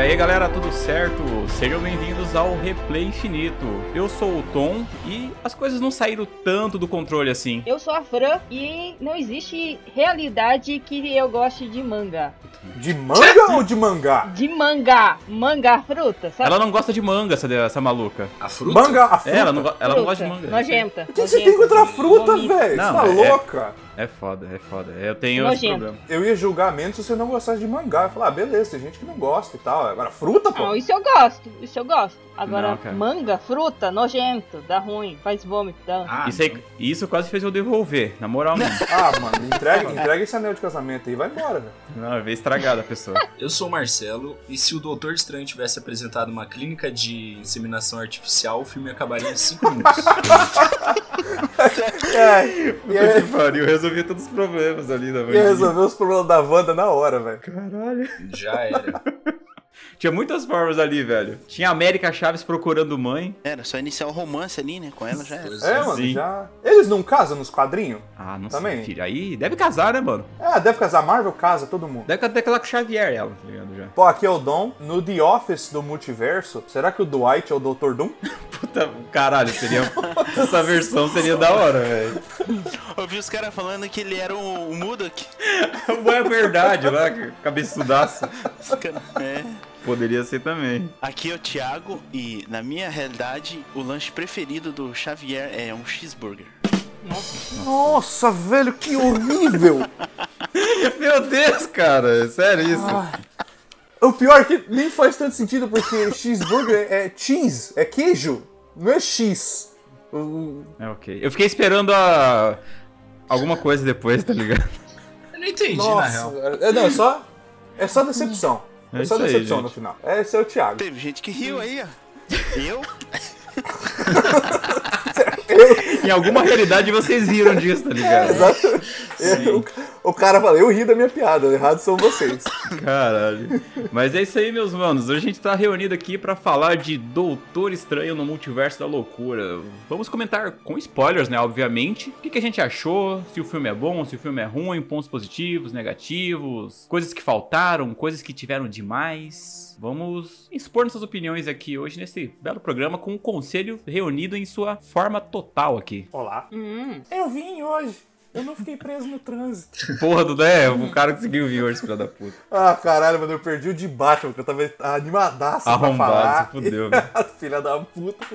aí galera, tudo certo? Sejam bem-vindos ao Replay Infinito. Eu sou o Tom e as coisas não saíram tanto do controle assim. Eu sou a Fran e não existe realidade que eu goste de manga. De manga ou de mangá? De manga. Manga, fruta, sabe? Ela não gosta de manga, essa, essa maluca. A fruta? Manga, a fruta? É, ela não, ela não Fruta. gosta de manga. Nojenta. O que, que você tem contra a fruta, velho? Você Não, tá é- louca? É foda, é foda. Eu tenho esse Nojento. problema. Eu ia julgar menos se você não gostasse de mangá. Eu ia falar, ah, beleza, tem gente que não gosta e tal. Agora, fruta, pô. Não, isso eu gosto, isso eu gosto. Agora, Não, manga, fruta, nojento, dá ruim, faz vômito, dá... Ah, Isso, aí, isso quase fez eu devolver, na moral mesmo. Ah, mano, entrega, entrega esse anel de casamento aí e vai embora, velho. Não, veio estragada a pessoa. Eu sou o Marcelo, e se o Doutor Estranho tivesse apresentado uma clínica de inseminação artificial, o filme acabaria em 5 minutos. É, e Que aí, pariu, resolvi todos os problemas ali da ia resolver os problemas da Wanda na hora, velho. Caralho. Já era. Tinha muitas formas ali, velho. Tinha a América Chaves procurando mãe. Era só iniciar o romance ali, né? Com ela já era. É, é. mano, Sim. já. Eles não casam nos quadrinhos? Ah, não Também. sei, filho. Aí deve casar, né, mano? É, deve casar. Marvel casa todo mundo. Deve ter aquela com Xavier, ela, tá ligado? Já. Pô, aqui é o Dom. No The Office do multiverso, será que o Dwight é o Dr. Doom? Puta, caralho, seria. Essa versão seria da hora, velho. Eu vi os caras falando que ele era o, o Mudok. É verdade, lá, cabeçudaço. Os cara- É. Poderia ser também. Aqui é o Thiago e, na minha realidade, o lanche preferido do Xavier é um cheeseburger. Nossa, velho, que horrível! Meu Deus, cara, é sério isso? o pior é que nem faz tanto sentido porque cheeseburger é cheese, é queijo, não é X. É ok. Eu fiquei esperando a. alguma coisa depois, tá ligado? Eu não entendi, na Nossa, real. é, não, é só, é só decepção. É, É só decepção no final. Esse é o Thiago. Teve gente que riu aí, ó. Eu? Em alguma realidade vocês viram disso, tá ligado? Exato. É, o, cara fala, eu ri da minha piada, errado são vocês. Caralho. Mas é isso aí, meus manos. Hoje a gente tá reunido aqui pra falar de Doutor Estranho no Multiverso da Loucura. Vamos comentar com spoilers, né? Obviamente. O que, que a gente achou, se o filme é bom, se o filme é ruim, pontos positivos, negativos, coisas que faltaram, coisas que tiveram demais. Vamos expor nossas opiniões aqui hoje nesse belo programa com o conselho reunido em sua forma total aqui. Olá. Hum, Eu vim hoje. Eu não fiquei preso no trânsito. Porra do né? O cara conseguiu vir hoje, filho da puta. Ah, caralho, mano, eu perdi o de baixo, porque eu tava animadaço pra Arrombado, falar. se fudeu, velho. Filha da puta.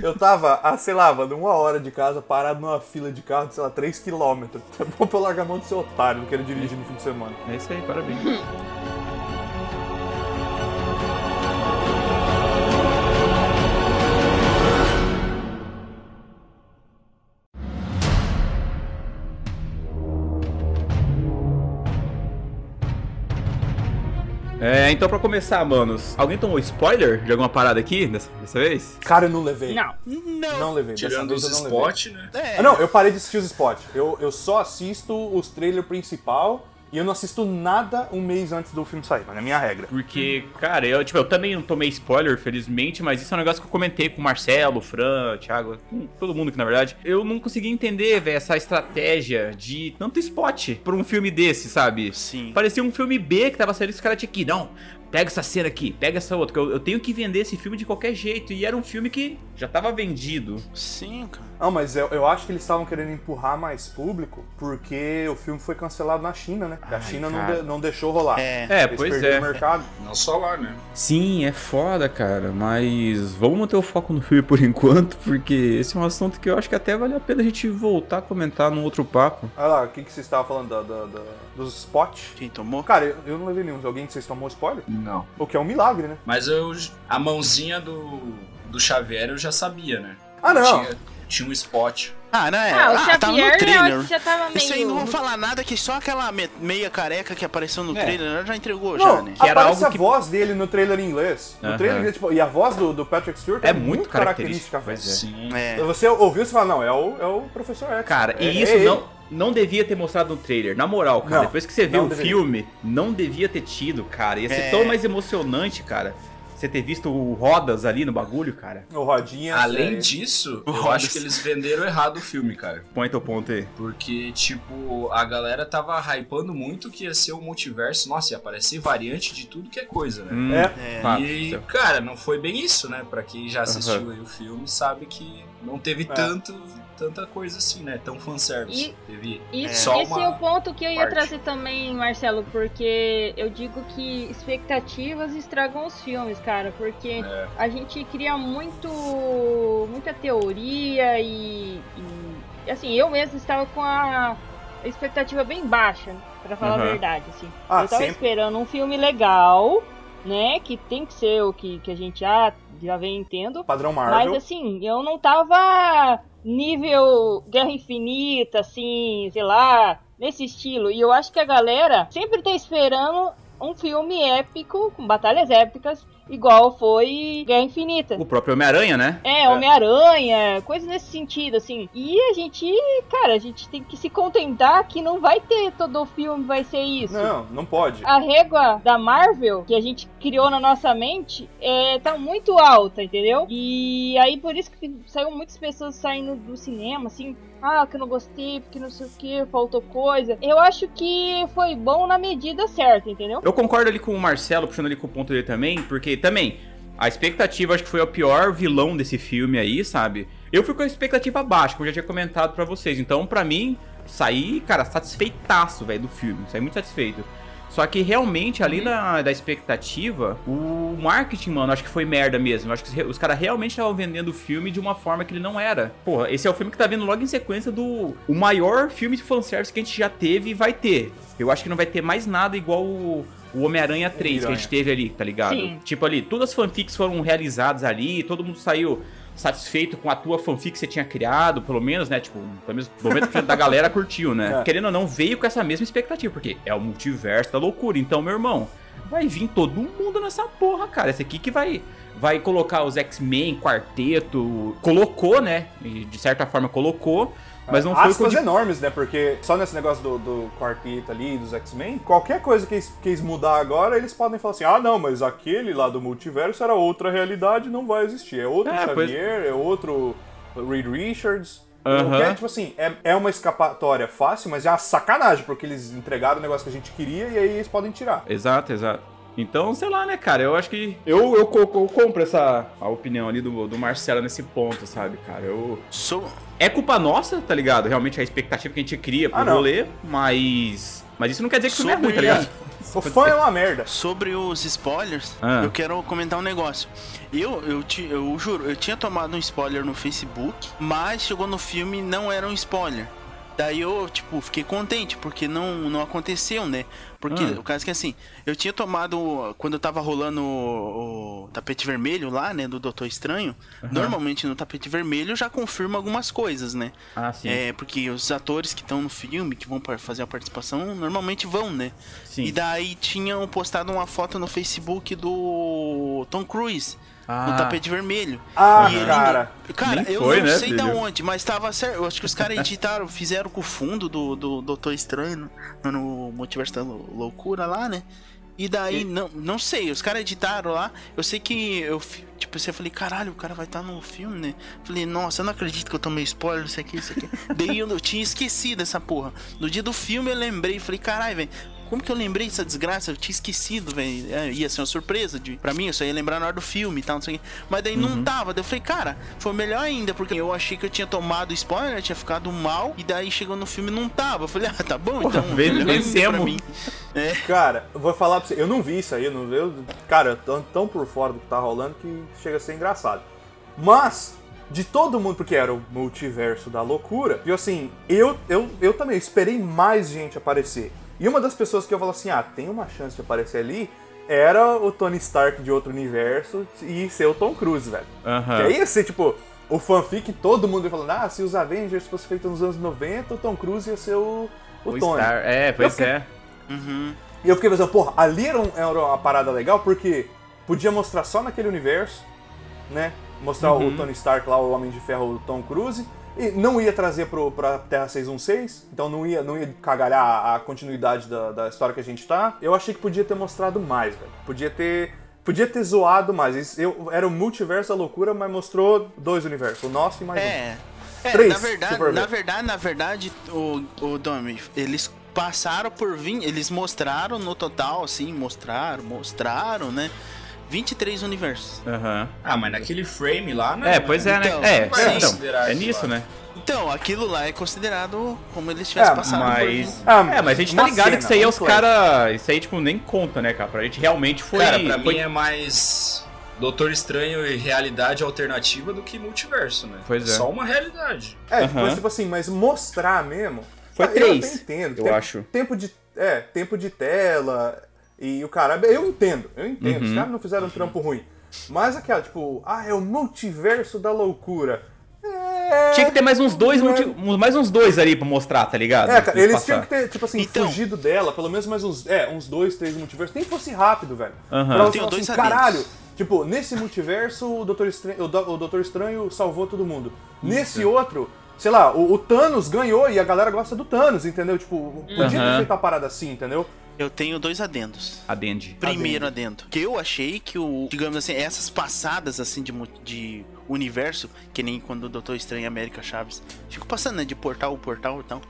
Eu tava, ah, sei lá, mano, uma hora de casa, parado numa fila de carro de, sei lá, 3km. É bom pra eu largar a mão do seu otário, não quero dirigir no fim de semana. É isso aí, parabéns. É, então pra começar, manos, alguém tomou spoiler de alguma parada aqui dessa, dessa vez? Cara, eu não levei. não. Não. Não levei. Tirando os eu não levei. spots, né? É. Ah, não, eu parei de assistir os spots. Eu, eu só assisto os trailers principal e eu não assisto nada um mês antes do filme sair, mano. É minha regra. Porque, cara, eu, tipo, eu também não tomei spoiler, felizmente, mas isso é um negócio que eu comentei com o Marcelo, o Fran, o Thiago, com todo mundo aqui, na verdade. Eu não consegui entender, velho, essa estratégia de tanto spot pra um filme desse, sabe? Sim. Parecia um filme B que tava saindo esse cara tinha aqui, não. Pega essa cena aqui, pega essa outra, que eu, eu tenho que vender esse filme de qualquer jeito. E era um filme que já tava vendido. Sim, cara. Não, mas eu, eu acho que eles estavam querendo empurrar mais público porque o filme foi cancelado na China, né? a Ai, China não, de- não deixou rolar. É. É, Eles pois é. o mercado. Não só lá, né? Sim, é foda, cara, mas vamos manter o foco no filme por enquanto, porque esse é um assunto que eu acho que até vale a pena a gente voltar a comentar num outro papo. Olha lá, o que, que vocês estavam falando da, da- da- dos spots? Quem tomou? Cara, eu, eu não levei nenhum. Alguém de vocês tomou spoiler? Não. O que é um milagre, né? Mas eu. A mãozinha do, do Xavier eu já sabia, né? Ah, não. Tinha, tinha um spot. Ah, não é. Ah, o ah, tava no Xavier acho que já tava meio... Isso aí não vou falar nada que só aquela me- meia careca que apareceu no É. trailer já entregou Não, já, né? Que era algo a que- voz dele no trailer em inglês. No Aham. trailer, tipo, e a voz do, do Patrick Stewart É muito característica, é. Sim. É. Você ouviu e fala, não, é o, é o Professor X. Cara, É- e isso é não, não devia ter mostrado no trailer. Na moral, cara, Não, depois que você vê o deveria. filme, não devia ter tido, cara. Ia ser É. tão mais emocionante, cara. Você ter visto o Rodas ali no bagulho, cara. O Rodinha. Além é, disso, eu Rodas. acho que eles venderam errado o filme, cara. Põe teu ponto aí. Porque, tipo, a galera tava hypando muito que ia ser o multiverso. Nossa, ia aparecer variante de tudo que é coisa, né? Hum, É. É. E, cara, não foi bem isso, né? Pra quem já assistiu Aham. aí o filme, sabe que não teve É. tanto, tanta coisa assim, né? Tão fanservice. Teve Isso, Só esse uma é o ponto que eu ia parte. trazer também, Marcelo, porque eu digo que expectativas estragam os filmes, cara, porque É. a gente cria muito muita teoria e, e, assim, eu mesmo estava com a expectativa bem baixa, pra falar Aham. a verdade, assim. Ah, eu tava sempre. esperando um filme legal, né, que tem que ser o que, que a gente já, já vem tendo, Padrão mas Marvel. assim, eu não tava nível Guerra Infinita, assim, sei lá, nesse estilo. E eu acho que a galera sempre tá esperando um filme épico, com batalhas épicas, igual foi Guerra Infinita. O próprio Homem-Aranha, né? É, Homem-Aranha, coisa nesse sentido, assim. E a gente, cara, a gente tem que se contentar que não vai ter todo o filme, vai ser isso. Não, não pode. A régua da Marvel que a gente criou na nossa mente é, tá muito alta, entendeu? E aí por isso que saiu muitas pessoas saindo do cinema, assim, ah, que não gostei, porque não sei o que, faltou coisa. Eu acho que foi bom na medida certa, entendeu? Eu concordo ali com o Marcelo, puxando ali com o ponto dele também, porque também a expectativa acho que foi o pior vilão desse filme aí, sabe? Eu fui com a expectativa baixa, como eu já tinha comentado pra vocês. Então, pra mim, saí, cara, satisfeitaço, velho, do filme. Saí muito satisfeito. Só que realmente, além da, da expectativa, o marketing, mano, acho que foi merda mesmo. Acho que os caras realmente estavam vendendo o filme de uma forma que ele não era. Porra, esse é o filme que tá vindo logo em sequência do o maior filme de fanservice que a gente já teve e vai ter. Eu acho que não vai ter mais nada igual o, o Homem-Aranha 3 que a gente teve ali, tá ligado? Sim. Tipo ali, todas as fanfics foram realizadas ali, todo mundo saiu satisfeito com a tua fanfic que você tinha criado, pelo menos, né? Tipo, pelo menos 90% da galera curtiu, né? É. Querendo ou não, veio com essa mesma expectativa, porque é o multiverso da loucura. Então, meu irmão, vai vir todo mundo nessa porra, cara. Esse aqui que vai vai colocar os X-Men, quarteto, colocou, né? De certa forma colocou, mas não foi com Aspas de- enormes, né? Porque só nesse negócio do, do quarteto ali, dos X-Men, qualquer coisa que eles, que eles mudar agora, eles podem falar assim: ah, não, mas aquele lá do multiverso era outra realidade, não vai existir. É outro É, pois- Xavier, é outro Reed Richards. Aham. Qualquer, tipo assim, é, é uma escapatória fácil, mas é uma sacanagem, porque eles entregaram o negócio que a gente queria e aí eles podem tirar. Exato, exato. Então, sei lá, né, cara? Eu acho que. Eu, eu, eu compro essa a opinião ali do, do Marcelo nesse ponto, sabe, cara? Eu. So- É culpa nossa, tá ligado? Realmente a expectativa que a gente cria pro Ah, não. rolê, mas. Mas isso não quer dizer que o filme é Sobre- ruim, tá ligado? O fã é uma merda. Sobre os spoilers, Ah. eu quero comentar um negócio. Eu, eu, ti- eu juro, eu tinha tomado um spoiler no Facebook, mas chegou no filme e não era um spoiler. Daí eu, tipo, fiquei contente, porque não, não aconteceu, né? Porque Ah. o caso é que assim, eu tinha tomado. Quando eu tava rolando o, o tapete vermelho lá, né, do Doutor Estranho, normalmente no tapete vermelho já confirma algumas coisas, né? Ah, sim. É, porque os atores que estão no filme, que vão fazer a participação, normalmente vão, né? sim. E daí tinham postado uma foto no Facebook do Tom Cruise, Ah, no tapete vermelho. Ah, E ele- cara. Cara, Nem eu foi, não né, sei da filho? onde, mas tava certo. Eu acho que os caras editaram, fizeram com o fundo do, do Doutor Estranho no, no Multiverso da Lou- Loucura lá, né? E daí, não, não sei, os caras editaram lá. Eu sei que eu, tipo, você falei, caralho, o cara vai estar no filme, né? Falei, nossa, eu não acredito que eu tomei spoiler, isso aqui, isso aqui. daí eu, eu tinha esquecido essa porra. No dia do filme eu lembrei, falei, caralho, velho. Como que eu lembrei dessa desgraça? Eu tinha esquecido, velho. É, ia ser uma surpresa de, pra mim, eu só ia lembrar na hora do filme e tal, não sei o quê. Mas daí não tava. Daí eu falei, cara, foi melhor ainda, porque eu achei que eu tinha tomado spoiler, tinha ficado mal, e daí chegou no filme e não tava. Eu falei, ah, tá bom, então. ven- melhor ainda vencemos. mim. Cara, eu vou falar pra você, eu não vi isso aí, eu não eu, cara, eu tô tão por fora do que tá rolando que chega a ser engraçado. Mas, de todo mundo, porque era o multiverso da loucura, e assim, eu, eu, eu também esperei mais gente aparecer. E uma das pessoas que eu falo assim, ah, tem uma chance de aparecer ali, era o Tony Stark de outro universo e ser o Tom Cruise, velho. Aham. Que aí ia ser, tipo, o fanfic, todo mundo ia falando, ah, se os Avengers fossem feitos nos anos 90, o Tom Cruise ia ser o, o, O Tony. Star. É, pois fiquei- é. Uhum. E eu fiquei pensando, porra, ali era, um- era uma parada legal porque podia mostrar só naquele universo, né? Mostrar Uhum. o Tony Stark lá, o Homem de Ferro, o Tom Cruise. E não ia trazer pro, pra Terra 616, então não ia, não ia cagalhar a continuidade da, da história que a gente tá. Eu achei que podia ter mostrado mais, velho. Podia ter podia ter zoado mais. Eu, era o multiverso da loucura, mas mostrou dois universos, o nosso e mais um. É. É, Três, na verdade, ver. na verdade, na verdade, o, o Domi, eles passaram por 20, eles mostraram no total, assim, mostraram, mostraram, né? 23 universos. Aham. Ah, mas naquele frame lá, né? É, pois é, né? Então, É, vai então, é nisso, lá. né? Então, aquilo lá é considerado como eles tivessem É, passado Mas. Ah, é, mas a gente tá ligado cena, que isso aí é os caras. Isso aí, tipo, nem conta, né, cara? Pra gente realmente foi. Cara, pra foi- mim é mais Doutor Estranho e realidade alternativa do que multiverso, né? Pois é. Só uma realidade. É, Aham. mas tipo assim, mas mostrar mesmo. Foi Ah, três, Eu entendo. eu tempo, acho. Tempo de, é, tempo de tela e o cara. Eu entendo, eu entendo. Os Uhum. caras não fizeram um trampo ruim. Mas aquela, tipo, ah, é o multiverso da loucura. É, Tinha que ter mais uns dois, é- multi- mais uns dois ali pra mostrar, tá ligado? É, cara, Eles eles tinham passar. que ter, tipo assim, Então- fugido dela, pelo menos mais uns, é, uns dois, três multiversos. Nem que fosse rápido, velho. Aham. Pra Eu você tenho dois assim, caralho, tipo, nesse multiverso o Doutor Estranho, o, Do- o Doutor Estranho salvou todo mundo. Nesse outro, sei lá, o, o Thanos ganhou e a galera gosta do Thanos, entendeu? Tipo, podia ter Aham. feito a parada assim, entendeu? Eu tenho dois adendos. Adende. Primeiro adendo. Que eu achei que o. Digamos assim, essas passadas assim de, de universo, que nem quando o Doutor Estranho e América Chaves. Fico passando, né? De portal, portal e tal.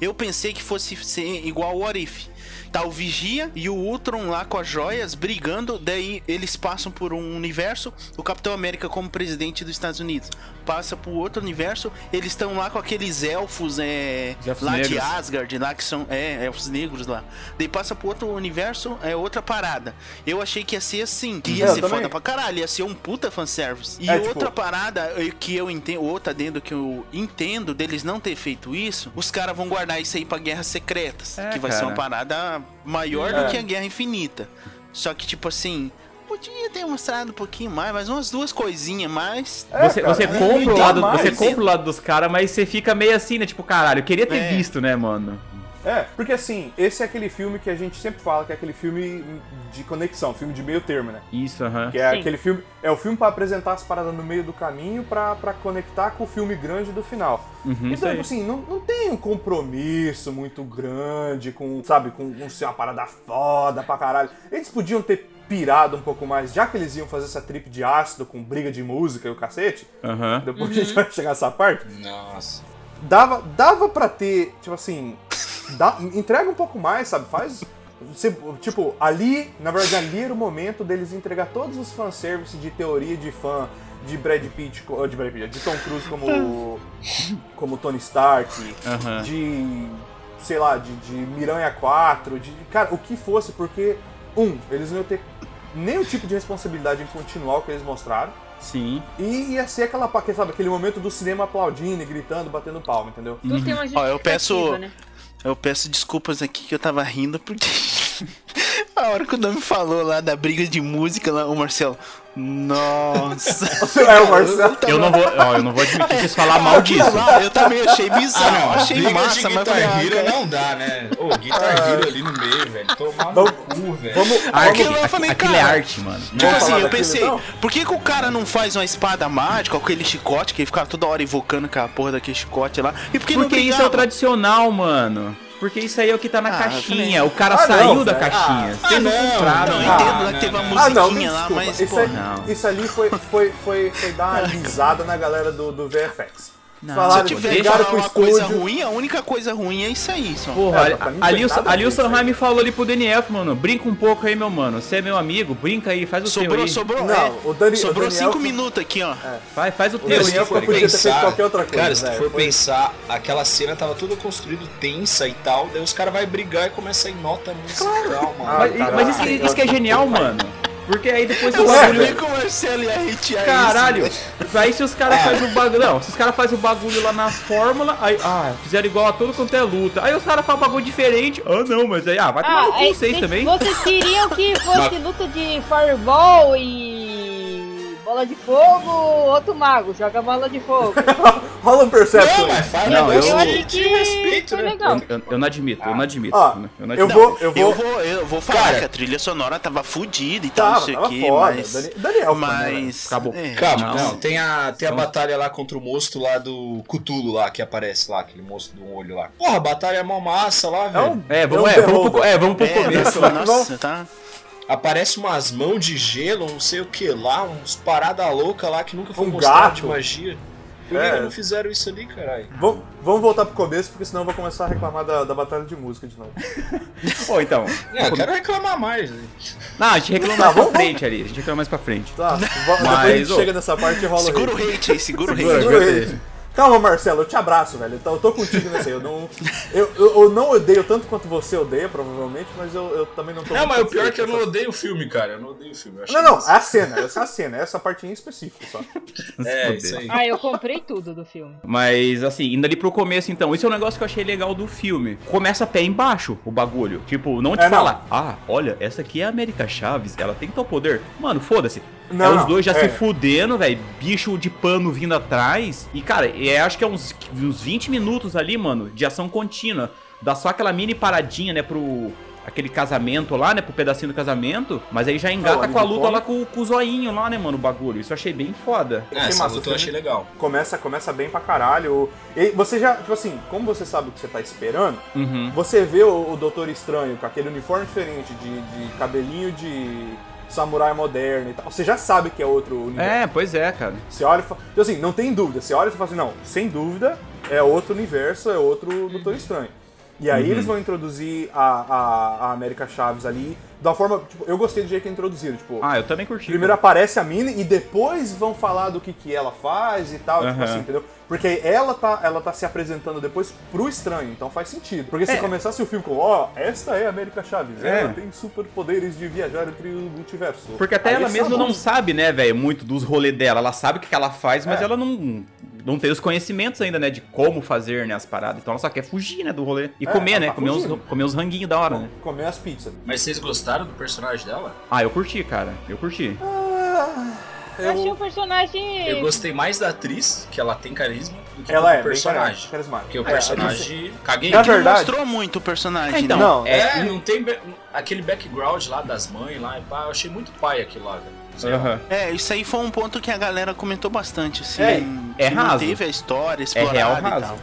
Eu pensei que fosse ser igual o What If. Tá o Vigia e o Ultron lá com as joias brigando, daí eles passam por um universo, o Capitão América como presidente dos Estados Unidos. Passa por outro universo, eles estão lá com aqueles elfos, é, Os elfos lá de negros. Asgard, lá que são, é, elfos negros lá. Daí passa pro outro universo, é outra parada. Eu achei que ia ser assim, que ia É, eu ser também. foda pra caralho, ia ser um puta fanservice. E É, tipo- outra parada eh, que eu entendo, outra dentro que eu entendo deles não ter feito isso, os caras vão guardar isso aí pra Guerras Secretas, É, que vai ser cara. uma parada maior É. do que a Guerra Infinita. Só que, tipo assim, podia ter mostrado um pouquinho mais, mais umas duas coisinhas mais. É, Você, cara, você compra o lado, mais. você compra o lado dos caras, mas você fica meio assim, né? Tipo, caralho, eu queria ter É. visto, né, mano? É, porque assim, esse é aquele filme que a gente sempre fala que é aquele filme de conexão, filme de meio termo, né? Isso, aham. Que é Sim. aquele filme. É o filme pra apresentar as paradas no meio do caminho pra, pra conectar com o filme grande do final. Uhum, então, tipo assim, não, não tem um compromisso muito grande com, sabe, com, com ser uma parada foda pra caralho. Eles podiam ter pirado um pouco mais, já que eles iam fazer essa trip de ácido com briga de música e o cacete. Aham. Depois a gente vai chegar nessa parte. Nossa. Dava, dava pra ter, tipo assim. Dá- entrega um pouco mais, sabe? Faz. tipo, ali, na verdade, ali era o momento deles entregar todos os fanservice de teoria de fã de Brad Pitt, de Brad Pitt, de Tom Cruise como, como Tony Stark, de, sei lá, de, de Miranha 4, de, cara, o que fosse, porque, um, eles não iam ter nenhum tipo de responsabilidade em continuar o que eles mostraram, Sim. e ia ser aquela, sabe, aquele momento do cinema aplaudindo, e gritando, batendo palma, entendeu? Tudo tem uma Ó, eu peço- né? Eu peço desculpas aqui que eu tava rindo porque. A hora que o nome falou lá da briga de música lá, o Marcelo. Nossa. É o Marcelo. Eu não vou, ó, eu não vou admitir vocês falar mal disso. Eu também achei bizarro. achei briga massa, mas Guitar ah, Hero cara. não dá, né? Ô, Guitar Hero ali no meio, velho. Tomar no cu, velho. Vamos, Arte, Aquilo vamos, eu falei, aquilo é cara, arte, mano. Tipo Vamos assim, eu pensei, então? por que, que o cara não faz uma espada mágica com aquele chicote que ele ficava toda hora invocando com a porra daquele chicote lá? E por que não Porque isso é o tradicional, mano. Porque isso aí é o que tá na Ah, caixinha. O cara Ah, saiu não, da velho. caixinha. Ah, Vocês não não, compraram. Não, Ah, entendo lá não, que teve uma não. Ah, não, musiquinha lá, desculpa. mas, isso, aí- Não. isso ali foi, foi, foi, foi dar uma risada na galera do, do VFX. Não, Se Falaram, eu tiver que falar uma coisa ruim, a única coisa ruim é isso aí, só. Porra, É, ali, foi o, ali o. Sanheim falou ali pro Daniel, mano, brinca um pouco aí, meu mano. Você é meu amigo, brinca aí, faz o teu Sobrou, aí. sobrou, Não, é, o Dani- sobrou o Daniel- cinco minutos aqui, ó. Faz, faz o teu Daniel for podia ter feito qualquer outra coisa, Cara, se tu for Foi- pensar, aquela cena tava toda construída tensa e tal, daí os caras vão brigar e começa a ir nota musical, mano. Ah, Mas, mas isso, isso que é genial, mano. Porque aí depois o Eu bagulho. o Marcelo ia hatear Caralho! isso. Aí se os caras fazem o bagulho. Não, se os caras fazem o bagulho lá na fórmula, aí. Ah, fizeram igual a todo quanto é luta. Aí os caras fazem um bagulho diferente. Ah, não, mas aí. Ah, vai tomar no cu vocês vocês- também. Vocês queriam que fosse luta de fireball e bola de fogo, outro mago joga bola de fogo. Rola um Perception. Não, mas faz Não, um eu- negócio Eu respeito, foi né? Eu, eu- eu não admito, eu não admito. Ó, eu não eu admito. vou, eu vou. Eu vou, eu vou falar Cara. que a trilha sonora tava fodida e tal, não Tava, sei o tava que, foda. mas... Dani- Daniel, né, mas... Acabou. É, Calma, Não. não, tem a, tem a Não. batalha lá contra o monstro lá do Cthulhu lá, que aparece lá, aquele monstro do olho lá. Porra, a batalha é mó massa lá, É velho. É, vamos, é, vamos pro, é, vamos pro É, começo. nossa, tá... Aparece umas mãos de gelo, não sei o que lá, uns parada louca lá que nunca foi Um mostrado gato. de magia. Por que É. que não fizeram isso ali, caralho? Vamos, vamos voltar pro começo, porque senão eu vou começar a reclamar da, da batalha de música de novo. Ô, então. É, eu quero reclamar mais. né? Não, a gente reclama mais pra frente ali. A gente reclama mais pra frente. Tá, vo- depois a Mas, gente ô, chega nessa parte e rola Segura o hate. aí, segura o hate. Segura. O hate. Calma, Marcelo, eu te abraço, velho. Eu tô contigo nessa aí. Eu não, eu, eu, eu não odeio tanto quanto você odeia, provavelmente, mas eu, eu também não tô Não, mas o pior é que eu não odeio o filme, cara. Eu não odeio o filme. Não, não, massa. a cena, essa é a cena, essa parte em específico só. É, isso aí. Ah, eu comprei tudo do filme. Mas, assim, indo ali pro começo, então, isso é um negócio que eu achei legal do filme. Começa pé embaixo o bagulho. Tipo, não te É, não. fala, ah, olha, essa aqui é a América Chaves, ela tem tal poder. Mano, foda-se. Não, é os dois já é. se fudendo, velho. Bicho de pano vindo atrás. E, cara, é, acho que é uns, uns 20 minutos ali, mano, de ação contínua. Dá só aquela mini paradinha, né, pro. Aquele casamento lá, né? Pro pedacinho do casamento. Mas aí já engata com a luta lá com, com o zoinho lá, né, mano? O bagulho. Isso eu achei bem foda. É, Que essa massa, luta eu achei legal. Começa, começa bem pra caralho. E você já, tipo assim, como você sabe o que você tá esperando, Uhum. você vê o, o Doutor Estranho com aquele uniforme diferente de, de cabelinho de samurai moderno e tal. Você já sabe que é outro universo. É, pois é, cara. Você olha e fala. Então, assim, não tem dúvida. Você olha e fala assim, não, sem dúvida, é outro universo, é outro Doutor Estranho. E aí Uhum. eles vão introduzir a, a, a América Chaves ali da forma. Tipo, eu gostei do jeito que introduziram. Tipo, Ah, eu também curti. primeiro aparece a mina e depois vão falar do que, que ela faz e tal, tipo Aham. assim, entendeu? Porque ela tá, ela tá se apresentando depois pro estranho, então faz sentido. Porque se É. começasse o filme com, ó, esta é a América Chaves, É. ela tem superpoderes de viajar entre o multiverso. Porque até Aí ela eles mesma não sabe, né, velho, muito dos rolês dela. Ela sabe o que que ela faz, mas É. ela não, não tem os conhecimentos ainda, né, de como fazer, né, as paradas. Então ela só quer fugir, né, do rolê. E É, comer, né, tá comer uns, comer uns ranguinhos da hora, né. Comer as pizzas. Mas vocês gostaram do personagem dela? Ah, eu curti, cara. Eu curti. Eu achei o personagem. Eu gostei mais da atriz, que ela tem carisma, do que Ela do é, personagem. carismática. Porque o É, personagem. Caguei. Na verdade- mostrou muito o personagem, Então, né? Não, É, é, não tem aquele background lá das mães lá, e pá, eu achei muito pai aquilo lá, velho. Aham. É, isso aí foi um ponto que a galera comentou bastante, assim. É, é que não raso. teve a história É explorada real e tal.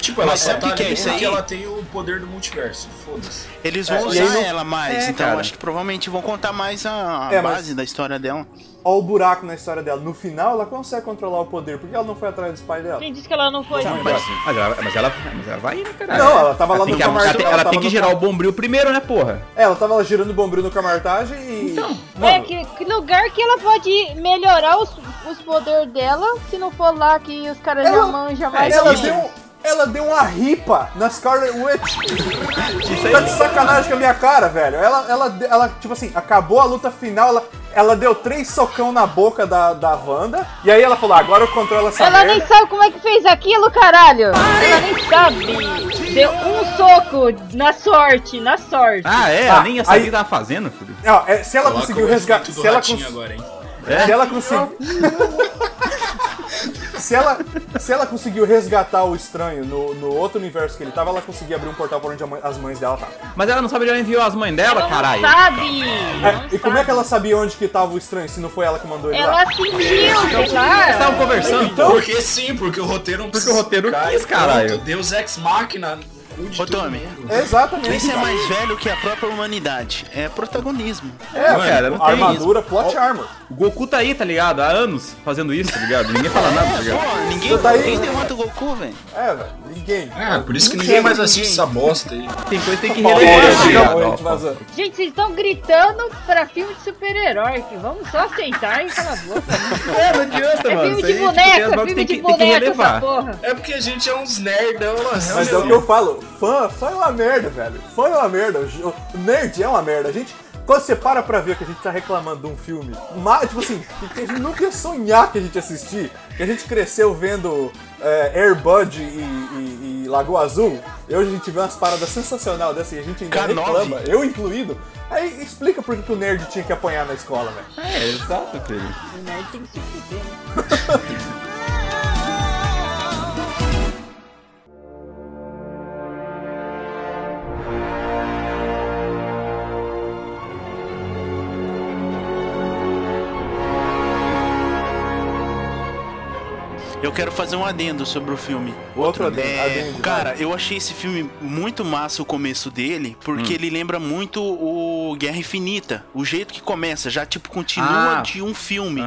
Tipo, ela Mas só sabe tá o que é isso aí? ela tem o poder do multiverso. Foda-se. Eles É, vão aí usar não- ela mais, É, então cara. acho que provavelmente vão contar mais a, a É, mas- base da história dela. Ó o buraco na história dela. No final, ela consegue controlar o poder. Por que ela não foi atrás dos pais dela? Quem disse que ela não foi? Não, mas, mas ela, mas, ela, mas ela vai, né, cara? Não, ela tava lá no que, ela, ela tem que cam- o bombril primeiro, né, porra? É, ela tava lá girando o bombril no camartagem e. Então. É, que, que lugar que ela pode melhorar os, os poderes dela se não for lá que os caras já manjam mais ela deu, ela deu uma ripa na Scarlet Witch. Isso Tá de sacanagem com a minha cara, velho. Ela, ela, ela, tipo assim, acabou a luta final, ela, ela deu três socão na boca da, da Wanda. E aí ela falou, agora eu controlo essa Ela merda. nem sabe como é que fez aquilo, caralho! Ela nem sabe! Deu um soco na sorte, na sorte. Ah, é? Ah, ela nem ia saber o aí- que tava fazendo, filho. Ó, é, se ela Coloca conseguiu resgatar. Se ela, cons- agora, hein? É? se ela conseguiu. se, ela, se ela conseguiu resgatar o estranho no, no outro universo que ele tava, ela conseguia abrir um portal por onde mãe- as mães dela estavam. Mas ela não sabe onde ela enviou as mães dela, Ela caralho. não sabe! É, não e como é sabe. que ela sabia onde que tava o estranho, se não foi ela que mandou ele lá? Ela sentiu, sei Eles lá. estavam conversando, Então-. Porque sim, porque o roteiro não Porque o roteiro ficar quis, caralho. Deus Ex Machina, Ô, Tommy. mundo. Exatamente. Esse é mais velho que a própria humanidade. É protagonismo. É, Mano, cara, não tem armadura, plot armor. O Goku tá aí, tá ligado? Há anos fazendo isso, tá ligado? Ninguém fala nada, tá ligado? Pô, ninguém, tá aí? ninguém derrota o Goku, velho. É, velho, ninguém. Ah, por isso que ninguém chega mais ninguém. assiste essa bosta aí. Tem coisa que tem que relevar, tá gente vazando. Gente, vocês estão gritando pra filme de super-herói. que Vamos só sentar e calar a boca. É, não adianta, É mano. filme Isso de boneca, bagulhas filme de boneca essa relevar. porra. É porque a gente é uns nerdão, Mas é o que eu falo, fã, fã é uma merda, velho. Fã é uma merda. O nerd é uma merda. A gente, quando você para pra ver que a gente tá reclamando de um filme, mas, tipo assim, que a gente nunca ia sonhar que a gente ia assistir, que a gente cresceu vendo é, Air Bud e, e- e Lagoa Azul, e hoje a gente vê umas paradas sensacionais dessa e a gente ainda K9. reclama, eu incluído. Aí explica por que que o nerd tinha que apanhar na escola, velho. É, exato, filho. O nerd tem que se fuder, né? Eu quero fazer um adendo sobre o filme. Outro adendo, É, adendo, cara, eu achei esse filme muito massa o começo dele, porque Hum. ele lembra muito o Guerra Infinita. O jeito que começa, já tipo continua Ah. de um filme.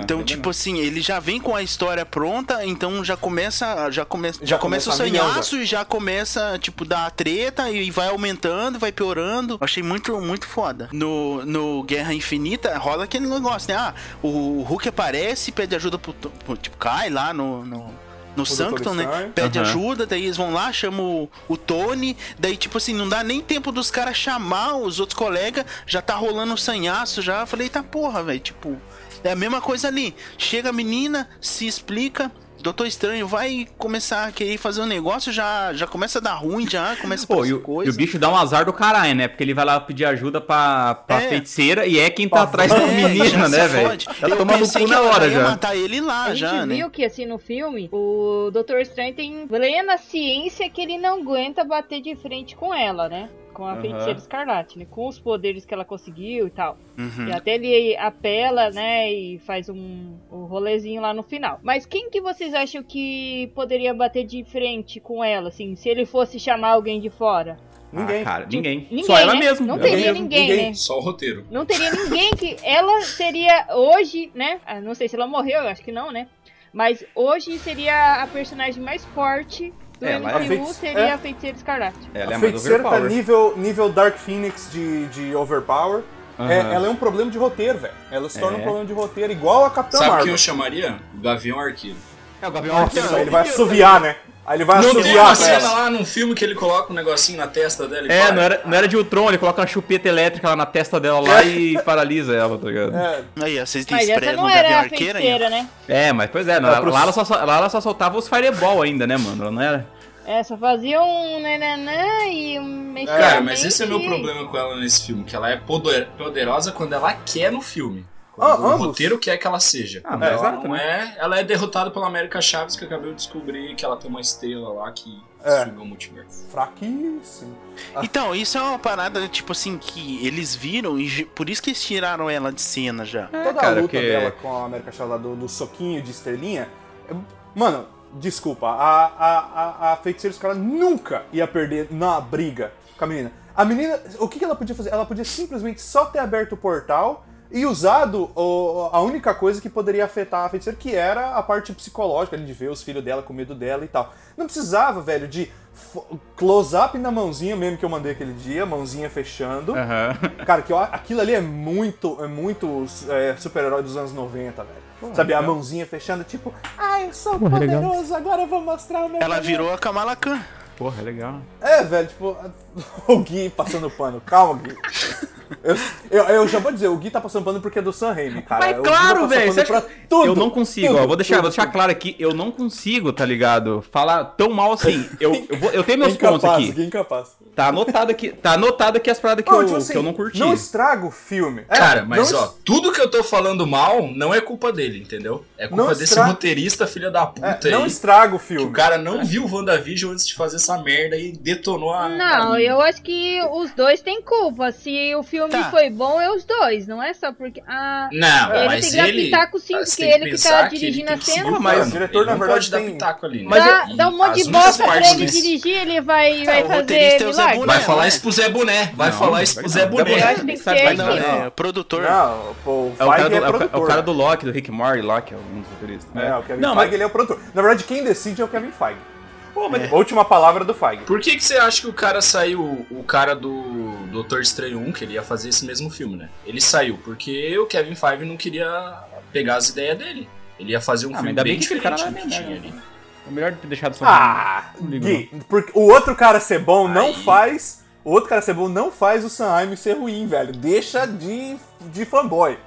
Então, É tipo assim, ele já vem com a história pronta, então já começa, já começa, já, Já começa, começa o sanhaço e já começa, tipo, dar treta e vai aumentando, vai piorando. Achei muito, muito foda. No, no Guerra Infinita rola aquele negócio, né? Ah, o Hulk aparece, pede ajuda pro, pro- tipo, cai lá no, no, no Doutor Sanctum, né? Pede Aham. ajuda, daí eles vão lá, chamam o, o Tony, daí, tipo assim, não dá nem tempo dos caras chamar os outros colegas, já tá rolando o sanhaço já. Falei, tá porra, velho, tipo, é a mesma coisa ali. Chega a menina, se explica. Doutor Estranho vai começar a querer fazer um negócio, já, já começa a dar ruim, já começa a Pô, fazer e o, coisa. e o bicho dá um azar do caralho, né? Porque ele vai lá pedir ajuda pra, pra É. feiticeira e é quem tá atrás da É, menina, já né, velho? Ela toma no cu que na ela hora já. matar ele lá, a gente já, né? viu que assim no filme, o Doutor Estranho tem plena ciência que ele não aguenta bater de frente com ela, né? Com a Aham. feiticeira escarlate, né? Com os poderes que ela conseguiu e tal. Uhum. E até ele apela, né? E faz um, um rolezinho lá no final. Mas quem que vocês acham que poderia bater de frente com ela, assim? Se ele fosse chamar alguém de fora? Ninguém. Ah, cara, ninguém. Ninguém, Só ela né? mesmo. Não Ela teria mesmo, ninguém, ninguém. né? Só o roteiro. Não teria ninguém que. Ela seria hoje, né? ah, Não sei se ela morreu, eu acho que não, né? Mas hoje seria a personagem mais forte do Ela é. MCU, seria é. a feiticeira escarlate. Ela é a feiticeira tá nível, nível Dark Phoenix de, de Overpower. Aham. É, ela é um problema de roteiro, velho. Ela se torna É. um problema de roteiro igual a Capitã Sabe quem Marvel. eu chamaria? O Gavião Arqueiro. É, o Gavião Nossa, Arqueiro. ele vai assoviar, né? Aí ele vai Não tem uma cena lá num filme que ele coloca um negocinho na testa dela e É, para? não era, não era de Ultron, ele coloca uma chupeta elétrica lá na testa dela lá e paralisa ela, tá ligado? É, Aí, vocês Mas essa desprezam não o Gavião era a Arqueiro aí. feiticeira, né? É, mas pois é, não, É, pro- lá, ela só, lá ela só soltava os fireball ainda, né, mano? Ela não era. É, só fazia um nananã e um Cara, mas esse é meu mexicamente. problema com ela nesse filme, que ela é poder- poderosa quando ela quer no filme. Ah, o ambos? roteiro quer que ela seja. Ah, mas ela exato, não é. Ela é derrotada pela América Chaves, que acabei de descobrir que ela tem uma estrela lá que É. suga o multiverso. fraquíssimo. Então, isso é uma parada, tipo assim, que eles viram e por isso que eles tiraram ela de cena já. É, Toda cara, a luta porque- dela com a América Chaves lá do, do soquinho de estrelinha. é- Mano, desculpa, a, a, a, a feiticeira Escarlate nunca ia perder na briga com a menina. A menina, o que, que ela podia fazer? Ela podia simplesmente só ter aberto o portal e usado o- a única coisa que poderia afetar a feiticeira, que era a parte psicológica, ali, de ver os filhos dela com medo dela e tal. Não precisava, velho, de close-up na mãozinha mesmo que eu mandei aquele dia, mãozinha fechando. Aham. Cara, que eu- aquilo ali é muito, é muito é, super-herói dos anos 90, velho. Sabe, a legal. mãozinha fechando, tipo, ai, eu sou legal. poderoso, agora eu vou mostrar o meu Ela poder." virou a Kamala Khan. Porra, é legal. É, velho, tipo, o Gui passando pano. Calma, Gui. Eu, eu, eu já vou dizer, o Gui tá passando pano porque é do Sam Raimi, cara. Mas claro, tá passando velho. acha tudo, eu não consigo, tudo, ó. Vou deixar, tudo, vou deixar claro aqui, eu não consigo, tá ligado? Falar tão mal assim. Eu, eu, vou- eu tenho meus pontos incapaz, aqui. Gui incapaz. Tá anotado aqui. Tá anotado aqui as paradas que, Não, eu, tipo assim, que eu não curti. Não estraga o filme. É, Cara, mas não ó, tudo que eu tô falando mal não é culpa dele, entendeu? É culpa Não desse estra- roteirista filha da puta é, não aí. estraga o Que filme. o cara não viu o WandaVision antes de fazer essa merda e detonou a. Não, a- eu acho que os dois têm culpa. Se o filme Tá. foi bom, é os dois, não é só porque. Ah, Não, ele mas tem que dar ele. pitaco sim, você porque que ele que tá que dirigindo tem a que cena. seguir o Mas o diretor, Ele na não verdade, pode dar tem- pitaco ali. né? Mas dá, E dá um monte de bosta pra partes ele desse- dirigir, ele vai, vai o fazer é. Boné. Vai falar isso pro Zé Boné. Vai Não, falar isso pro não, Zé não. Boné. Eu acho que tem que ser não, assim. é. É, produtor. Não, pô, o É o, cara do, é é, é produtor. o cara do Loki, do Rick Morty lá, que é um dos roteiristas. né? É, o Kevin Não, Feige, mas, ele é o produtor. Na verdade, quem decide é o Kevin Feige. Pô, mas A última palavra do Feige. Por que, que você acha que o cara saiu, o cara do Doutor Estranho 1, que ele ia fazer esse mesmo filme, né? Ele saiu porque o Kevin Feige não queria pegar as ideias dele. Ele ia fazer um Ah, filme ainda bem bem diferente cara do não que é tinha ali. é melhor ter deixado só. Ah, Não Gui, porque o outro cara ser bom não Aí. faz. O outro cara ser bom não faz o Sam Raimi ser ruim, velho. Deixa de, de fanboy.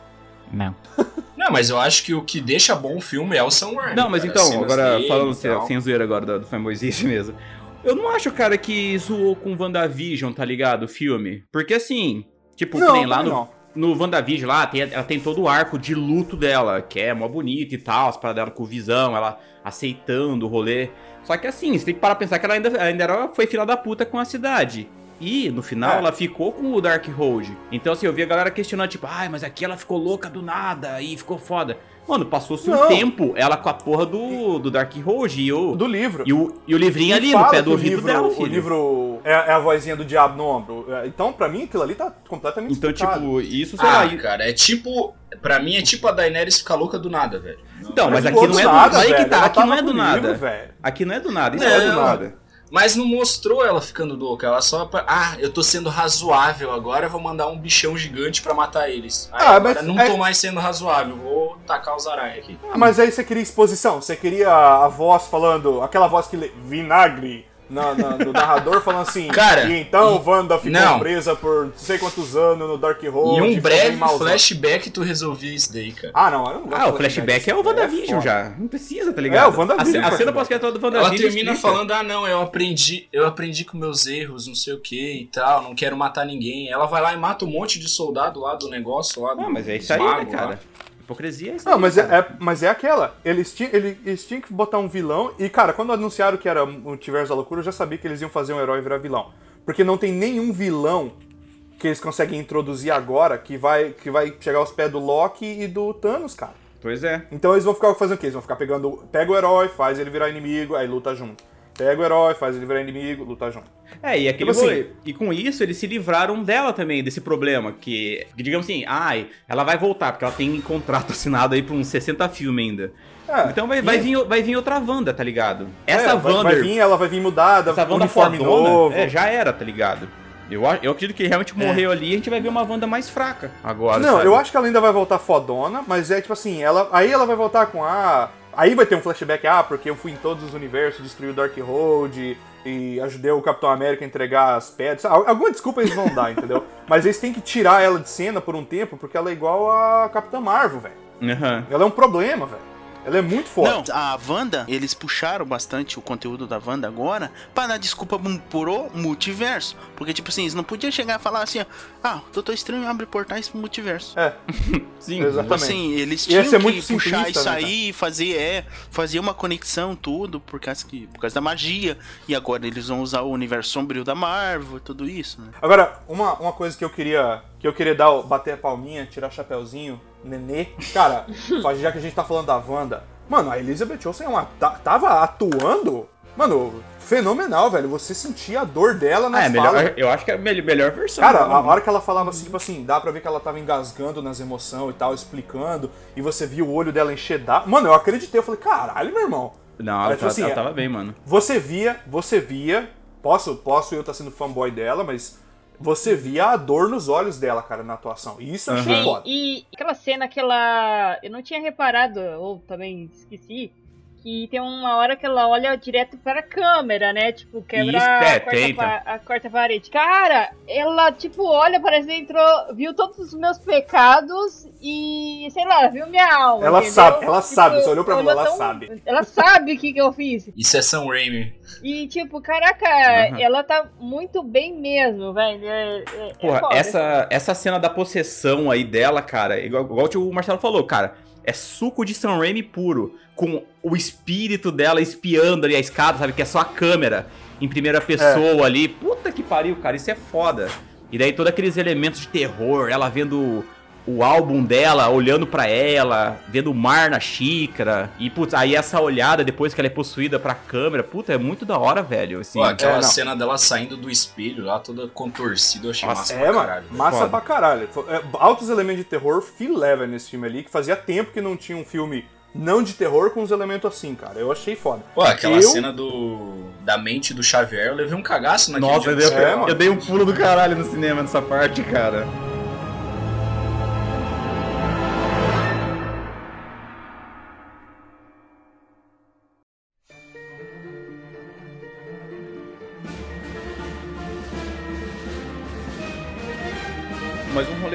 Não. Não, mas eu acho que o que deixa bom o filme é o Sam Raimi. Não, mas cara, então, agora dele falando sem, sem zoeira agora do, do fanboyzice mesmo. Eu não acho, cara, que zoou com WandaVision, tá ligado? O filme. Porque assim, tipo, Não, tem lá no, não. no WandaVision lá, tem, ela tem todo o arco de luto dela, que é mó bonito e tal, as paradas dela com visão, ela aceitando o rolê. Só que assim, você tem que parar pra pensar que ela ainda, ainda era, foi fila da puta com a cidade. E no final É. ela ficou com o Darkhold. Então assim, eu vi a galera questionando, tipo, ai, mas aqui ela ficou louca do nada e ficou foda. Mano, passou-se um Não. tempo ela com a porra do, do Darkhold e o, Do livro. e o, e o livrinho ali Fala no pé do o ouvido livro, dela, O filho. livro é, é a vozinha do diabo no ombro. É, Então, pra mim, aquilo ali tá completamente Então, explicado. tipo, isso, sei Ah, lá. e- cara, é tipo. Pra mim é tipo a Daenerys ficar louca do nada, velho. Então, mas Não aqui não é do nada, Aí que velho. tá, aqui não tava é do o nada. livro, velho. Aqui não é do nada, isso não é do Não. nada. Mas não mostrou ela ficando louca. Ela só. Ah, eu tô sendo razoável agora, vou mandar um bichão gigante pra matar eles. Aí, Ah, agora não é- tô mais sendo razoável, vou tacar os aranha aqui. Ah, Mas aí você queria exposição, você queria a voz falando, aquela voz que lê vinagre na, na- do narrador falando assim, Cara, e então Wanda ficou não. presa por não sei quantos anos no Darkhold. em um ficou breve flashback tu resolvia isso daí, cara. Ah, não, eu não gosto Ah, o flashback é o isso, WandaVision foda. já. Não precisa, tá ligado? É, o WandaVision, A, a cena pós-crédito do Ela WandaVision termina explica. falando, ah não, eu aprendi, eu aprendi com meus erros, não sei o que e tal, não quero matar ninguém. Ela vai lá e mata um monte de soldado lá do negócio lá do Ah, mas é isso aí, né, magos lá. Hipocrisia é isso Não, aí, mas é, é- mas é aquela. Eles, ti, ele- eles tinham que botar um vilão. E, cara, quando anunciaram que era o Multiverso da Loucura, eu já sabia que eles iam fazer um herói virar vilão. Porque não tem nenhum vilão que eles conseguem introduzir agora que vai, que vai chegar aos pés do Loki e do Thanos, cara. Pois é. Então eles vão ficar fazendo o quê? Eles vão ficar pegando. Pega o herói, faz ele virar inimigo, aí luta junto. Pega o herói, faz ele virar inimigo, luta junto. É, e aquele Tipo assim-. E com isso eles se livraram dela também, desse problema. Que, digamos assim, ai, ela vai voltar, porque ela tem contrato assinado aí pra uns 60 filmes ainda. É, então vai, vai, vir, vai vir outra Wanda, tá ligado? Essa é, vai, Wanda. vai vir, ela vai vir mudada, essa Wanda uniforme fodona, novo. É, já era, tá ligado? Eu, a- eu acredito que realmente morreu ali e a gente vai ver uma Wanda mais fraca agora. Não, sabe? eu acho que ela ainda vai voltar fodona, mas é tipo assim, ela, aí ela vai voltar com ah, aí vai ter um flashback, ah, porque eu fui em todos os universos, destruí o Darkhold e ajudei o Capitão América a entregar as pedras. Al- Alguma desculpa eles vão dar, entendeu? Mas eles têm que tirar ela de cena por um tempo, porque ela é igual a Capitã Marvel, velho. Aham. Ela é um problema, velho. Ela é muito forte. Não, a Wanda, eles puxaram bastante o conteúdo da Wanda agora pra dar desculpa pro multiverso. Porque, tipo assim, eles não podiam chegar e falar assim, ó, ah, o Doutor Estranho abre portais pro multiverso. É, Sim. Tipo exatamente. assim, eles tinham que muito puxar simplista, isso né, aí e fazer, é, fazer uma conexão, tudo, por causa, que, por causa da magia. E agora eles vão usar o universo sombrio da Marvel, tudo isso, né? Agora, uma, uma coisa que eu queria. Que eu queria dar, bater a palminha, tirar o chapéuzinho, nenê. Cara, já que a gente tá falando da Wanda. Mano, a Elizabeth Olsen é uma, ta- tava atuando. Mano, fenomenal, velho. Você sentia a dor dela nas Ah, é, melhor, eu acho que é a mel- melhor versão. Cara, a né? hora que ela falava assim, tipo assim, dá pra ver que ela tava engasgando nas emoções e tal, explicando, e você via o olho dela encher d'água. Mano, eu acreditei, eu falei, caralho, meu irmão. Não, ela, tipo assim, ela é- tava bem, mano. Você via, você via, posso, posso eu estar sendo fanboy dela, mas você via a dor nos olhos dela, cara, na atuação. E isso eu achei Aham. foda. E aquela cena, aquela. Eu não tinha reparado, ou também esqueci, que tem uma hora que ela olha direto para a câmera, né? Tipo, quebra Isso, é, a, quarta a quarta parede. Cara, ela, tipo, olha, parece que entrou, viu todos os meus pecados e, sei lá, viu minha alma. Ela entendeu? sabe, ela Tipo, sabe, você olhou pra mim, ela tão- sabe. Ela sabe o que, que eu fiz. Isso é Sam Raimi. E, tipo, caraca, Aham. ela tá muito bem mesmo, velho. É, é- é Porra, foda. essa, essa cena da possessão aí dela, cara, igual, igual o Marcelo falou, cara, é suco de Sam Raimi puro, com o espírito dela espiando ali a escada, sabe? Que é só a câmera em primeira pessoa ali. Puta que pariu, cara, isso é foda. E daí todos aqueles elementos de terror, ela vendo o álbum dela, olhando pra ela, vendo o mar na xícara. E, putz, aí essa olhada depois que ela é possuída pra câmera, puta, é muito da hora, velho. Assim, Pô, aquela é, cena dela saindo do espelho lá, toda contorcida, eu achei Nossa, massa É, pra mano, caralho. massa Foda. pra caralho. É, altos elementos de terror, filé, velho, nesse filme ali, que fazia tempo que não tinha um filme não de terror com uns elementos assim, cara. Eu achei foda. Pô, aquela Eu- cena do da mente do Xavier, eu levei um cagaço naquele Nossa, eu dia. dei, É, eu dei um pulo do caralho no cinema nessa parte, cara.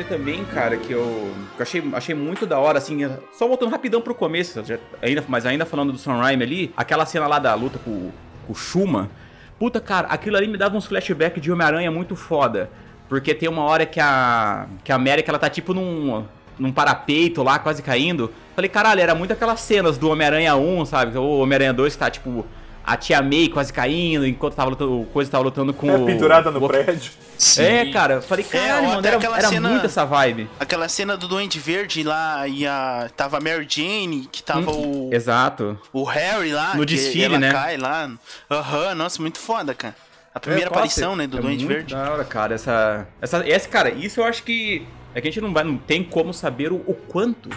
Também, cara, que eu, que eu achei, achei muito da hora, assim, só voltando rapidão pro começo, já- ainda, mas ainda falando do Sam Raimi ali, aquela cena lá da luta com, com o Shuma, puta, cara, aquilo ali me dava uns flashbacks de Homem-Aranha muito foda, porque tem uma hora que a, que a América, ela tá tipo num, num parapeito lá, quase caindo, falei, caralho, era muito aquelas cenas do Homem-Aranha 1, sabe, ou Homem-Aranha 2 que tá, tipo, a tia May quase caindo, enquanto tava lutando, o coisa tava lutando com É, o. pendurada no o- prédio. Sim. É, cara, eu falei, É, caralho, ou mano, era, aquela era cena- muito essa vibe. Aquela cena do Duende Verde lá e a. Tava a Mary Jane, que tava o, Exato. o Harry lá. No desfile, ela né? cai lá. Aham, nossa, muito foda, cara. A primeira É, aparição, né, do é Duende muito Verde. Da hora, cara, essa, essa, esse, cara, isso eu acho que é que a gente não vai, não tem como saber o, o quanto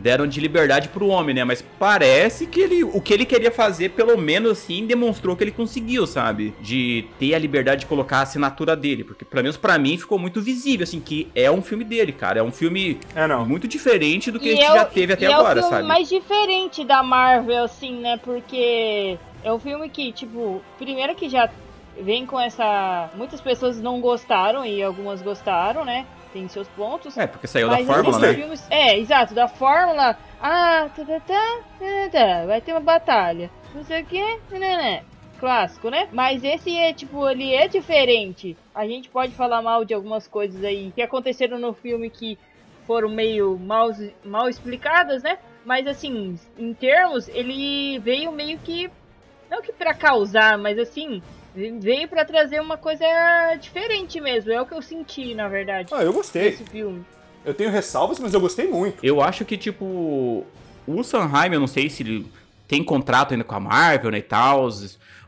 deram de liberdade pro homem, né? Mas parece que ele, o que ele queria fazer, pelo menos assim, demonstrou que ele conseguiu, sabe? De ter a liberdade de colocar a assinatura dele, porque pelo menos pra mim ficou muito visível, assim, que é um filme dele, cara. É um filme É, não. muito diferente do que E a gente é o- já teve até e agora, é o filme sabe? mais diferente da Marvel, assim, né? Porque é um filme que, tipo, primeiro que já vem com essa. Muitas pessoas não gostaram e algumas gostaram, né? Tem seus pontos. É, porque saiu da fórmula, né? filmes- é, exato, da fórmula. Ah, tá, tá, tá, tá, tá, vai ter uma batalha. Não sei o que, né, né. Clássico, né? Mas esse é, tipo, ele é diferente. A gente pode falar mal de algumas coisas aí que aconteceram no filme que foram meio mal, mal explicadas, né? Mas assim, em termos, ele veio meio que. Não que pra causar, mas assim. Veio pra trazer uma coisa diferente mesmo. É o que eu senti, na verdade. Ah, eu gostei. Desse filme. Eu tenho ressalvas, mas eu gostei muito. Eu acho que, tipo, o Sanheim, eu não sei se ele tem contrato ainda com a Marvel, né, e tal,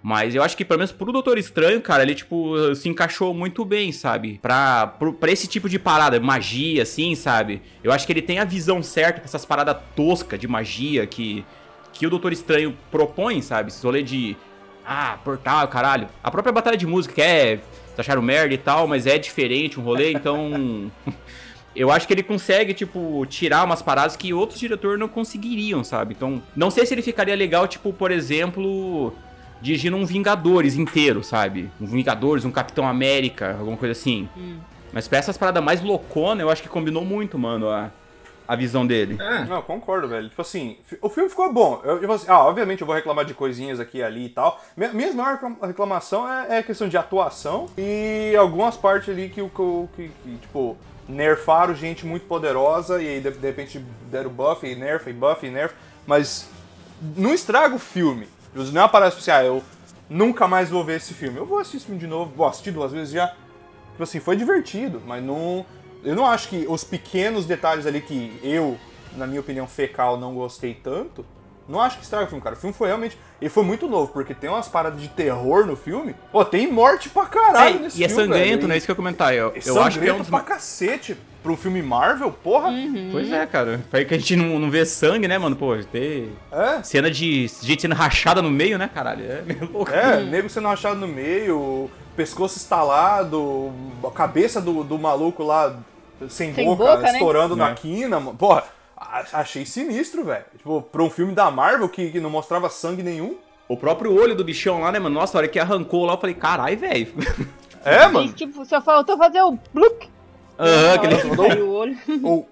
mas eu acho que, pelo menos pro Doutor Estranho, cara, ele, tipo, se encaixou muito bem, sabe? Pra, pro- pra esse tipo de parada, magia, assim, sabe? Eu acho que ele tem a visão certa pra essas paradas toscas de magia que, que o Doutor Estranho propõe, sabe? Esse rolê de, ah, portal, caralho. A própria batalha de música é, vocês acharam merda e tal, mas é diferente um rolê, então... Eu acho que ele consegue, tipo, tirar umas paradas que outros diretores não conseguiriam, sabe? Então, não sei se ele ficaria legal, tipo, por exemplo, dirigindo um Vingadores inteiro, sabe? Um Vingadores, um Capitão América, alguma coisa assim. Hum. Mas pra essas paradas mais loucona, eu acho que combinou muito, mano, a, a visão dele. É. Não, concordo, velho. Tipo assim, o filme ficou bom. Eu, tipo assim, ah, obviamente eu vou reclamar de coisinhas aqui e ali e tal. Mi- Minha maior reclam- reclamação é, é questão de atuação e algumas partes ali que, o que, que, tipo, nerfaram gente muito poderosa e aí de, de repente deram buff e nerf e buff e nerf. Mas não estraga o filme. Não é parada tipo assim, ah, eu nunca mais vou ver esse filme. Eu vou assistir esse filme de novo, vou assistir duas vezes já. Tipo assim, foi divertido, mas não. Eu não acho que os pequenos detalhes ali que eu, na minha opinião, fecal, não gostei tanto. Não acho que estraga o filme, cara. O filme foi realmente. Ele foi muito novo, porque tem umas paradas de terror no filme. Pô, tem morte pra caralho É, nesse e é filme. sangrento, velho. né? Isso que eu ia comentar. Eu, É eu acho que é um dos pra cacete. Um filme Marvel, porra. Pois é, cara. Pra que a gente não, não vê sangue, né, mano? Pô, ter É. cena de gente sendo rachada no meio, né, caralho? É meio louco. É, nego sendo rachado no meio, pescoço estalado, a cabeça do, do maluco lá sem, Sem boca, boca, né? estourando na É. quina. mano. Porra, achei sinistro, velho. Tipo, pra um filme da Marvel que, que não mostrava sangue nenhum. O próprio olho do bichão lá, né, mano? Nossa, a hora que arrancou lá, eu falei, carai, velho. É, mano. tipo, só faltou fazer o bluk. Aham, aquele. que o olho. Ou,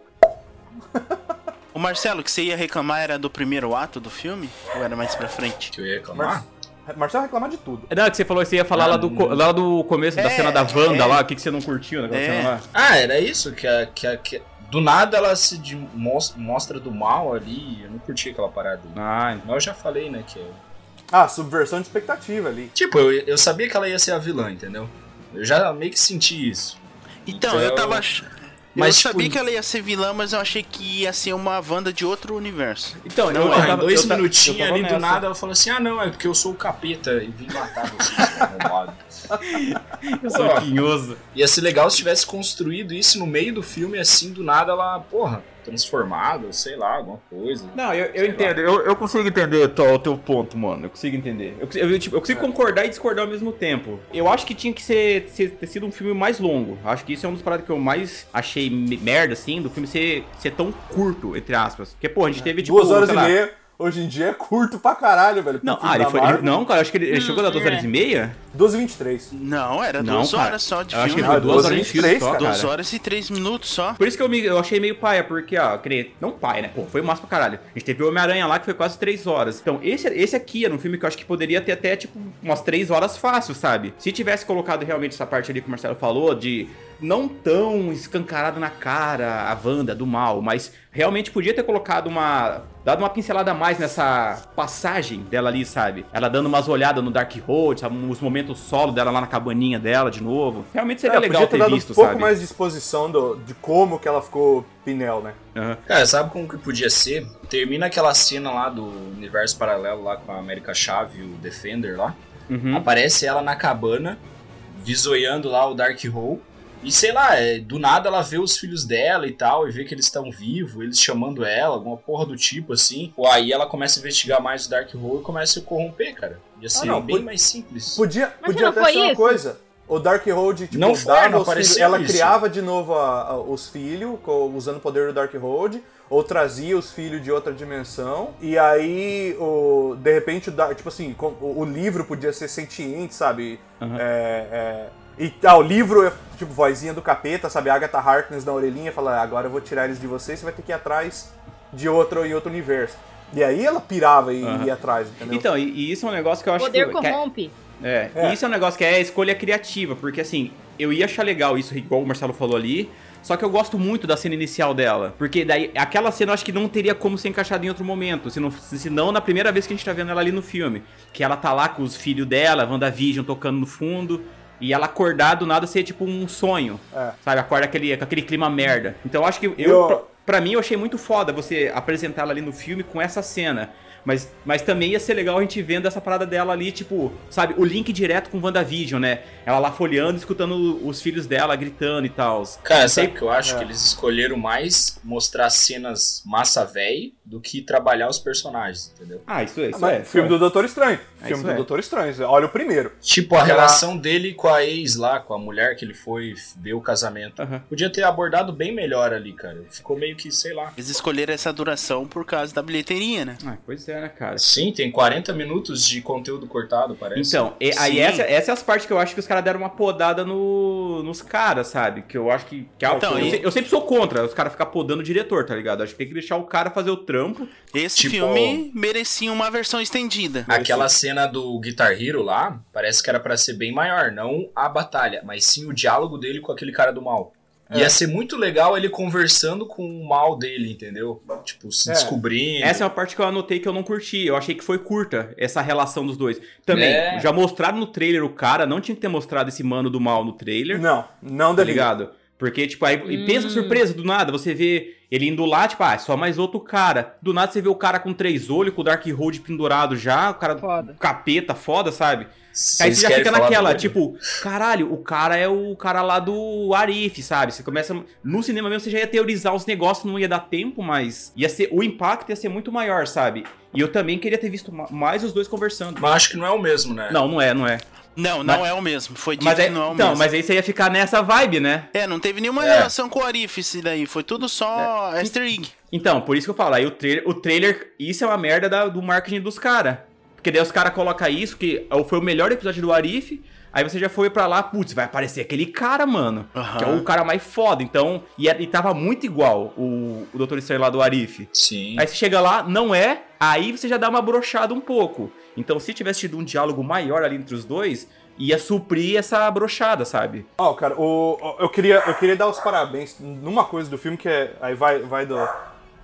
O Marcelo, que você ia reclamar era do primeiro ato do filme? Ou era mais pra frente? Que eu ia reclamar? Mar... Marcelo reclamar de tudo. Não, é que você falou que você ia falar lá, do, lá do começo da É, cena da Wanda é. lá, o que, que você não curtiu naquela É. cena lá? Ah, era isso? Que, a, que, a, que do nada ela se mostra do mal ali. Eu não curti aquela parada. Ah, Mas eu já falei, né? Que é- Ah, subversão de expectativa ali. Tipo, eu, eu sabia que ela ia ser a vilã, entendeu? Eu já meio que senti isso. Então, Então, eu tava. ach- mas, eu sabia tipo, que ela ia ser vilã, mas eu achei que ia ser uma Wanda de outro universo. então, Não, eu, eu em tava- dois eu eu minutinhos ali do nessa. nada ela falou assim: ah, não, é porque eu sou o capeta e vim matar você, seu arrombado." Eu sou Ó. tinhoso. Ia ser legal se tivesse construído isso no meio do filme, assim, do nada ela, porra, transformada, sei lá, alguma coisa. Não, eu, eu entendo, eu, eu consigo entender o teu, ponto, mano. Eu consigo entender. Eu, consigo- eu, tipo, eu consigo concordar e discordar ao mesmo tempo. Eu acho que tinha que ser, ser- ter sido um filme mais longo. Acho que isso é uma das paradas que eu mais achei me- merda, assim, do filme ser, ser tão curto, entre aspas. Porque, pô, a gente teve, tipo, Duas horas e meia. Hoje em dia é curto pra caralho, velho. Não, ah, filme ele foi. ele- não, cara, eu acho que ele, ele chegou a dar duas é. horas e meia. 12 e 23. Não, era Não, duas cara. horas só de Eu acho que filme. foi Ah, duas duas horas e de filme 23, só, cara. Duas cara. horas e três minutos só. Por isso que eu, me, eu achei meio paia, porque, ó, querer. Não paia, né? Pô, foi massa pra caralho. A gente teve o Homem-Aranha lá que foi quase três horas. Então, esse, esse aqui era um filme que eu acho que poderia ter até, tipo, umas três horas fácil, sabe? Se tivesse colocado realmente essa parte ali que o Marcelo falou, de não tão escancarado na cara a Wanda do mal, mas realmente podia ter colocado uma. dado uma pincelada a mais nessa passagem dela ali, sabe? Ela dando umas olhadas no Dark Road, sabe? os momentos solo dela lá na cabaninha dela de novo. Realmente seria É, legal podia ter, ter dado visto, um pouco sabe? mais de exposição do- de como que ela ficou Pinel, né? Aham. Cara, sabe como que podia ser? Termina aquela cena lá do universo paralelo lá com a América Chave e o Defender lá. Uhum. Aparece ela na cabana, visoiando lá o Dark Hole. E sei lá, é, do nada ela vê os filhos dela e tal, e vê que eles estão vivos, eles chamando ela, alguma porra do tipo assim. Pô, aí ela começa a investigar mais o Dark Hole e começa a se corromper, cara. Ia ser não, bem pod- mais simples. Podia, Mas podia até ser uma coisa. O Darkhold, tipo, Não foi, dava não filhos, ela isso. criava de novo a- a- os filhos, usando o poder do Darkhold, ou trazia os filhos de outra dimensão, e aí, o, de repente, o Dark, tipo assim, o, o livro podia ser sentiente, sabe? Aham. É, é, e ah, o livro é tipo vozinha do capeta, sabe? Agatha Harkness na orelhinha fala: "Ah, agora eu vou tirar eles de você, você vai ter que ir atrás de outro em outro universo. E aí ela pirava e Aham. ia atrás, entendeu? Então, e, e isso é um negócio que eu acho Poder que. que é- corrompe. É, É. e isso é um negócio que é escolha criativa, porque assim, eu ia achar legal isso, igual o Marcelo falou ali, só que eu gosto muito da cena inicial dela, porque daí aquela cena eu acho que não teria como ser encaixada em outro momento, se não, se não na primeira vez que a gente tá vendo ela ali no filme, que ela tá lá com os filhos dela, WandaVision tocando no fundo, e ela acordar do nada ser tipo um sonho, É. sabe? Acorda aquele, com aquele clima merda. Então eu acho que eu, Eu- pra, pra mim eu achei muito foda você apresentar ela ali no filme com essa cena. Mas, mas também ia ser legal a gente vendo essa parada dela ali, tipo, sabe, o link direto com WandaVision, né? Ela lá folheando, escutando os filhos dela gritando e tal. Cara, sabe o que eu acho? É. Que eles escolheram mais mostrar cenas massa véi do que trabalhar os personagens, entendeu? Ah, isso, isso Mas é. filme do Doutor Estranho. É, filme isso do é. Doutor Estranho. Olha o primeiro. Tipo, a relação dele com a ex lá, com a mulher que ele foi ver o casamento. Podia ter abordado bem melhor ali, cara. Ficou meio que, sei lá. Eles escolheram essa duração por causa da bilheteria, né? Ah, pois é, né, cara? Sim, tem 40 minutos de conteúdo cortado, parece. Então, e- aí essa, essa é as partes que eu acho que os caras deram uma podada no, nos caras, sabe? Que eu acho que. que é- Então, eu, e- eu sempre sou contra os caras ficar podando o diretor, tá ligado? Acho que tem que deixar o cara fazer o trampo. Esse Tipo- filme merecia uma versão estendida. Aquela cena do Guitar Hero lá, parece que era pra ser bem maior. Não a batalha, mas sim o diálogo dele com aquele cara do mal. Ia ser muito legal ele conversando com o mal dele, entendeu? Tipo, se É. descobrindo. Essa é uma parte que eu anotei que eu não curti. Eu achei que foi curta essa relação dos dois. Também, É. já mostraram no trailer o cara, não tinha que ter mostrado esse mano do mal no trailer. Não, não Tá ligado? Porque, tipo, aí e pensa Hum. surpresa, do nada, você vê ele indo lá, tipo, ah, é só mais outro cara. Do nada você vê o cara com três olhos, com o Dark Hold pendurado já, o cara Foda. capeta, foda, sabe? Aí Vocês você já fica naquela, tipo, caralho, o cara é o cara lá do Arif, sabe? Você começa. No cinema mesmo você já ia teorizar os negócios, não ia dar tempo, mas ia ser. O impacto ia ser muito maior, sabe? E eu também queria ter visto ma- mais os dois conversando. Mas acho que não é o mesmo, né? Não, não é, não é. Não, não Mas- é o mesmo. Foi dito Mas é, que não é o então, mesmo. mas aí você ia ficar nessa vibe, né? É, não teve nenhuma É. relação com o Arif esse daí. Foi tudo só easter egg. Então, por isso que eu falo, aí o trailer, o trailer isso é uma merda da- do marketing dos caras. Porque daí os caras colocam isso, que foi o melhor episódio do Arif, aí você já foi pra lá, putz, vai aparecer aquele cara, mano. Que é o cara mais foda. Então, e, é- e tava muito igual o, o Doutor Estranho lá do Arif. Sim. Aí você chega lá, não é, aí você já dá uma brochada um pouco. Então, se tivesse tido um diálogo maior ali entre os dois, ia suprir essa brochada, sabe? Ó, cara, o, o- eu, queria, eu queria dar os parabéns numa coisa do filme que é. Aí vai, vai do.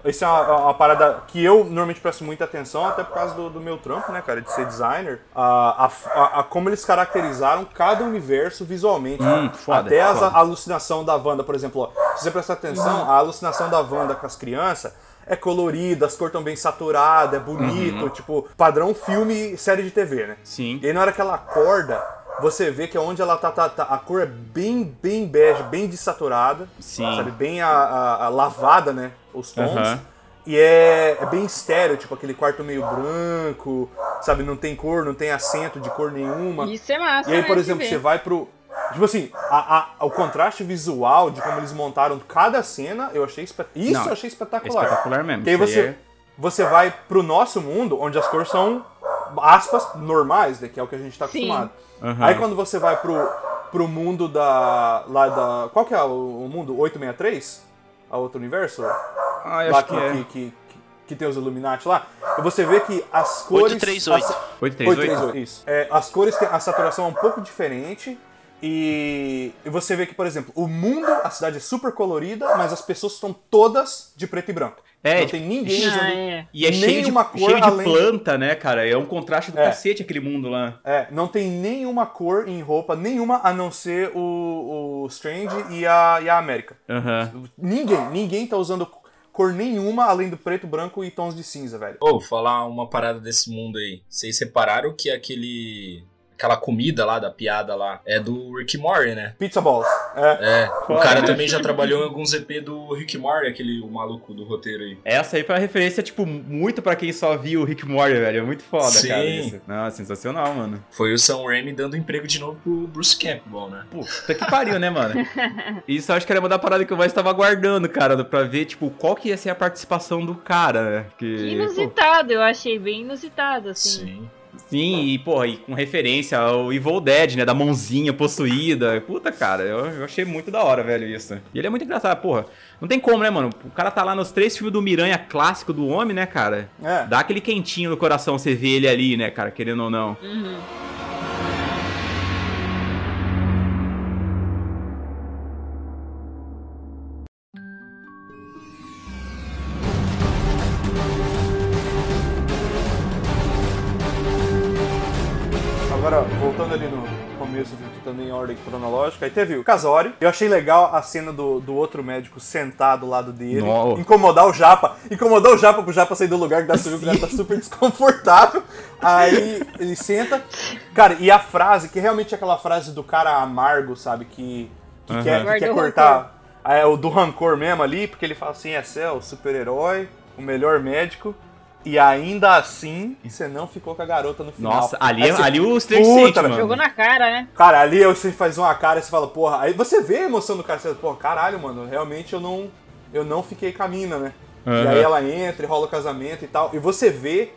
Isso é uma, uma parada que eu normalmente presto muita atenção, até por causa do, do meu trampo, né, cara, de ser designer. A, a- a- como eles caracterizaram cada universo visualmente. Hum, foda, até foda. a alucinação da Wanda, por exemplo, ó, se você prestar atenção, a alucinação da Wanda com as crianças é colorida, as cores estão bem saturadas, é bonito, tipo, padrão filme, série de TV, né? Sim. E aí na hora que ela acorda, você vê que onde ela tá, tá- tá- a cor é bem, bem bege, bem desaturada. Sim. Sabe, bem a, a- a lavada, né? Os tons. Aham. E é, é bem estéreo, tipo aquele quarto meio branco, sabe? Não tem cor, não tem acento de cor nenhuma. Isso é massa. E aí, né, por exemplo, você vai pro. Tipo assim, a- a- o contraste visual de como eles montaram cada cena, eu achei espe- Isso Não, eu achei É espetacular. espetacular mesmo. Que aí você, é- você vai pro nosso mundo, onde as cores são, aspas, normais, né, que é o que a gente tá Sim. acostumado. Aham. Aí quando você vai pro, pro mundo da. lá da. Qual que é o, mundo? 863? A outro universo? Ah, eu lá acho que é. que, que, que, que tem os Illuminati lá. E você vê que as cores. 838. as- 838? 838, isso. É, as cores têm a saturação é um pouco diferente. E, e você vê que, por exemplo, o mundo, a cidade é super colorida, mas as pessoas estão todas de preto e branco. É, não tipo, tem ninguém Ah, usando. é. E é cheio de, Nenhuma cor cheio de além- planta, né, cara? É um contraste do É. cacete aquele mundo lá. É, não tem nenhuma cor em roupa, nenhuma a não ser o, o Strange e a, e a América. Aham. Ninguém, ninguém tá usando cor nenhuma além do preto, branco e tons de cinza, velho. Ô, falar uma parada desse mundo aí. Vocês repararam que aquele. Aquela comida lá da piada lá é do Rick Morty, né? Pizza Balls. É. É, o cara também já trabalhou em alguns EP do Rick Morty, aquele o maluco do roteiro aí. Essa aí foi uma referência, tipo, muito pra quem só viu o Rick Morty, velho. É muito foda, Sim. cara, isso. Não, sensacional, mano. Foi o Sam Raimi dando emprego de novo pro Bruce Campbell, né? Puta que pariu, né, mano? Isso eu acho que era uma da parada que eu mais tava aguardando, cara, pra ver, tipo, qual que ia ser a participação do cara, né? Que Que, pô, inusitado, eu achei bem inusitado, assim. Sim. Sim, e, porra, e com referência ao Evil Dead, né? Da mãozinha possuída. Puta, cara, eu, eu achei muito da hora, velho, isso. E ele é muito engraçado, porra. Não tem como, né, mano? O cara tá lá nos três filmes do Miranha clássico do homem, né, cara? É. Dá aquele quentinho no coração você vê ele ali, né, cara, querendo ou não. Uhum. Ordem cronológica, aí teve o Casori. Eu achei legal a cena do, do outro médico sentado ao lado dele, No. incomodar o Japa, incomodar o Japa pro Japa sair do lugar que dá o cara tá super desconfortável. Aí ele senta. Cara, e a frase, que realmente é aquela frase do cara amargo, sabe? Que, que Aham. quer, que quer cortar. É o do rancor mesmo ali, porque ele fala assim: é, é o super-herói, o melhor médico. E ainda assim, você não ficou com a garota no final. Nossa, ali, você- ali os três Puta, sente, velho. mano. Jogou na cara, né? Cara, ali você faz uma cara e você fala, porra, aí você vê a emoção do cara, você fala, porra, caralho, mano, realmente eu não, eu não fiquei com a mina, né? E Aham. aí ela entra e rola o casamento e tal, e você vê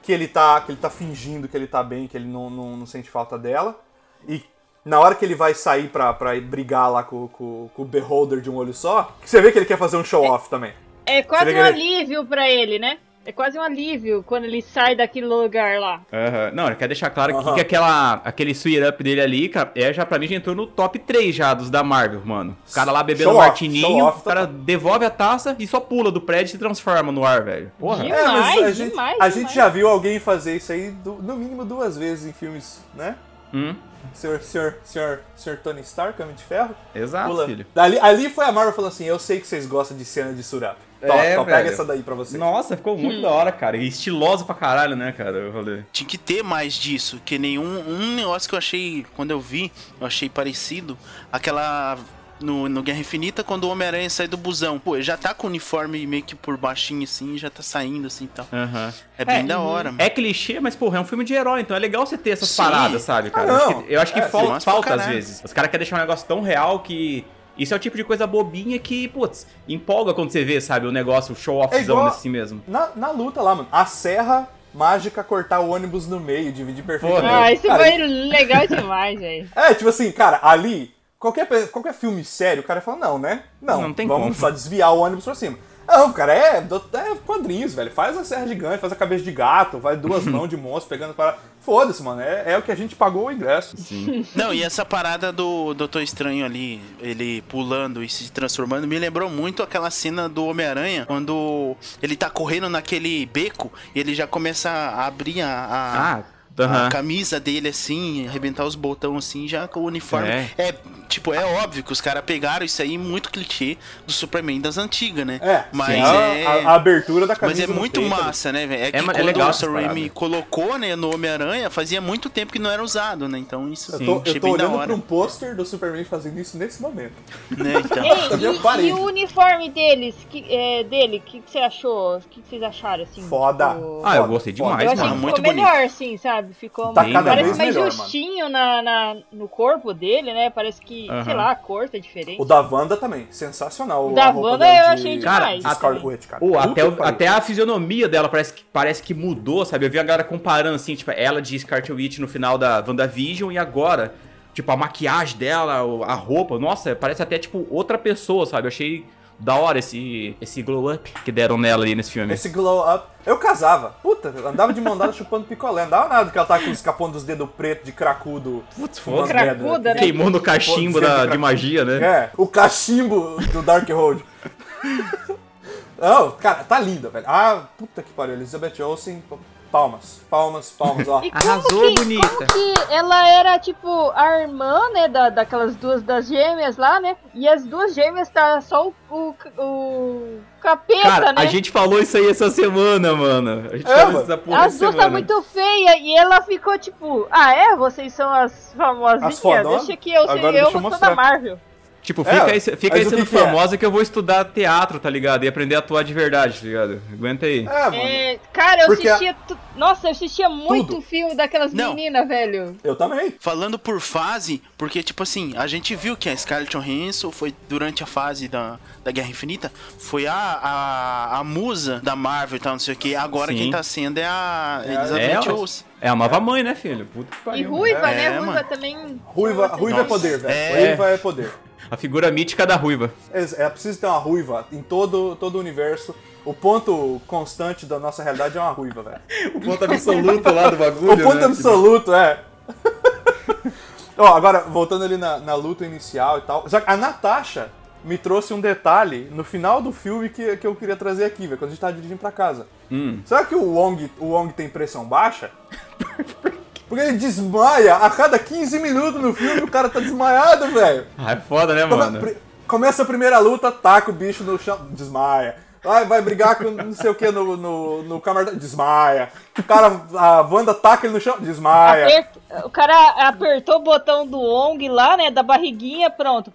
que ele tá, que ele tá fingindo que ele tá bem, que ele não, não, não sente falta dela, e na hora que ele vai sair pra, pra ir brigar lá com, com, com o Beholder de um olho só, você vê que ele quer fazer um show-off também. É quase um ele- alívio pra ele, né? É quase um alívio quando ele sai daquele lugar lá. Aham. Não, ele quer deixar claro que, Aham. que aquela, aquele sweet up dele ali, cara, é, já pra mim já entrou no top 3 já dos da Marvel, mano. O cara lá bebendo Show um off, martininho, o cara devolve a taça e só pula do prédio e se transforma no ar, velho. Porra. Demais, É, mas a gente, demais, a demais. gente já viu alguém fazer isso aí do- no mínimo duas vezes em filmes, né? Hum, Senhor, senhor, senhor, senhor Tony Stark, Homem de Ferro. exato, Pula. filho. Dali, ali foi a Marvel falando assim: Eu sei que vocês gostam de cena de surap. Tó, É, tó, pega velho. essa daí pra vocês. Nossa, ficou muito da hora, cara. E estiloso pra caralho, né, cara, eu falei. Tinha que ter mais disso, que nenhum um negócio que eu achei, quando eu vi, eu achei parecido, aquela no, no Guerra Infinita, quando o Homem-Aranha sai do busão. Pô, ele já tá com o uniforme meio que por baixinho assim, já tá saindo assim e tal. Aham. É bem É, da hora, mano. É clichê, mas, porra, é um filme de herói, então é legal você ter essas Sim. paradas, sabe, cara? Ah, Eu acho que- eu acho que É, fal- sim, mas pra falta às vezes. Os caras querem deixar um negócio tão real que. Isso é o tipo de coisa bobinha que, putz, empolga quando você vê, sabe, o negócio, o show-offzão É assim mesmo. Na, na luta lá, mano, a serra mágica cortar o ônibus no meio, dividir perfeitamente. Ah, isso Cara, foi legal demais, velho. É, tipo assim, cara, ali, qualquer, qualquer filme sério, o cara fala, não, né? Não, Não tem vamos como. só desviar o ônibus pra cima. Não, cara, é, do- é quadrinhos, velho. Faz a serra gigante, faz a cabeça de gato, vai duas mãos de monstro pegando para. Foda-se, mano. É, é o que a gente pagou o ingresso. Sim. Não, e essa parada do Doutor Estranho ali, ele pulando e se transformando, me lembrou muito aquela cena do Homem-Aranha, quando ele tá correndo naquele beco e ele já começa a abrir a, a- Ah, aham. a camisa dele assim, arrebentar os botões assim, já com o uniforme. É. É, tipo, é óbvio que os caras pegaram isso aí muito clichê do Superman das antigas, né? É, mas sim, é. a, a abertura da camisa. Mas é muito peito, massa, né, velho? É que É ma- é quando legal o Sam Raimi colocou, né, no Homem-Aranha, fazia muito tempo que não era usado, né? Então isso Eu Sim, tô, achei eu tô bem da olhando hora. pra um pôster do Superman fazendo isso nesse momento. Né, então. Ei, Cadê a e, e o uniforme deles, que, é, dele, o que, que você achou? O que, que vocês acharam, assim? Foda. tipo- Ah, eu gostei demais, Eu achei mano. que muito ficou bonito. melhor, assim, sabe? Ficou Tá cada Parece vez mais melhor, mano. justinho na, na- no corpo dele, né? Parece que, Aham. sei lá, a cor tá diferente. O da Wanda também, sensacional. O da a roupa Wanda dela eu de- achei Cara, demais. de Scarlet Witch, cara. Pô, Puta até, o- até a fisionomia dela parece que, parece que mudou, sabe? Eu vi a galera comparando, assim, tipo, ela de Scarlet Witch no final da WandaVision e agora, tipo, a maquiagem dela, a roupa, nossa, parece até, tipo, outra pessoa, sabe? Eu achei Da hora esse, esse glow up que deram nela ali nesse filme. Esse glow up. Eu casava. Puta, andava de mão dada chupando picolé. Não dava nada que ela tava com escapando dos dedos pretos de cracudo. Putz, foda. merda. Cracuda, né? Queimou no cachimbo da, de magia, né? É, o cachimbo do Dark Road. Não, cara, tá linda, velho. Ah, puta que pariu. Elizabeth Olsen, palmas, palmas, palmas, ó. E como Arrasou, que, bonita. Como que ela era, tipo, a irmã, né, da, daquelas duas das gêmeas lá, né? E as duas gêmeas tá só o, o, o capeta, Cara, né? a gente falou isso aí essa semana, mano. A gente É, falou da porra As essa duas semana. tá muito feia e ela ficou tipo, ah é? Vocês são as famosinhas? As? Deixa que eu Agora eu eu sou mostrar. da Marvel. Tipo, É, fica aí, fica aí sendo que que é? famosa que eu vou estudar teatro, tá ligado? E aprender a atuar de verdade, tá ligado? Aguenta aí. É, mano. É, cara, eu Porque a- assistia. tu- Nossa, eu assistia muito Tudo. filme daquelas Não. meninas, velho. Eu também. Falando por fase, porque, tipo assim, a gente viu que a Scarlett Johansson foi durante a fase da, da Guerra Infinita, foi a, a, a musa da Marvel e tal, não sei o que. Agora Sim. quem tá sendo é a É, Elizabeth é, Olsen. É a nova mãe, né, filho? Puta que E pariu. ruiva, É, né? mano. Ruiva também. Ruiva, ruiva é poder, velho. É. Ruiva é poder. A figura mítica da ruiva. É, é preciso ter uma ruiva em todo, todo o universo. O ponto constante da nossa realidade é uma ruiva, velho. O ponto absoluto lá do bagulho. O ponto absoluto, é. Ó, agora, voltando ali na, na luta inicial e tal. Só que a Natasha me trouxe um detalhe no final do filme que, que eu queria trazer aqui, velho, quando a gente tava dirigindo pra casa. Hum. Será que o Wong, o Wong tem pressão baixa? Porque ele desmaia a cada 15 minutos no filme, o cara tá desmaiado, velho. Ah, é foda, né, Come- mano? pri- Começa a primeira luta, taca o bicho no chão, desmaia. Vai, vai brigar com não sei o que no, no, no camarada, desmaia. O cara, a Wanda taca ele no chão, desmaia. Aper- O cara apertou o botão do Ong lá, né? Da barriguinha, pronto.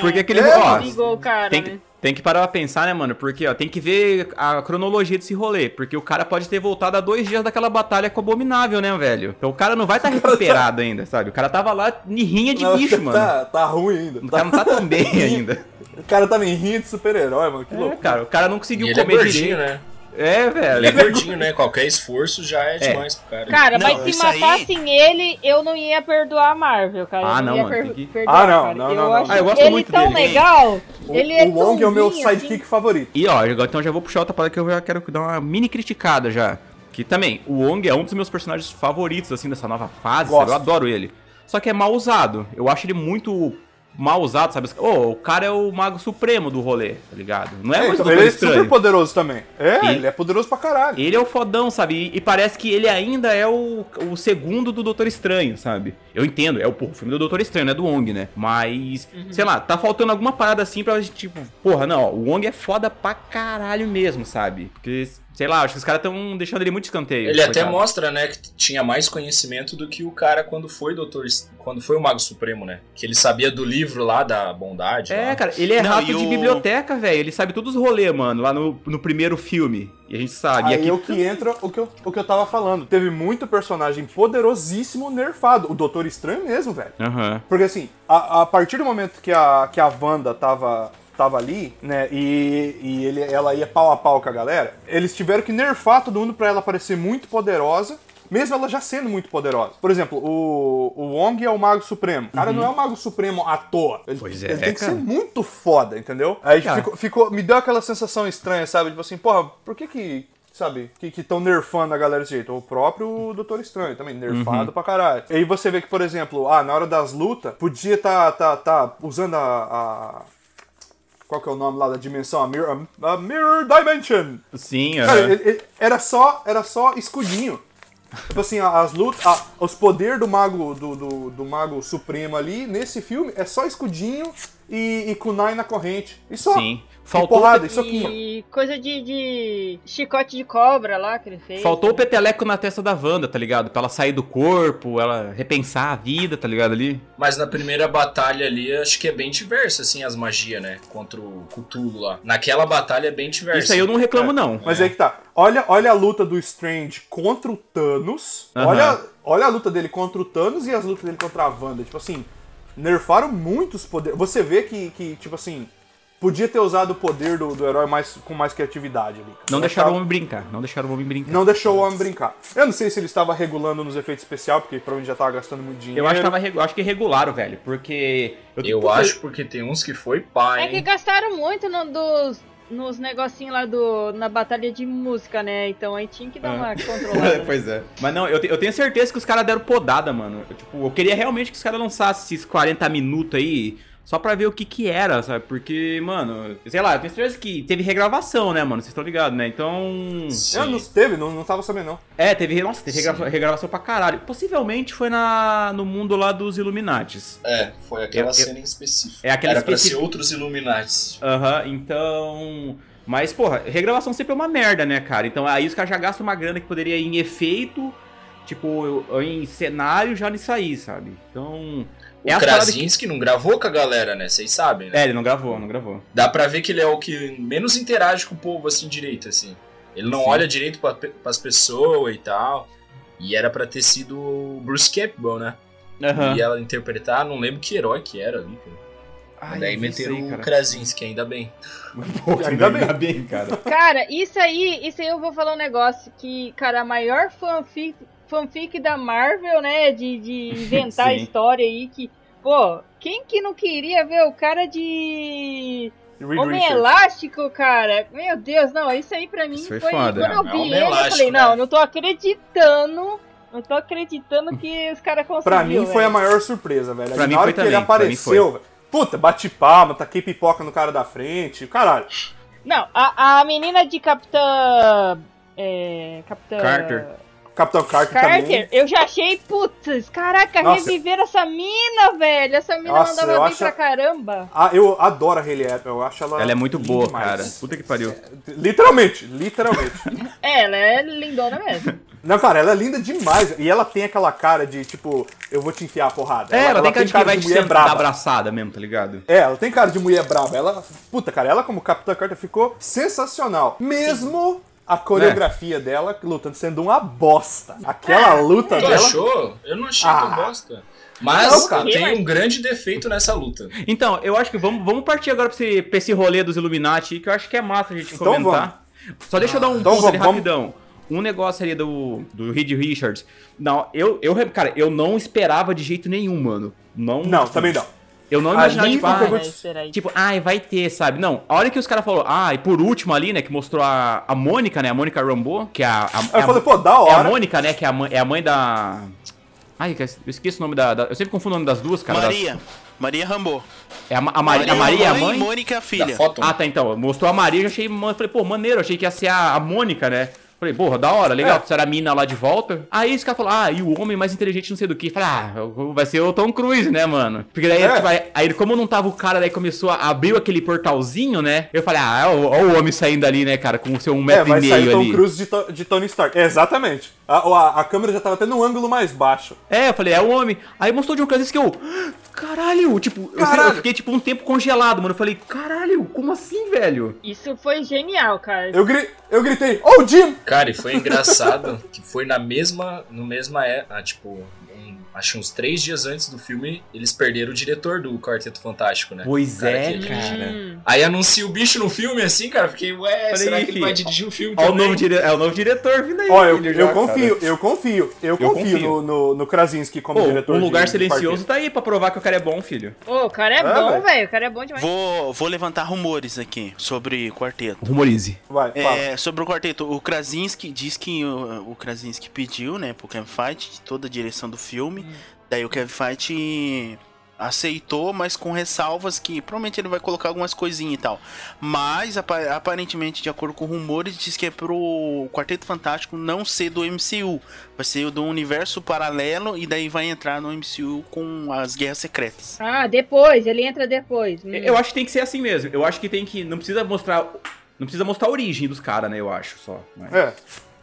Porque aquele. É, ó, Ligou o cara, tem, né? que, tem que parar pra pensar, né, mano? Porque, ó, tem que ver a cronologia desse rolê. Porque o cara pode ter voltado há dois dias daquela batalha com o Abominável, né, velho? Então o cara não vai estar tá recuperado ainda, sabe? O cara tava lá em rinha de Não, bicho, tá, mano. Tá ruim ainda. O cara não tá tão bem ainda. O cara tava em rinha de super-herói, mano. Que É, louco. cara, o cara não E conseguiu ele é comer gordinho, direito. né? É, velho. Ele é gordinho, né? Qualquer esforço já é demais pro cara. Cara, Não, mas se isso aí- matassem ele, eu não ia perdoar a Marvel, cara. Ah, eu não, ia mano, que- perdoar, Ah, não, cara. não, eu não, não. acho Ah, eu gosto ele muito tão dele. legal. O, ele é o Wong é o meu assim. sidekick favorito. E ó, então já vou puxar outra parada que eu já quero dar uma mini criticada já. Que também, o Wong é um dos meus personagens favoritos, assim, dessa nova fase, Gosto. Eu adoro ele. Só que é mal usado. Eu acho ele muito mal usado, sabe? Ô, o cara é o mago supremo do rolê, tá ligado? Não é, É, então, ele é Estranho. super poderoso também. É, Ele- ele... é poderoso pra caralho. Ele é o fodão, sabe? E, e parece que ele ainda é o, o segundo do Doutor Estranho, sabe? Eu entendo, é o, porra, o filme do Doutor Estranho, não é do Wong, né? Mas, sei lá, tá faltando alguma parada assim pra gente, tipo, porra, não, ó, o Wong é foda pra caralho mesmo, sabe? Porque, sei lá, acho que os caras tão deixando ele muito escanteio. Ele até coitado. mostra, né, que tinha mais conhecimento do que o cara quando foi doutor, quando foi o Mago Supremo, né? Que ele sabia do livro lá da bondade. É, lá. cara, ele é Não, rato de o- biblioteca, velho. Ele sabe todos os rolês, mano, lá no, no primeiro filme. E a gente sabe. E Aí aqui é o que entra o que, eu, o que eu tava falando. Teve muito personagem poderosíssimo nerfado. O Doutor Estranho mesmo, velho. Aham. Porque assim, a, a partir do momento que a, que a Wanda tava, tava ali, né, e, e ele, ela ia pau a pau com a galera, eles tiveram que nerfar todo mundo pra ela parecer muito poderosa. Mesmo ela já sendo muito poderosa. Por exemplo, o, o Wong é o Mago Supremo. O cara não é o Mago Supremo à toa. Ele, Pois é, ele tem que cara. ser muito foda, entendeu? Aí ficou, ficou- me deu aquela sensação estranha, sabe? Tipo assim, porra, por que que, sabe, que estão nerfando a galera desse jeito? O próprio Doutor Estranho também, nerfado pra caralho. E aí você vê que, por exemplo, ah, na hora das lutas, podia tá, tá, tá usando a... a- Qual que é o nome lá da dimensão? A Mirror, a Mirror Dimension. Sim, Cara, aham. ele- ele- era só, era só escudinho. Tipo assim, as lutas, a- os poderes do mago do, do, do mago supremo ali nesse filme é só escudinho e, e kunai na corrente. E só. Sim. E Faltou, porrada, e soquinho. E coisa de, de chicote de cobra lá que ele fez. faltou o né? peteleco na testa da Wanda, tá ligado? Pra ela sair do corpo, ela repensar a vida, tá ligado ali? Mas na primeira batalha ali, acho que é bem diversa, assim, as magias, né? Contra o Cthulhu lá. Naquela batalha é bem diversa. Isso aí eu não reclamo, não. Mas aí que tá. Olha, olha a luta do Strange contra o Thanos. Aham. Olha, olha a luta dele contra o Thanos e as lutas dele contra a Wanda. Tipo assim, nerfaram muitos poderes. Você vê que, que tipo assim, podia ter usado o poder do, do herói mais, com mais criatividade ali. cara. Não Eu deixaram o homem brincar. Não deixaram o homem brincar. Não deixou o homem brincar. Eu não sei se ele estava regulando nos efeitos especiais, porque provavelmente já tava gastando muito dinheiro. Eu acho que, tava, regu- eu acho que regularam, velho. Porque. Eu Putz, acho porque tem uns que foi pai, É que gastaram muito no- dos, nos negocinhos lá do, na batalha de música, né? Então aí tinha que dar Ah. uma controlada. pois é. Mas não, eu, te- eu tenho certeza que os caras deram podada, mano. Eu, tipo, eu queria realmente que os caras lançassem esses 40 minutos aí. Só pra ver o que que era, sabe? Porque, mano, sei lá, eu tenho certeza que teve regravação, né, mano? Vocês estão ligados, né? Então. Eu não teve, não, não tava sabendo não. É, teve. Nossa, teve Sim. regravação, regravação pra caralho. Possivelmente foi na, no mundo lá dos Illuminates. É, foi aquela Eu- eu- cena em específico. É aquela Era pra específica- ser outros Illuminati. Aham, então. Mas, porra, regravação sempre é uma merda, né, cara? Então aí os caras já gastam uma grana que poderia ir em efeito, tipo, em cenário já nisso aí, sabe? Então. O as paradas que- Krasinski não gravou com a galera, né? Vocês sabem, né? É, ele não gravou, não gravou. Dá pra ver que ele é o que menos interage com o povo assim direito, assim. Ele não Sim. olha direito pra, pras pessoas e tal. E era pra ter sido o Bruce Campbell, né? Aham. E ela interpretar, não lembro que herói que era ali. cara. Ai, Daí meteram sei, o. Krasinski, ainda bem. Pô, Ainda ainda bem, cara. Cara, isso aí, isso aí eu vou falar um negócio que, cara, a maior fanfic, fanfic da Marvel, né, de, de inventar Sim. história aí que, pô, quem que não queria ver o cara de Reed Homem. Elástico, cara? Meu Deus, não, isso aí pra mim Isso foi foi, foda. quando eu Não, é vi Homem ele, eu Elástico, falei, né? não, não tô acreditando, não tô acreditando que os caras conseguiram, Pra mim foi a maior surpresa, velho. Pra Na mim hora foi que ele também, mim apareceu, velho. Puta, bati palma, taquei pipoca no cara da frente, caralho. Não, a, a menina de Capitã... É, Capitã... Carter. Capitão Carter, Carter, também. eu já achei, putz, caraca, Nossa. reviveram essa mina, velho. Essa mina Nossa, mandava bem acho- pra caramba. Ah, eu adoro a Hayley Atwell, eu acho ela Ela é muito boa, demais. cara. Puta que pariu. Literalmente, literalmente. É, ela é lindona mesmo. Não, cara, ela é linda demais. E ela tem aquela cara de, tipo, eu vou te enfiar a porrada. É, ela, tem cara de quem vai te mulher braba. abraçada mesmo, tá ligado? É, ela tem cara de mulher braba. Ela, puta, cara, ela como Capitã Carter ficou sensacional. Mesmo a coreografia dela lutando sendo uma bosta. Aquela luta Tu dela. achou? Eu não achei Ah. bosta. Mas Não, cara. tem um grande defeito nessa luta. Então, eu acho que vamos, vamos partir agora pra esse, pra esse rolê dos Illuminati, que eu acho que é massa a gente Então comentar. Só deixa eu dar um Então ponto ali vamos, vamos. rapidão. Um negócio ali do, do Reed Richards. Não, eu, eu, cara, eu não esperava de jeito nenhum, mano. Não, Não, também não. Eu não imaginava, tipo, ah, Vai. Tipo, ai, vai ter, sabe? Não, a hora que os caras falaram, ah, e por último ali, né, que mostrou a, a Mônica, né, a Mônica Rambeau, que é a... a- Aí é eu a- falei, pô, da É a hora. Mônica, né, que é a mãe, é a mãe da... Ai, eu esqueci o nome da, da- Eu sempre confundo o nome das duas, cara. das- Maria. Maria Rambo. é a, a, Maria, a Maria é a mãe? e Mônica a filha. foto. Ah, tá, então. Mostrou a Maria, eu achei... Falei, pô, maneiro, achei que ia ser a, a Mônica, né? Falei, porra, da hora, legal, É. será a mina lá de volta. Aí esse cara falou, ah, e o homem mais inteligente não sei do que. Falei, ah, vai ser o Tom Cruise, né, mano? Porque daí, É. aí, como não tava o cara, daí começou a abrir aquele portalzinho, né? Eu falei, ah, ó o homem saindo ali, né, cara, com o seu um É, metro vai e sair meio Tom ali. Cruise de, To- de Tony Stark. É, exatamente. A, a, a câmera já tava tendo um ângulo mais baixo. É, eu falei, é o homem. Aí mostrou de um caso que eu. Caralho, tipo, eu- Caralho. Eu, fiquei tipo um tempo congelado, mano. Eu falei, caralho, como assim, velho? Isso foi genial, cara. Eu, gri, eu gritei, oh, Jim! Cara, e foi engraçado que foi na mesma. No mesma é, ah, tipo, acho uns três dias antes do filme, eles perderam o diretor do Quarteto Fantástico, né? Pois é, que- cara. Aí anuncia o bicho no filme assim, cara. Fiquei, ué, Falei, será que ele vai dirigir o filme Ó, o novo dire... É o novo diretor vindo aí. Ó, eu, eu já, confio, eu confio, eu confio, confio. no, no, no Krasinski como Pô, diretor. um lugar de- silencioso tá aí pra provar que o cara é bom, filho. Ô, o cara é, É, bom, velho. velho. O cara é bom demais. Vou, vou levantar rumores aqui sobre quarteto. Rumorize. Vai, fala. É, sobre o quarteto, o Krasinski diz que o, o Krasinski pediu, né, pro Kevin Feige toda a direção do filme. Daí o Kevin Feige aceitou, mas com ressalvas que provavelmente ele vai colocar algumas coisinhas e tal. Mas apa- aparentemente, de acordo com rumores, diz que é pro Quarteto Fantástico não ser do MCU, vai ser do universo paralelo e daí vai entrar no MCU com as Guerras Secretas. Ah, depois, ele entra depois. Hum. Eu acho que tem que ser assim mesmo. Eu acho que tem que. Não precisa mostrar. Não precisa mostrar a origem dos caras, né? Eu acho só. Mas- É,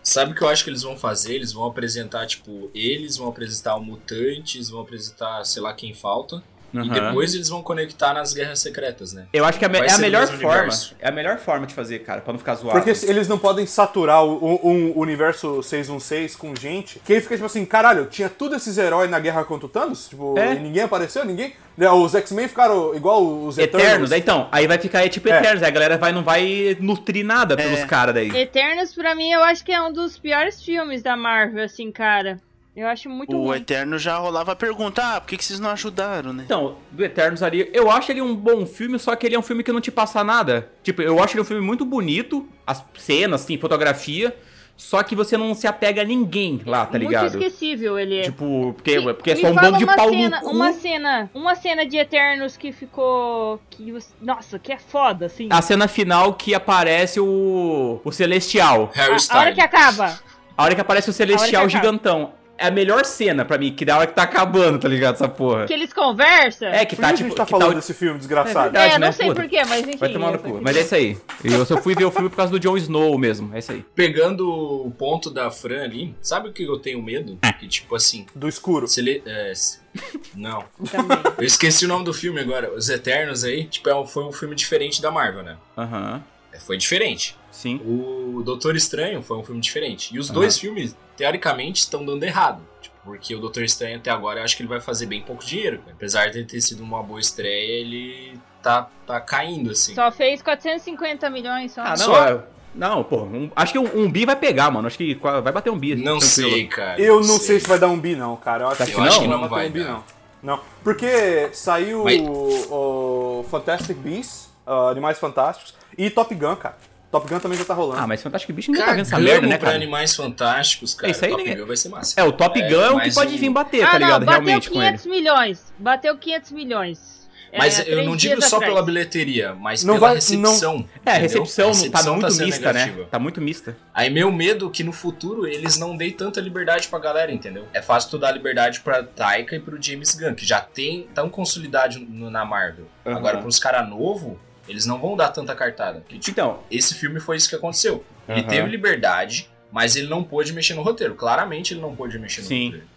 Sabe o que eu acho que eles vão fazer? Eles vão apresentar, tipo, eles vão apresentar o Mutantes, vão apresentar, sei lá quem falta. E Aham. depois eles vão conectar nas guerras secretas, né? Eu acho que é, a me- é a melhor forma. universo. É a melhor forma de fazer, cara, pra não ficar zoado. Porque eles não podem saturar o, o- um universo 616 com gente. Que aí fica tipo assim, caralho, tinha todos esses heróis na guerra contra o Thanos? Tipo, É. e ninguém apareceu, ninguém. Né, Os X-Men ficaram igual os Eternos. Eternos, aí então, aí vai ficar tipo É. Eternos, aí a galera vai, não vai nutrir nada pelos caras daí. Eternos, pra mim, eu acho que é um dos piores filmes da Marvel, assim, cara. Eu acho muito O ruim. Eterno já rolava a pergunta, ah, por que, que vocês não ajudaram, né? Então, do Eternos ali, eu acho ele um bom filme, só que ele é um filme que não te passa nada. Tipo, eu acho ele um filme muito bonito, as cenas, assim, fotografia, só que você não se apega a ninguém lá, tá muito ligado? esquecível ele é. Tipo, porque, Me- porque é só um bando de pau cena, no cu. Uma cena, uma cena de Eternos que ficou... que você- Nossa, que é foda, assim. A cena final que aparece o, o Celestial. Harry a, a hora que acaba. A hora que aparece o Celestial gigantão. É a melhor cena pra mim, que da hora que tá acabando, tá ligado? Essa porra. Que eles conversam. É, que Por tá que a tipo. gente tá que falando o- desse filme É desgraçado? verdade. É, não né? sei porquê, mas enfim. Vai tomar no eu- cu. Mas é isso aí. Eu só fui ver o filme por causa do Jon Snow mesmo. É isso aí. Pegando o ponto da Fran ali, sabe o que eu tenho medo? Que tipo assim, Do escuro. se ele. é, se- não. Também. Eu esqueci o nome do filme agora. Os Eternos aí, tipo, é um- foi um filme diferente da Marvel, né? Aham. É, Foi diferente. Sim. O Doutor Estranho foi um filme diferente. E os Aham. dois filmes, teoricamente, estão dando errado. Tipo, porque o Doutor Estranho até agora eu acho que ele vai fazer bem pouco dinheiro. cara. Apesar de ele ter sido uma boa estreia, ele tá, tá caindo, assim. Só fez 450 milhões só. Ah, não. Só- é- Não, pô. um- acho que um, um bi vai pegar, mano. Acho que vai bater um bi. Não tranquilo. sei, cara. Eu não sei se vai dar um bi, não, cara. Eu acho, Acho que, que não? não Não vai vai um bi, dar. não. Não. Porque saiu Mas- o, o Fantastic Beasts, uh, Animais Fantásticos, e Top Gun, cara. Top Gun também já tá rolando. Ah, mas Fantástico Bicho ninguém tá Cagamos vendo essa merda, né, pra cara? Animais Fantásticos, cara. É, isso aí Top ninguém- Gun vai ser massa. É, o Top Gun é o que pode o- vir bater, ah, tá ligado? não, bateu Realmente com ele. 500 milhões. Bateu 500 milhões. Mas É, eu não digo só atrás. pela bilheteria, mas Não pela vai- recepção. É, a recepção, não tá muito sendo mista, né? negativa. Tá muito mista. Aí meu medo é que no futuro eles não deem tanta liberdade pra galera, entendeu? É fácil tu dar liberdade pra Taika e pro James Gunn, que já tem tão consolidado no- na Marvel. Aham. Agora, pros caras novos, eles não vão dar tanta cartada. Que, tipo, Então, esse filme foi isso que aconteceu. Ele Aham. teve liberdade, mas ele não pôde mexer no roteiro. Claramente ele não pôde mexer no Sim. roteiro.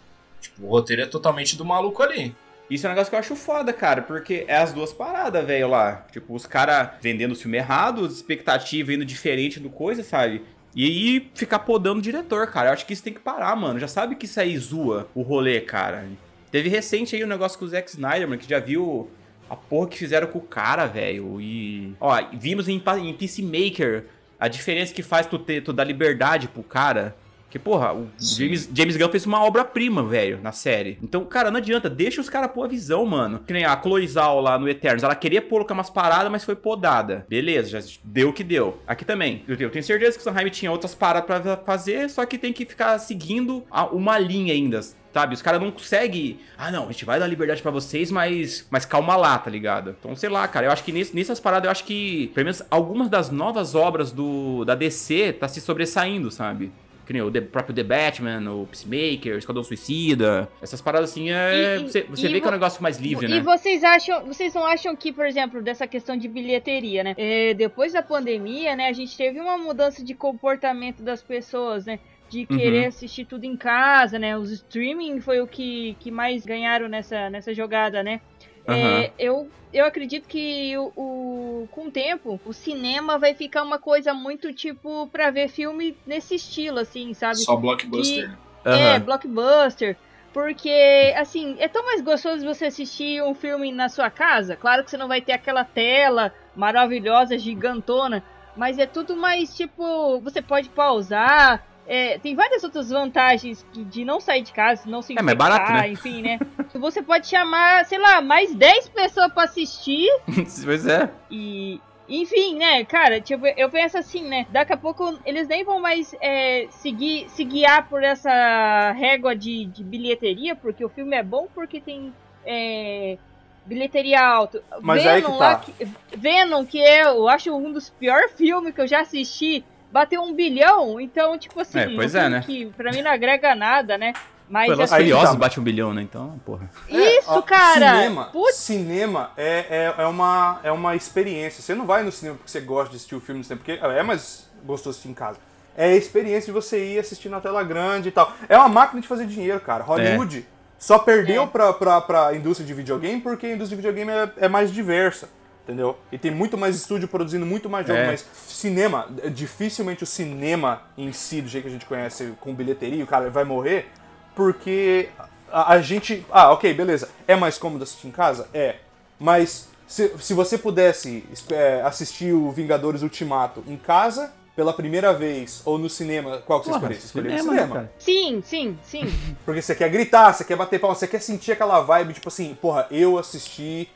Tipo, o roteiro é totalmente do maluco ali. Isso é um negócio que eu acho foda, cara, porque é as duas paradas, velho, lá. Tipo, os caras vendendo o filme errado, as expectativas indo diferente do coisa, sabe? E aí ficar podando o diretor, cara. Eu acho que isso tem que parar, mano. Já sabe que isso aí zoa o rolê, cara. Teve recente aí um negócio com o Zack Snyder, mano, que já viu a porra que fizeram com o cara, velho. E. Ó, vimos em, em Peacemaker a diferença que faz tu, ter, tu dar liberdade pro cara. Que, porra, o Sim. James, James Gunn fez uma obra-prima, velho, na série. Então, cara, não adianta, deixa os caras pôr a visão, mano. Que nem a Chloe Zhao lá no Eternos, ela queria colocar umas paradas, mas foi podada. Beleza, já deu o que deu. Aqui também, eu tenho, eu tenho certeza que o Sanheim tinha outras paradas pra fazer, só que tem que ficar seguindo a- uma linha ainda, sabe? Os caras não conseguem. Ah, não, a gente vai dar liberdade pra vocês, mas, mas calma lá, tá ligado? Então, sei lá, cara, eu acho que nesse- nessas paradas, eu acho que, pelo menos, algumas das novas obras do, da DC tá se sobressaindo, sabe? Que nem o The- próprio The Batman, o Peacemaker, o Esquadrão Suicida. Essas paradas assim é. E- e- você você e vê que é um vo- negócio mais livre, e né? vocês acham, vocês não acham que, por exemplo, dessa questão de bilheteria, né? É, depois da pandemia, né, a gente teve uma mudança de comportamento das pessoas, né? De Uhum. querer assistir tudo em casa, né? Os streaming foi o que, que mais ganharam nessa, nessa jogada, né? Aham. É, eu, eu acredito que o, o- com o tempo o cinema vai ficar uma coisa muito tipo pra ver filme nesse estilo, assim, sabe? Só blockbuster. né? É, Aham. blockbuster. Porque, assim, é tão mais gostoso você assistir um filme na sua casa. Claro que você não vai ter aquela tela maravilhosa, gigantona. Mas é tudo mais, tipo, você pode pausar. É, tem várias outras vantagens que- de não sair de casa, não se É, mas é infectar, barato, né? enfim, né? Você pode chamar, sei lá, mais 10 pessoas pra assistir pois é. e. Enfim, né, cara, tipo, eu penso assim, né? Daqui a pouco eles nem vão mais é, seguir, se guiar por essa régua de, de bilheteria, porque o filme é bom porque tem é, bilheteria alta. Mas aí que lá tá. que- Venom, que é, eu acho um dos piores filmes que eu já assisti, bateu um bilhão, então, tipo assim, É, pois é, né? que pra mim não agrega nada, né? Mas Foi Velozes assim, Furiosos tá. bate um bilhão, né? Então, porra. isso, ó, cara! Cinema, Putz, cinema é, é, é, uma, é uma experiência. Você não vai no cinema porque você gosta de assistir o filme no cinema, porque é mais gostoso assistir em casa. É a experiência de você ir assistir na tela grande e tal. É uma máquina de fazer dinheiro, cara. Hollywood Só perdeu É. pra, pra, pra indústria de videogame porque a indústria de videogame é, é mais diversa. Entendeu? E tem muito mais estúdio produzindo muito mais jogo, É. mas cinema, dificilmente o cinema em si, do jeito que a gente conhece, com bilheteria, o cara vai morrer, porque a, a gente. Ah, ok, beleza. É mais cômodo assistir em casa? É. Mas se, se você pudesse é, assistir o Vingadores Ultimato em casa, pela primeira vez, ou no cinema, qual que você? Você escolheria cinema, no né, cinema. cara? Sim, sim, sim. Porque você quer gritar, você quer bater palma, você quer sentir aquela vibe, tipo assim, porra, eu assisti.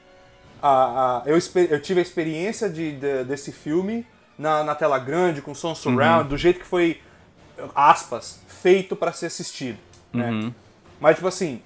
A, a- eu, eu tive a experiência de, de- desse filme na, na tela grande, com som surround, do jeito que foi, aspas, feito pra ser assistido. Né? Uhum. Mas, tipo assim,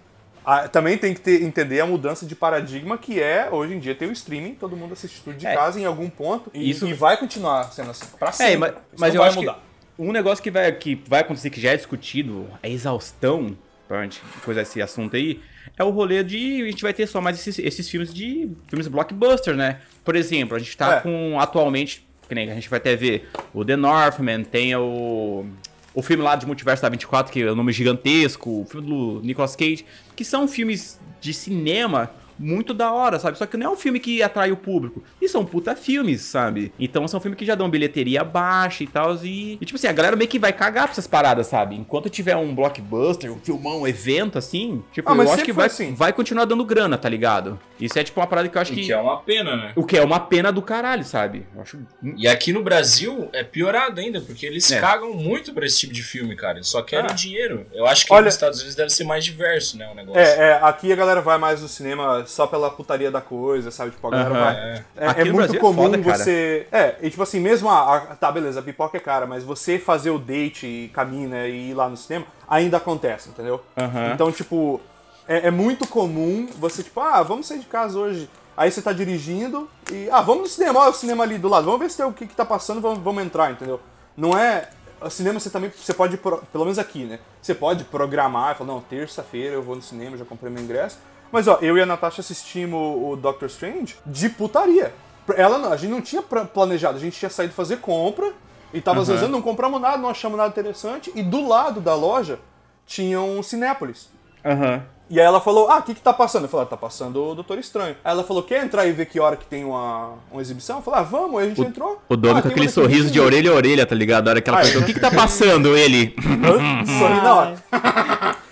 a- também tem que ter- entender a mudança de paradigma que é, hoje em dia, ter o streaming, todo mundo assiste tudo de É. casa em algum ponto. E, Isso- e vai continuar sendo assim, pra sempre. É, mas, mas eu vai acho mudar. que um negócio que vai, que vai acontecer, que já é discutido, a exaustão, pra gente coisar esse assunto aí, é o rolê de. A gente vai ter só mais esses, esses filmes de. filmes blockbuster, né? Por exemplo, a gente tá É. com atualmente. Que nem a gente vai até ver o The Northman, tem o. O filme lá de Multiverso da 24, que é o nome gigantesco, o filme do Nicolas Cage, que são filmes de cinema muito da hora, sabe? Só que não é um filme que atrai o público. E são puta filmes, sabe? Então são filmes que já dão bilheteria baixa e tal. E, e, tipo assim, a galera meio que vai cagar pra essas paradas, sabe? Enquanto tiver um blockbuster, um filmão, um evento assim, tipo, Ah, eu acho que vai, assim. vai continuar dando grana, tá ligado? Isso é tipo uma parada que eu acho O que. que é uma pena, né? O que é uma pena do caralho, sabe? Eu acho. E aqui no Brasil é piorado ainda, porque eles É. cagam muito pra esse tipo de filme, cara. Eles só querem Ah. dinheiro. Eu acho que Olha- nos Estados Unidos deve ser mais diverso, né, o negócio. É, é, aqui a galera vai mais no cinema só pela putaria da coisa, sabe? Tipo, a galera Aham. vai. É. É, é muito Brasil é comum foda, cara. você. É, e tipo assim, mesmo a, a- Tá, beleza, a pipoca é cara, mas você fazer o date e caminha e ir lá no cinema ainda acontece, entendeu? Aham. Então, tipo, é, é muito comum você, tipo, ah, vamos sair de casa hoje. Aí você tá dirigindo e. Ah, vamos no cinema, olha o cinema ali do lado, vamos ver se tem o que, que tá passando, vamos, vamos entrar, entendeu? Não é. O cinema você também. Você pode, pelo menos aqui, né? Você pode programar e falar, não, terça-feira eu vou no cinema, já comprei meu ingresso. Mas ó, eu e a Natasha assistimos o Doctor Strange de putaria. Ela não, a gente não tinha planejado, a gente tinha saído fazer compra e tava Aham. zazando, não compramos nada, não achamos nada interessante. E do lado da loja tinha um Cinépolis. Aham. E aí ela falou, ah, o que que tá passando? Eu falei, ah, tá passando o Doutor Estranho. Aí ela falou, quer entrar e ver que hora que tem uma, uma exibição? Eu falei, ah, vamos. Aí a gente entrou. O Domi ah, com aquele sorriso de orelha a orelha, tá ligado? A hora que ela Ah, perguntou, é. o que que tá passando, ele? Sorri na hora.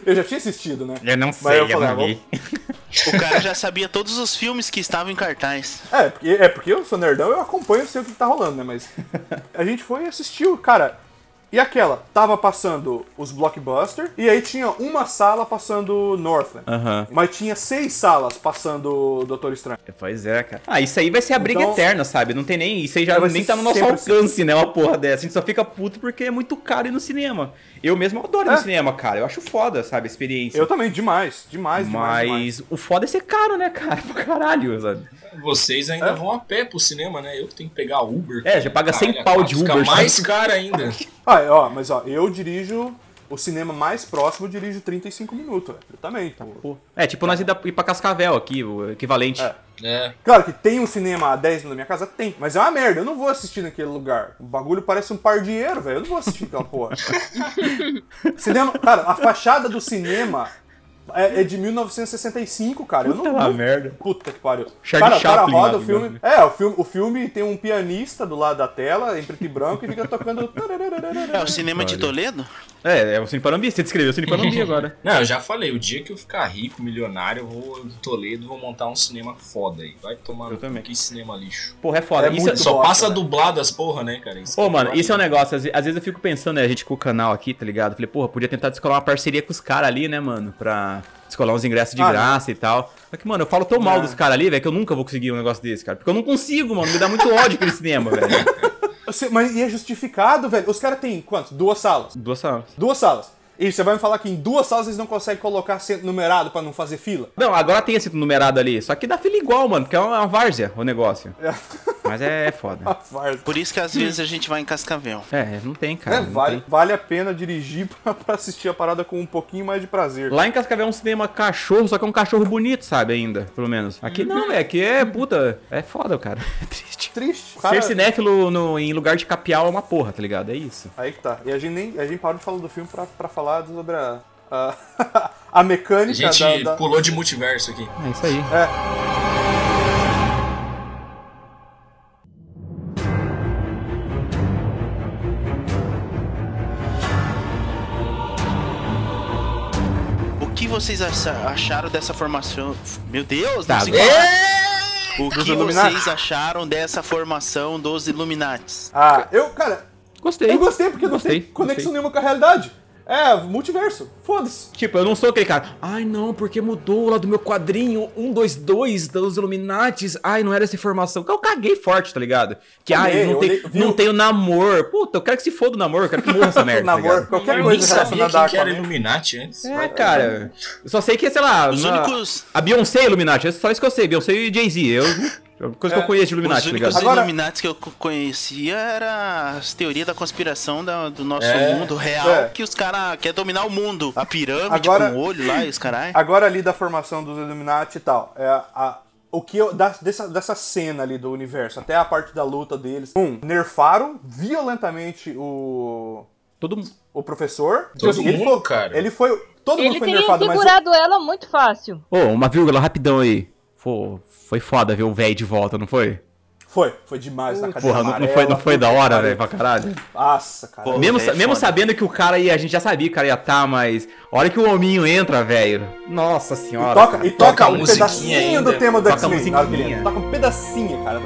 Eu já tinha assistido, né? Eu não Mas sei, eu eu falei, não ah, vi. O cara já sabia todos os filmes que estavam em cartaz. É, porque, é porque eu sou nerdão, eu acompanho, eu sei o que tá rolando, né? Mas a gente foi e assistiu, cara. E aquela, tava passando os blockbuster, e aí tinha uma sala passando Northland. Aham. Mas tinha seis salas passando Doutor Estranho. Pois é, cara. Ah, isso aí vai ser a briga Então- eterna, sabe? Não tem nem. Isso aí já nem tá no nosso alcance, né? Uma porra dessa. A gente só fica puto porque é muito caro ir no cinema. Eu mesmo adoro ir no É. cinema, cara. Eu acho foda, sabe? A experiência. Eu também, demais, demais, demais. Mas demais. o foda é ser caro, né, cara? Pra caralho, sabe? Vocês ainda É. vão a pé pro cinema, né? Eu que tenho que pegar Uber. É, já paga 100 pau de Fica Uber, mais sabe? caro ainda. Ah, ó, mas ó, eu dirijo o cinema mais próximo, eu dirijo 35 minutos, velho. Eu também, pô. Pô. É, tipo nós ir pra Cascavel aqui, o equivalente. É. É. Claro que tem um cinema a 10 minutos da minha casa? Tem. Mas é uma merda, eu não vou assistir naquele lugar. O bagulho parece um par de dinheiro, velho. Eu não vou assistir aquela porra. cinema, cara, a fachada do cinema é, é de 1965, cara. Eu não Puta vou. merda. Puta que pariu. Charlie cara, o cara Chaplin roda lá, o filme. né? É, o filme, o filme tem um pianista do lado da tela, em preto e branco, e fica tocando. É o cinema de Toledo? É, é o Cine Panambi. Você descreveu o Cine Panambi agora. Não, eu já falei, o dia que eu ficar rico, milionário, eu vou em Toledo vou montar um cinema foda aí. Vai tomar Eu também. que cinema lixo. Porra, é foda. É Isso muito Só bosta, passa velho. dublado as porra, né, cara? Isso Ô, que mano, isso é um negócio. Às ve- às vezes eu fico pensando, né? A gente com o canal aqui, tá ligado? Falei, porra, podia tentar descolar uma parceria com os caras ali, né, mano? Pra descolar uns ingressos de Ah, graça e tal. Só que, mano, eu falo tão mal Não. dos caras ali, velho, que eu nunca vou conseguir um negócio desse, cara. Porque eu não consigo, mano. Me dá muito ódio aquele cinema, velho. Você- Mas e é justificado, velho. Os caras têm quantos? Duas salas. Duas salas. Duas salas. E você vai me falar que em duas salas eles não conseguem colocar assento numerado pra não fazer fila? Não, agora tem esse numerado ali. Só que dá fila igual, mano, porque é uma várzea o negócio. Mas é foda. A farsa. Por isso que às vezes a gente vai em Cascavel. É, não tem, cara. É, não vale, tem. vale a pena dirigir pra, pra assistir a parada com um pouquinho mais de prazer. Lá em Cascavel é um cinema cachorro, só que é um cachorro bonito, sabe, ainda, pelo menos. Aqui não, velho. Aqui é, puta, é foda, cara. É triste. Triste. Cara, Ser cinéfilo no- em lugar de capial é uma porra, tá ligado? É isso. Aí que tá. E a gente nem a gente parou de falar do filme pra, pra falar sobre a, a, a mecânica A gente da, da- pulou de multiverso aqui. É isso aí. O que vocês acha- acharam dessa formação? Meu Deus, Tá não. O que vocês acharam dessa formação dos Illuminates? Ah, eu, cara, Gostei. eu gostei porque não Gostei, tem conexão gostei. nenhuma com a realidade. É, multiverso. Foda-se. Tipo, eu não sou aquele cara. Ai, não, porque mudou lá do meu quadrinho 122 dos Illuminates. Ai, não era essa informação. Eu caguei forte, tá ligado? Que, ai, não, eu tem, olhei- não tem o namor. Puta, eu quero que se foda o namoro, eu quero que morra essa merda. tá Namoro, ligado? qualquer Eu coisa nem sabia relacionada a quem que era. Illuminati antes. É, cara. Eu só sei que, sei lá, Os na- únicos- a Beyoncé é Illuminati. É só isso que eu sei. Beyoncé e Jay-Z. Eu, é coisa que eu conheço de Os Illuminati, únicos ligado? Agora- Illuminates que eu co- conhecia era as teorias da conspiração da- do nosso É. mundo real, É. que os caras querem dominar o mundo. A pirâmide Agora- com o olho lá e os carai. Agora ali da formação dos Illuminati e tal, é a, o que eu, da- dessa, dessa cena ali do universo, até a parte da luta deles. Um, nerfaram violentamente o, Todo mundo. o professor. Tipo Todo ele mundo, foi, cara. Ele foi. Todo mundo Ele foi teria nerfado, mas. o- segurado ela muito fácil. Ô, uma vírgula rapidão aí. Pô, foi foda ver o velho de volta, não foi? Foi, foi demais na cadeira Porra, não, não amarela, foi, não foi da hora, velho, pra caralho. Nossa, cara. Pô, Mesmo, velho, mesmo foda. sabendo que o cara ia, a gente já sabia que o cara ia estar, mas a hora que o hominho entra, velho. Nossa senhora. E toca, cara. e toca, Toca um pedacinho ainda. do tema do X-Men. Toca um pedacinho, cara.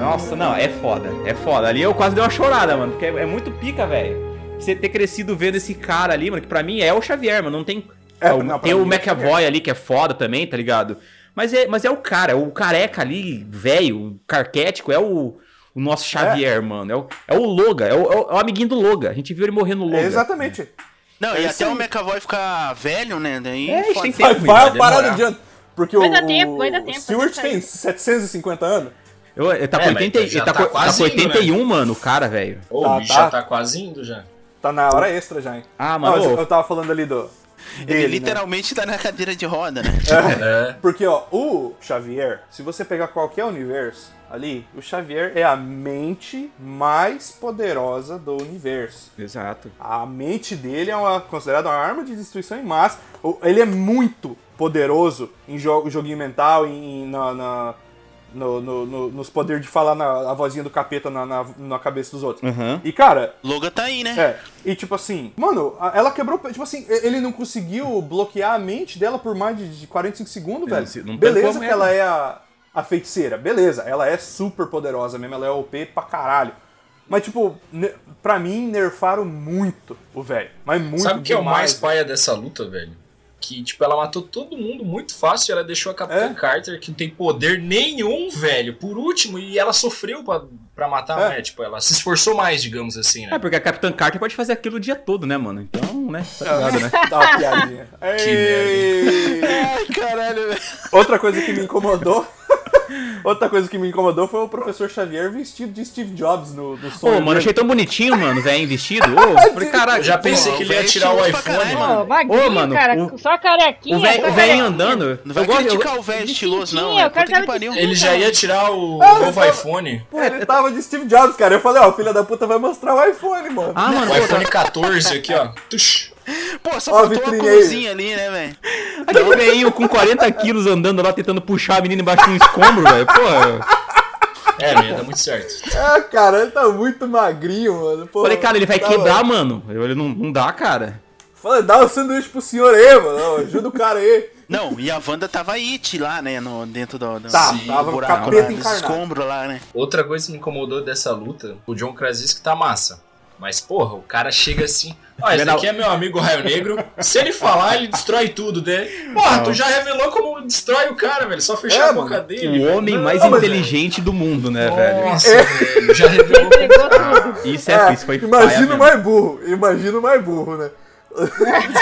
Nossa, não, é foda, é foda. Ali eu quase dei uma chorada, mano, porque é, é muito pica, velho. Você ter crescido vendo esse cara ali, mano, que pra mim é o Xavier, mano, não tem... É, é o- não, tem o é o McAvoy ali, que é foda também, tá ligado? Mas é, mas é o cara, é o careca ali, velho, carquético, é o, o nosso Xavier, mano. É o, é o Loga, é o, é o- é o amiguinho do Loga. A gente viu ele morrer no Loga. É, exatamente. Não, É e isso até o aí. McAvoy ficar velho, né? Daí É, tem Vai, tempo, vai vai parada demorar. adiante. Porque Vai o, dar tempo, vai dar tempo, Stewart tem sair. 750 anos. Eu, ele tá É, com mas 80, já ele tá, tá com- tá quase com indo, 81, mano, o cara, velho. Ô, Tá, o bicho tá. já tá quase indo já. Tá na hora extra já, hein? Ah, Não, mano, mas eu, eu tava falando ali do. Ele né? literalmente tá na cadeira de roda, né? É. Porque, ó, o Xavier, se você pegar qualquer universo ali, o Xavier é a mente mais poderosa do universo. Exato. A mente dele é uma, considerada uma arma de destruição em massa. Ele é muito poderoso em jo joguinho mental, em, em- na, na- no- no- no- nos poderes de falar na, a vozinha do capeta na, na, na cabeça dos outros. Uhum. E, cara, Logan tá aí, né? é, e tipo assim, mano, a- ela quebrou. Tipo assim, ele não conseguiu bloquear a mente dela por mais de, de 45 segundos, velho. não beleza que mesmo. ela é a, a feiticeira, beleza, ela é super poderosa mesmo, ela é OP pra caralho. Mas, tipo, pra mim, nerfaram muito o velho. Mas muito Sabe o que é o mais paia dessa luta, velho? Que, tipo, ela matou todo mundo muito fácil e ela deixou a Capitã É? Carter, que não tem poder nenhum, velho, por último, e ela sofreu pra, pra matar, É. né? Tipo, ela se esforçou mais, digamos assim, né? É, porque a Capitã Carter pode fazer aquilo o dia todo, né, mano? Então, né, tá ligado, né? Tá uma piadinha. Ei! Ai, caralho, velho. Outra coisa que me incomodou. Outra coisa que me incomodou foi o professor Xavier vestido de Steve Jobs no, no Pô, sonho. mano, dele. achei tão bonitinho, mano, velho, vestido. Ô, eu falei, já pensei Pô, que ele ia velho, tirar o iPhone, mano. Ó, magrinho, Ô, mano, cara, o- só carequinha. O velho carequinha. andando. Não vai eu gosto, eu- criticar o velho estiloso, não. É, o cara puta que tava pariu. Ele já ia tirar o Ah, novo eu- iPhone. Ele tava de Steve Jobs, cara. Eu falei, ó, filha da puta vai mostrar o iPhone, mano. Ah, mano, O pô, iPhone 14 aqui, ó. Tux. Pô, só Ó, a faltou uma cozinha ali, né, velho? aquele velhinho com 40 quilos andando lá tentando puxar a menina embaixo de um escombro, velho. Pô, É, não ia dar muito certo. Ah, cara, ele tá muito magrinho, mano. Pô, falei, cara, ele vai tá, quebrar, mano. mano. Ele não, não dá, cara. Fala, dá um sanduíche pro senhor aí, mano. Ajuda o cara aí. Não, e a Wanda tava it lá, né? No, dentro do, do Tá, do tava buraco capeta lá, escombros lá, né? Outra coisa que me incomodou dessa luta, o John Krasinski tá massa. Mas, porra, o cara chega assim. Ó, esse aqui é meu amigo Raio Negro. Se ele falar, ele destrói tudo, né? Porra, tu já revelou como destrói o cara, velho. Só fechar É, a boca mano. dele. O homem Não, mais mas- inteligente do mundo, né, velho? Nossa, velho. Já revelou. Tudo. Isso é, isso foi imagina o mais burro. Imagina o mais burro, né?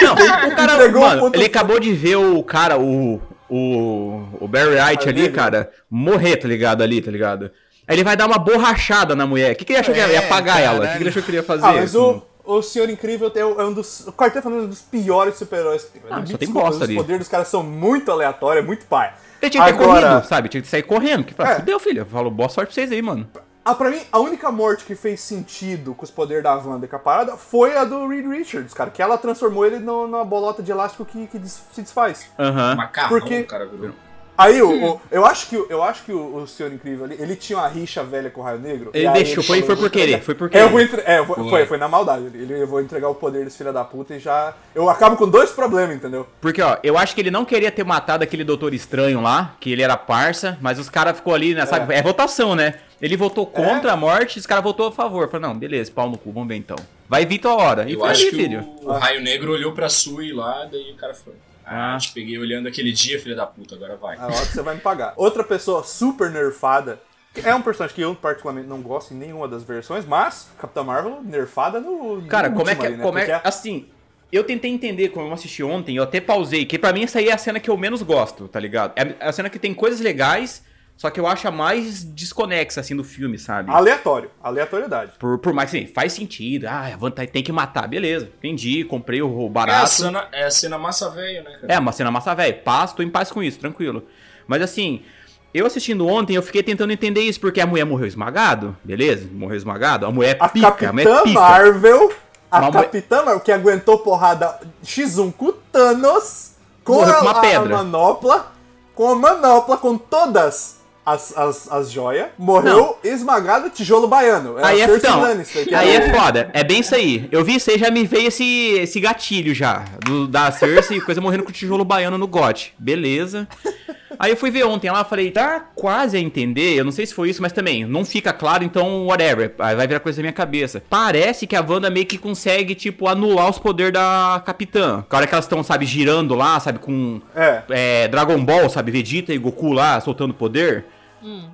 Não, o cara, mano, ponto- ele acabou de ver o cara, o. O, o Barry White ali, Negro. cara, morrer, tá ligado? Ali, tá ligado? Aí ele vai dar uma borrachada na mulher. O que, que ele achou que ele ia É, apagar ela? O que, caralho. que ele achou que ele ia fazer? Ah, mas assim? o, o Senhor Incrível é um é dos. O quarteto falando um dos piores super-heróis que tem. Ah, Me só tem bosta Os ali. poderes dos caras são muito aleatórios, é muito pai. Ele tinha que ter Agora- corrido, sabe? Tinha que sair correndo. Que fala, É. fudeu, filho. Falou, boa sorte pra vocês aí, mano. a, pra mim, a única morte que fez sentido com os poderes da Wanda e com a parada foi a do Reed Richards, cara. Que ela transformou ele no- numa bolota de elástico que, que des- se desfaz. Aham. Macarrão, Porque- cara virou. Aí, o, o- eu acho que, o- eu acho que o, o Senhor Incrível ali, ele tinha uma rixa velha com o Raio Negro. Ele deixou, foi, foi "Eu por querer, foi por É, eu vou querer. entre... é, foi, Foi. foi, foi na maldade. Ele, eu vou entregar o poder desse filho da puta e já. Eu acabo com dois problemas, entendeu? Porque, ó, eu acho que ele não queria ter matado aquele doutor estranho lá, que ele era parça, mas os caras ficou ali, né, sabe? É. votação, né? Ele votou contra a morte, os caras votou a favor. Falou, não, beleza, pau no cu, vamos ver então. Vai vir tua hora. E Eu foi acho ali, que filho. o, o Raio Negro olhou pra Sui lá, daí o cara foi. Ah, te peguei olhando aquele dia, filha da puta, agora vai. A hora que você vai me pagar. Outra pessoa super nerfada. que É um personagem que eu particularmente não gosto em nenhuma das versões, mas Capitã Marvel nerfada no. no Cara, como é que. ali, né? como é, Porque assim, eu tentei entender como eu assisti ontem, eu até pausei, que pra mim essa aí é a cena que eu menos gosto, tá ligado? É a cena que tem coisas legais, só que eu acho a mais desconexa, assim, do filme, sabe? Aleatório. Aleatoriedade. Por, por mais que assim, faz sentido. Ah, a Wanda tem que matar, beleza. Entendi, comprei o É a barato. cena, é a cena massa velha, né, cara? É, uma cena massa velho. Paz, tô em paz com isso, tranquilo. Mas assim, eu assistindo ontem, eu fiquei tentando entender isso, porque a mulher morreu esmagado, beleza? Morreu esmagado. A mulher A pica, a mulher Capitã pica. Marvel. A Uma mulher- Capitã Marvel, que aguentou porrada X1 com o Thanos. Com a, com uma a- pedra. a manopla. Com a manopla, com todas as, as, as joias. Morreu esmagado tijolo baiano. Aí a é, Cersei então, Lannister, que aí era é foda. É bem isso aí. Eu vi isso aí, já me veio esse, esse gatilho já. Do, da Cersei, coisa morrendo com tijolo baiano no gote. Beleza. Aí eu fui ver ontem lá, falei, tá quase a entender, eu não sei se foi isso, mas também, não fica claro, então whatever, aí vai virar coisa da minha cabeça. Parece que a Wanda meio que consegue, tipo, anular os poderes da Capitã. A hora que elas estão, sabe, girando lá, sabe, com É. é, Dragon Ball, sabe, Vegeta e Goku lá, soltando poder,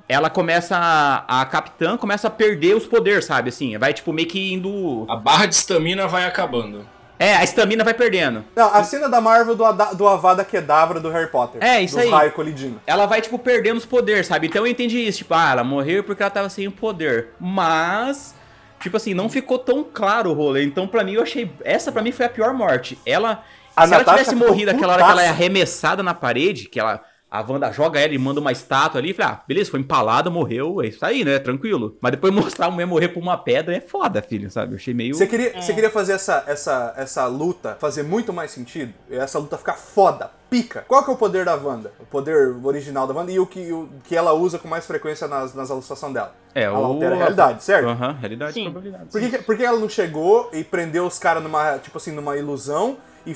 ela começa, a, a Capitã começa a perder os poderes, sabe, assim, vai, tipo, meio que indo... A barra de estamina vai acabando. É, a estamina vai perdendo. Não, a cena da Marvel do, do Avada Kedavra do Harry Potter. É, isso do aí. raio colidindo. ela vai, tipo, perdendo os poderes, sabe? Então eu entendi isso, tipo, ah, ela morreu porque ela tava sem o poder. Mas, tipo assim, não ficou tão claro o rolê. Então, pra mim, eu achei. Essa pra mim foi a pior morte. Ela. A se ela Natasha tivesse ficou morrido aquela hora que ela é arremessada na parede, que ela. A Wanda joga ela e manda uma estátua ali. Falei, ah, beleza, foi empalada, morreu, é isso aí, né? Tranquilo. Mas depois mostrar a mulher morrer por uma pedra é foda, filho, sabe? Eu achei meio. Você queria, você queria fazer essa, essa, essa luta fazer muito mais sentido? E essa luta ficar foda, pica. Qual que é o poder da Wanda? O poder original da Wanda e o que, o que ela usa com mais frequência nas, nas alucinações dela. É, ela o- altera a realidade, certo? Aham, realidade e Sim. probabilidade. Por, que, por que ela não chegou e prendeu os caras numa, tipo assim, numa ilusão e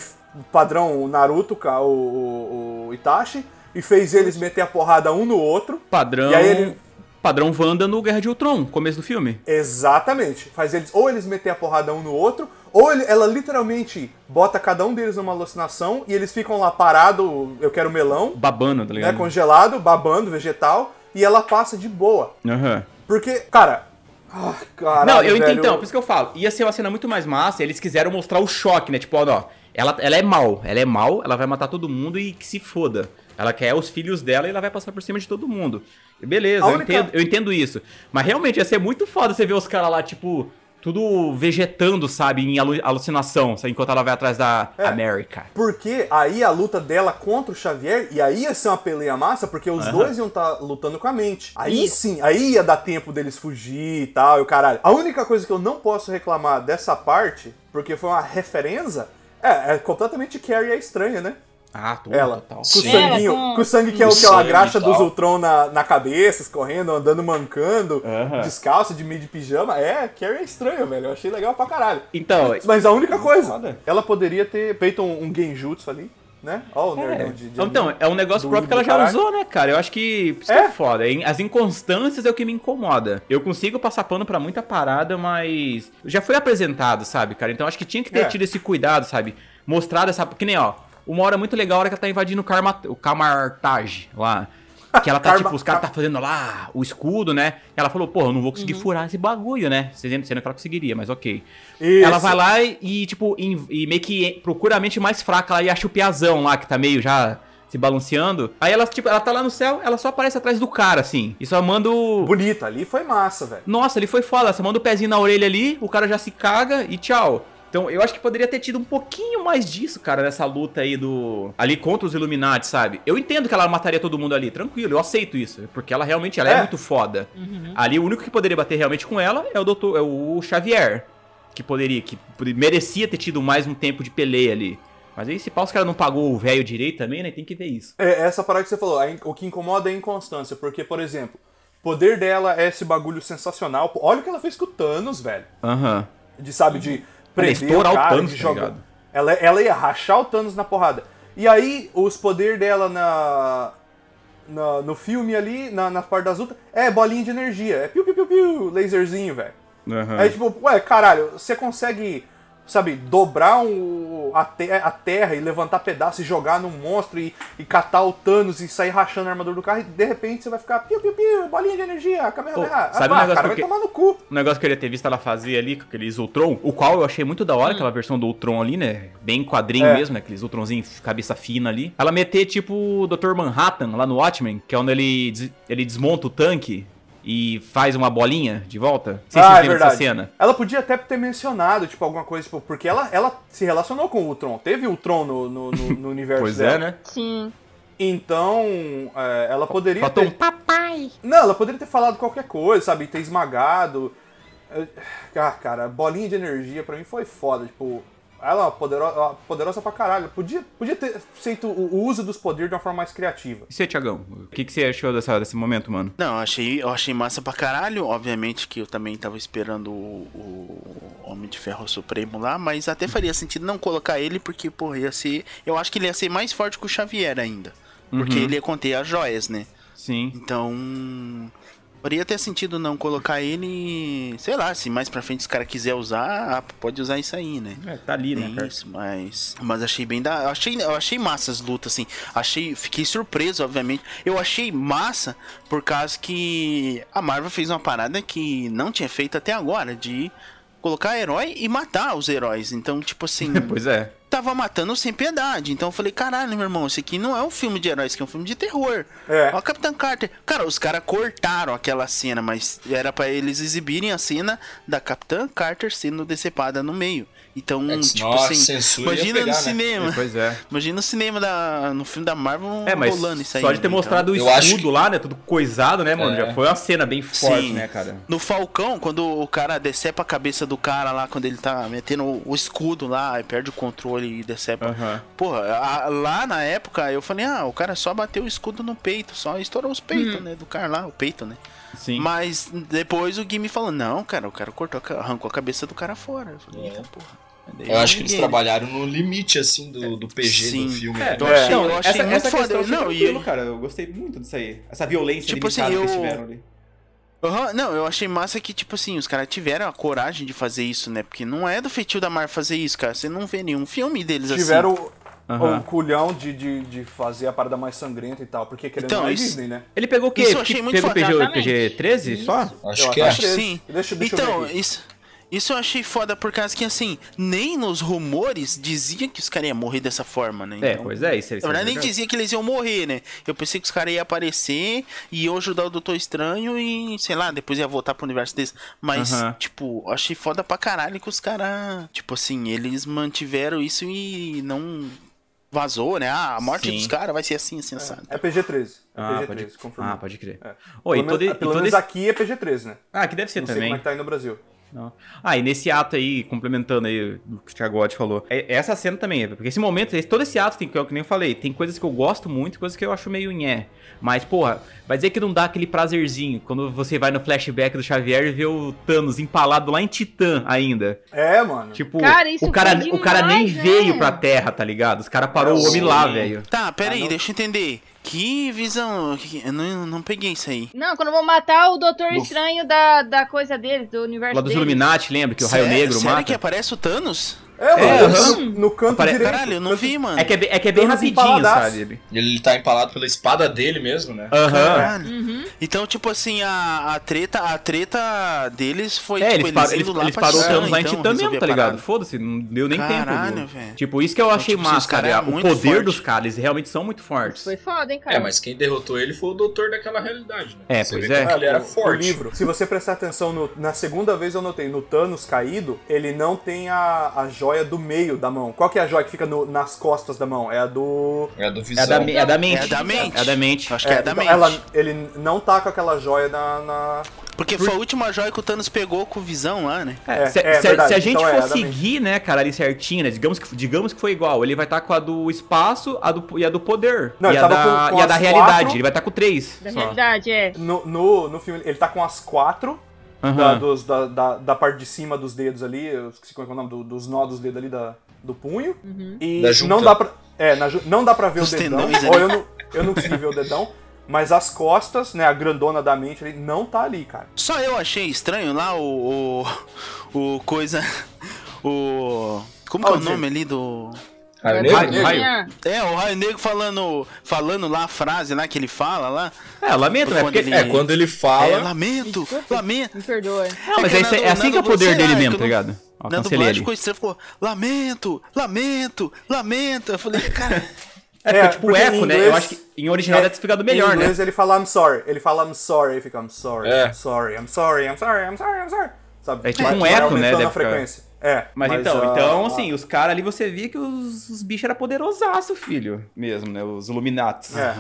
padrão Naruto, o, o, o Itachi, e fez eles meter a porrada um no outro? Padrão. E aí ele- Padrão Wanda no Guerra de Ultron, começo do filme. Exatamente. Faz eles ou eles meter a porrada um no outro, ou ele- ela literalmente bota cada um deles numa alucinação e eles ficam lá parado, eu quero melão, Babando, tá né, ligado? congelado, babando, vegetal, e ela passa de boa. Aham. Porque, cara, ah, caralho, Não, eu entendo, velho, então, por isso que eu falo. Ia ser uma cena muito mais massa, eles quiseram mostrar o choque, né? Tipo, ó, ó, ela, ela é mal, ela é mal, ela vai matar todo mundo e que se foda. Ela quer os filhos dela e ela vai passar por cima de todo mundo. Beleza, A eu, única- entendo, eu entendo isso. Mas realmente ia ser muito foda você ver os caras lá, tipo, tudo vegetando, sabe, em alu- alucinação, enquanto ela vai atrás da É. América. Porque aí a luta dela contra o Xavier, e aí ia ser uma peleia massa, porque os dois iam estar lutando com a mente. Aí Isso. sim, aí ia dar tempo deles fugir e tal, e o caralho. A única coisa que eu não posso reclamar dessa parte, porque foi uma referência, é, é completamente Carrie é estranha, né? Ah, tudo, Ela, total. com o Sim. sanguinho, Ela com- com o sangue que é O o que ela sangue graxa dos. Ultron na, na cabeça, escorrendo, andando mancando, Aham. descalço, de meio de pijama. É, Carrie é estranha, velho. Eu achei legal pra caralho. Então, Mas a única coisa, Foda. ela poderia ter feito um, um genjutsu ali, né? Ó, o É. nerdão de, de Então, é um negócio próprio que ela já caralho. usou, né, cara? Eu acho que isso É. é foda. As inconstâncias é o que me incomoda. Eu consigo passar pano pra muita parada, mas já foi apresentado, sabe, cara? Então acho que tinha que ter É. tido esse cuidado, sabe? Mostrado essa. Que nem, ó. Uma hora muito legal a hora que ela tá invadindo o, Karma... o Camartage lá. Que ela tá, tipo, os caras tá fazendo lá o escudo, né? Ela falou, porra, eu não vou conseguir furar esse bagulho, né? Sendo sendo que ela conseguiria, mas ok. Isso. Ela vai lá e, tipo, em- e meio que procura a mente mais fraca lá e acha o piazão lá, que tá meio já se balanceando. Aí ela, tipo, ela tá lá no céu, ela só aparece atrás do cara, assim. E só manda o. Bonita, ali foi massa, velho. Nossa, ele foi foda. Você manda o pezinho na orelha ali, o cara já se caga e tchau. Então eu acho que poderia ter tido um pouquinho mais disso, cara, nessa luta aí do. Ali contra os Illuminati, sabe? Eu entendo que ela mataria todo mundo ali, tranquilo, eu aceito isso. Porque ela realmente ela é, É. muito foda. Uhum. Ali o único que poderia bater realmente com ela é o doutor, é o Xavier. Que poderia, que merecia ter tido mais um tempo de peleia ali. Mas aí, se pá, os caras não pagou o velho direito também, né? Tem que ver isso. É, essa parada que você falou, o que incomoda é a inconstância, porque, por exemplo, o poder dela é esse bagulho sensacional. Olha o que ela fez com o Thanos, velho. Aham. De, sabe, de prender estourar o o cara, Thanos, de tá jogar. ligado? ela, ela ia rachar o Thanos na porrada. E aí, os poderes dela na, na- no filme ali, na, na parte das lutas, é bolinha de energia. É piu, piu, piu, piu, laserzinho, velho. Aham. Aí, tipo, ué, caralho, você consegue, sabe, dobrar um, a, te- a terra e levantar pedaço e jogar num monstro e, e catar o Thanos e sair rachando a armadura do carro e de repente você vai ficar piu, piu, piu, bolinha de energia. Pô, sabe um ah, negócio cara, que vai tomar no cu. Um negócio que eu queria ter visto ela fazer ali com aqueles Ultron, o qual eu achei muito da hora, aquela versão do Ultron ali, né? Bem quadrinho É. mesmo, né? Aqueles Ultronzinhos cabeça fina ali. Ela meter tipo o Dr. Manhattan lá no Watchmen, que é onde ele, des- ele desmonta o tanque e faz uma bolinha de volta. Não sei se Ah, vocês é viram essa verdade. cena. Ela podia até ter mencionado, tipo, alguma coisa, tipo, porque ela, ela se relacionou com o Ultron. Teve Ultron no, no, no, no universo Pois dela. é, né? Sim. Então, é, ela poderia Faltou ter... um papai. Não, ela poderia ter falado qualquer coisa, sabe? Ter esmagado. É, Ah, cara, bolinha de energia pra mim foi foda. Tipo, ela é poderosa, poderosa pra caralho. Podia, podia ter feito o uso dos poderes de uma forma mais criativa. E você, Tiagão? O que, que você achou dessa, desse momento, mano? Não, eu achei, eu achei massa pra caralho. Obviamente que eu também tava esperando o, o Homem de Ferro Supremo lá, mas até faria sentido não colocar ele, porque, porra, ia ser. Eu acho que ele ia ser mais forte que o Xavier ainda. Porque Uhum. ele ia conter as joias, né? Sim. Então. Faria ter sentido não colocar ele. Sei lá, se mais pra frente os caras quiser usar, ah, pode usar isso aí, né? É, tá ali, né, Tem cara? isso, mas. Mas achei bem da. Eu achei, eu achei massa as lutas, assim. Achei. Fiquei surpreso, obviamente. Eu achei massa por causa que a Marvel fez uma parada que não tinha feito até agora, de colocar herói e matar os heróis. Então, tipo assim. Pois é. tava matando sem piedade. Então eu falei, caralho, meu irmão, isso aqui não é um filme de heróis, aqui é um filme de terror. É. Ó, Capitão Carter. Cara, os caras cortaram aquela cena, mas era pra eles exibirem a cena da Capitã Carter sendo decepada no meio. Então, É que tipo assim, censura imagina pegar, no né? cinema. Pois é. Imagina no cinema da. no filme da Marvel É, mas rolando isso aí. só de ter né? mostrado o Eu acho escudo lá, né? Tudo coisado, né, mano? É. Já foi uma cena bem forte, Sim. né, cara? No Falcão, quando o cara decepa a cabeça do cara lá, quando ele tá metendo o- o escudo lá, e perde o controle e decepa. Aham. Porra, a- lá na época eu falei, ah, o cara só bateu o escudo no peito, só estourou os peitos, né? Do cara lá, o peito, né? Sim. Mas depois o Gui falou, não, cara, o cara cortou, arrancou a cabeça do cara fora. Eu falei, eita porra. Eu acho que eles trabalharam no limite, assim, do, do PG Sim. do filme. É? Eu achei, É. eu achei muito foda. questão eu Não, e cara. Eu gostei muito disso aí. Essa violência Tipo limitada assim, que eles eu- tiveram ali. Aham, não, eu achei massa que, tipo assim, os caras tiveram a coragem de fazer isso, né? Porque não é do feitio da Marvel fazer isso, cara. Você não vê nenhum filme deles Tiveram assim. o- Aham. o culhão de, de, de fazer a parada mais sangrenta e tal, porque querendo Então, ou não é isso- Disney, né? Ele pegou o quê? Isso eu achei Que- muito pegou foda. PG, Exatamente. PG-13 só? Acho Eu que é. acho que- Sim. Deixa- deixa eu ver então, isso. Isso eu achei foda por causa que, assim, nem nos rumores dizia que os caras iam morrer dessa forma, né? É, Então, pois é, isso aí. Na verdade, nem dizia que eles iam morrer, né? Eu pensei que os caras iam aparecer e iam ajudar o Doutor Estranho e, sei lá, depois ia voltar pro universo deles. Mas, Aham. tipo, eu achei foda pra caralho que os caras. Tipo assim, eles mantiveram isso e não vazou, né? Ah, a morte Sim. dos caras vai ser assim, assim, assado. É PG-13. É Ah, PG-13, pode, confirmado. ah, pode crer. É. Oi, pelo todo, menos, e pelo todo menos esse... aqui é PG-13, né? Ah, que deve ser Não sei também. como é que tá aí no Brasil. Não. Ah, e nesse ato aí, complementando aí o que o Thiago falou, é- essa cena também, é, porque esse momento, esse- todo esse ato, tem, que é o que nem eu falei, tem coisas que eu gosto muito e coisas que eu acho meio nhé. Mas, porra, vai dizer que não dá aquele prazerzinho quando você vai no flashback do Xavier e vê o Thanos empalado lá em Titã ainda. É, mano. Tipo, Cara, isso o, cara, foi o cara nem demais, veio né? pra Terra, tá ligado? Os caras parou o homem lá, velho. Tá, pera aí, Ah, não. deixa eu entender. Que visão. que- Eu não, não peguei isso aí. Não, quando vão matar o Doutor No- Estranho da, da coisa deles, do universo Lá dos deles. Illuminati, lembra? Que o Raio Negro sério mata. que aparece o Thanos? É, mano. É, no- canto Apare- direito. Caralho, eu não vi, mano. É que é bem, é, que é bem rapidinho, sabe? Ele tá empalado pela espada dele mesmo, né? Aham. Caralho. Uhum. Então, tipo assim, a, a treta, a treta deles foi É, tipo, eles, par, eles, lá eles parou o Thanos lá em então, Titã mesmo, resolver tá ligado? Foda-se, não deu nem Caralho, tempo. velho. Tipo, isso que eu achei tipo assim, massa, cara cara. é o poder forte. dos caras, eles realmente são muito fortes. Foi foda, hein, cara? É, mas quem derrotou ele foi o doutor daquela realidade, né? É, Você pois é. que Ele era o- forte. Livro, se você prestar atenção na segunda vez eu notei, no Thanos caído, ele não tem a, as joia do meio da mão. Qual que é a joia que fica no- nas costas da mão? É a do. É do É visão. da, é da mente. É da mente. É da mente. Acho que é, da então mente. ela, ele não tá com aquela joia na. na- Porque foi a última joia que o Thanos pegou com visão lá, né? É, É, se, é se- se a gente então é, for é mente. seguir, né, cara, ali certinho, né? Digamos que, digamos que foi igual. Ele vai estar com a do espaço a do, e a do poder. Não, e, ele a tava da, com- com e a da realidade. quatro. Ele vai estar com três. Da só. realidade, é. No, no, no filme, ele tá com as quatro Aham. da, dos- da, da, da parte de cima dos dedos ali. Eu esqueci qual é o nome do- dos nó dos dedos ali da, do punho. E Da junta. não dá pra. É, na não dá pra ver Os o dedão. ali. eu não, eu não consegui ver o dedão. Mas as costas, né, a grandona da mente ali, não tá ali, cara. Só eu achei estranho lá o. O, o coisa. O. Como que é o nome ali do. Raio Raio- Negro? raio. Tinha- É, o Raio Negro falando, falando lá a frase lá que ele fala lá. É, lamento, né? Porque, ele- É, quando ele É, fala. lamento, Desculpa. lamento. Me perdoa. Não, mas que é, é du- assim que é o poder dele mesmo, tá não- ligado? Ó, Na dublagem ficou estranho, ficou lamento, lamento, lamento. Eu falei, cara, É, É, tipo eco, em né? inglês- Eu acho que em original deve ter ficado melhor, em né? inglês ele fala I'm sorry. Ele fala I'm sorry, fica I'm sorry, É. I'm sorry, I'm sorry, I'm sorry, I'm sorry, I'm sorry. Sabe? É tipo um eco, né, deve ficar. frequência. É. Mas, então, ah, então, assim, os caras ali você via que os, os bichos eram poderosaço, filho. Mesmo, né? Os Illuminatis. É.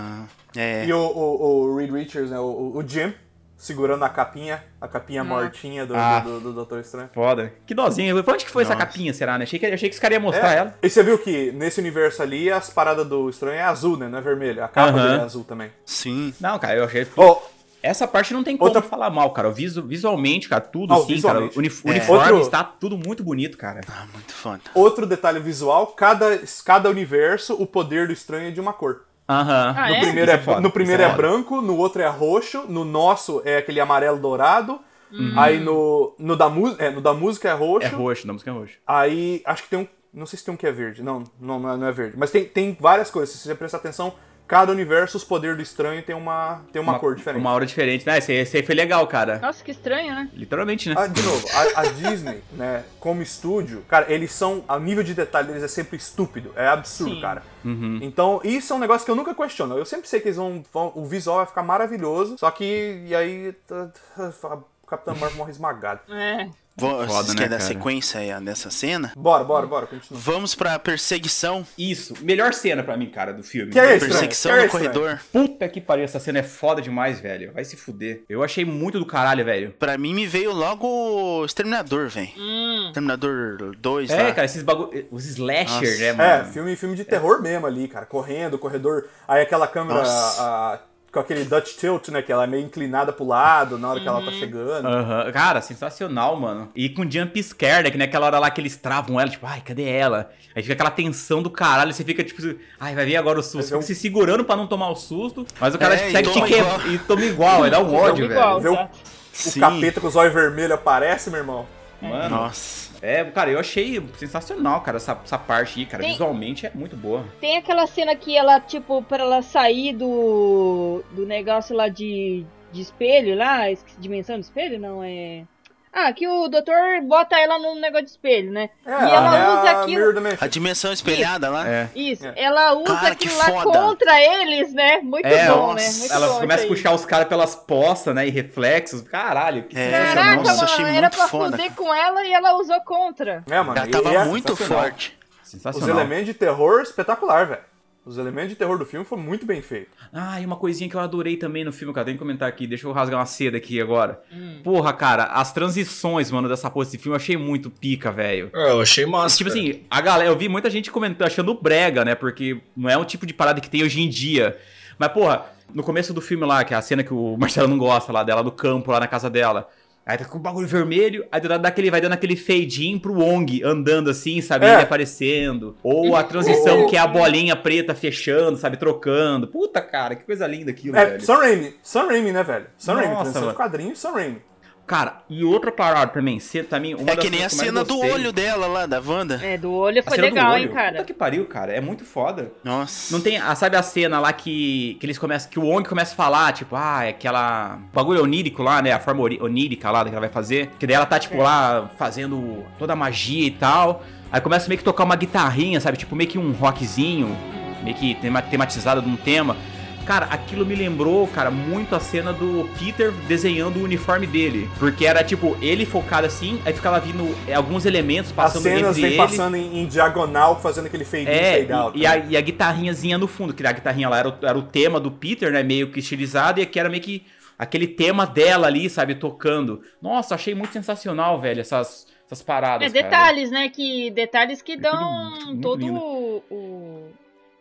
é. E o, o, o Reed Richards, né? O, o Jim, segurando a capinha, a capinha mortinha do, Ah. do, do, do Doutor Estranho. Foda. Que dozinho. Pra onde que foi essa Nossa. capinha, será, né? Achei que, achei que os caras iam mostrar É. ela. E você viu que nesse universo ali, as paradas do Estranho é azul, né? Não é vermelho. A capa Aham. dele é azul também. Sim. Não, cara, eu achei. Oh, Essa parte não tem como Outra- falar mal, cara. O visu- visualmente, cara, tudo Ah, assim, cara. uni- É. uniforme Outro- está tudo muito bonito, cara. Ah, muito foda. outro detalhe visual, cada, cada universo, o poder do Estranho é de uma cor. Aham. Ah, No é? primeiro, é, é foda, no primeiro é é branco, no outro é roxo, no nosso é aquele amarelo dourado. Hum. Aí no, no, da é, no da música é roxo. É roxo, da música é roxo. Aí acho que tem um. Não sei se tem um que é verde. Não, não, não é, não é verde. Mas tem, tem várias coisas. Se você prestar atenção, cada universo, os poderes do estranho tem uma, tem uma, cor diferente. Uma hora diferente. né? esse, esse aí foi legal, cara. Nossa, que estranho, né? Literalmente, né? Ah, de novo, a, a Disney, né, como estúdio, cara, eles são. A nível de detalhe deles é sempre estúpido. É absurdo, Sim. cara. Uhum. Então, isso é um negócio que eu nunca questiono. Eu sempre sei que eles vão. vão- o visual vai ficar maravilhoso. Só que. E aí. tá- tá- O Capitão Marvel morre esmagado. É. Foda, vocês né, querem dar cara? sequência aí dessa cena? Bora, bora, bora, continua. Vamos pra perseguição. Isso. Melhor cena pra mim, cara, do filme. Que é isso? Perseguição no Que é estranho. corredor. Puta que pariu, essa cena é foda demais, velho. Vai se fuder. Eu achei muito do caralho, velho. Pra mim me veio logo o Exterminador, velho. Hum. Exterminador 2 É, lá. cara, esses bagulho. Os slasher, Nossa. né, É, mano? filme, filme de terror mesmo ali, cara. Correndo, corredor. Aí aquela câmera Nossa. a- com aquele Dutch tilt, né? Que ela é meio inclinada pro lado na hora que ela tá chegando. Aham. Cara, sensacional, mano. E com jump scare, né? Que naquela hora lá que eles travam ela, tipo, ai, cadê ela? Aí fica aquela tensão do caralho, você fica tipo, ai, vai vir agora o susto. É um- se segurando pra não tomar o susto, mas o cara É, e consegue te toma quebrar igual. e toma igual, aí dá um ódio, Jogo igual? O Sim. capeta com os olhos vermelhos aparece, meu irmão. velho. Mano, Nossa. É, cara, eu achei sensacional, cara, essa, essa parte aí, cara. Tem- Visualmente é muito boa. Tem aquela cena que ela, tipo, pra ela sair do, do negócio lá de, de espelho lá, dimensão de espelho? Não, é... Ah, que o doutor bota ela num negócio de espelho, né? É, e ela é usa a aquilo... A dimensão espelhada lá. É. Isso, É. ela usa Cara, que aquilo lá foda. contra eles, né? Muito É, bom, nossa. né? Muito Ela bom começa a isso puxar os caras pelas postas, né? E reflexos. Caralho, que É. Caraca, Nossa, mano, achei era muito pra foda. fuder com ela e ela usou contra. É, mano. Já e tava é muito sensacional. forte. Os Sensacional. elementos de terror espetacular, velho. Os elementos de terror do filme foram muito bem feitos. Ah, e uma coisinha que eu adorei também no filme, cara. Tem que comentar aqui. Deixa eu rasgar uma seda aqui agora. Hum. Porra, cara, as transições, mano, dessa porra desse filme eu achei muito pica, velho. É, eu achei massa. Tipo cara. assim, a galera, eu vi muita gente comentando, achando brega, né? Porque não é um tipo de parada que tem hoje em dia. Mas, porra, no começo do filme lá, que é a cena que o Marcelo não gosta lá dela, no campo, lá na casa dela. Aí tá com o bagulho vermelho, aí do lado daquele, vai dando aquele fade in pro Wong andando assim, sabe? É. Ele aparecendo. Ou a transição Oh. que é a bolinha preta fechando, sabe? Trocando. Puta, cara, que coisa linda aquilo, É, velho. Sam Raimi. Sam Raimi, né, velho? Sam Raimi, transição mano. de quadrinhos, Sam Raimi. Cara, e outra parada também, cê, também uma É que nem a cena do olho dela lá, da Wanda. É, do olho foi legal, olho. hein, cara. Puta que pariu, cara. É muito foda. Nossa. Não tem. ah, sabe a cena lá que, que eles começam. Que o Wong começa a falar, tipo, ah, é aquela. Bagulho onírico lá, né? A forma onírica lá que ela vai fazer. Que daí ela tá, tipo, lá fazendo toda a magia e tal. Aí começa meio que tocar uma guitarrinha, sabe? Tipo, meio que um rockzinho, meio que tema- tematizado de um tema. Cara, aquilo me lembrou, cara, muito a cena do Peter desenhando o uniforme dele. Porque era tipo, ele focado assim, aí ficava vindo é, alguns elementos As passando cenas entre vem ele. passando em, em diagonal, fazendo aquele fade in, É, fade out. e, e a, e a guitarrinhazinha no fundo, que a guitarrinha lá era o, era o tema do Peter, né? Meio que estilizado, e aqui era meio que aquele tema dela ali, sabe, tocando. Nossa, achei muito sensacional, velho, essas, essas paradas. É cara. detalhes, né? Que detalhes que tudo dão muito todo lindo. o, o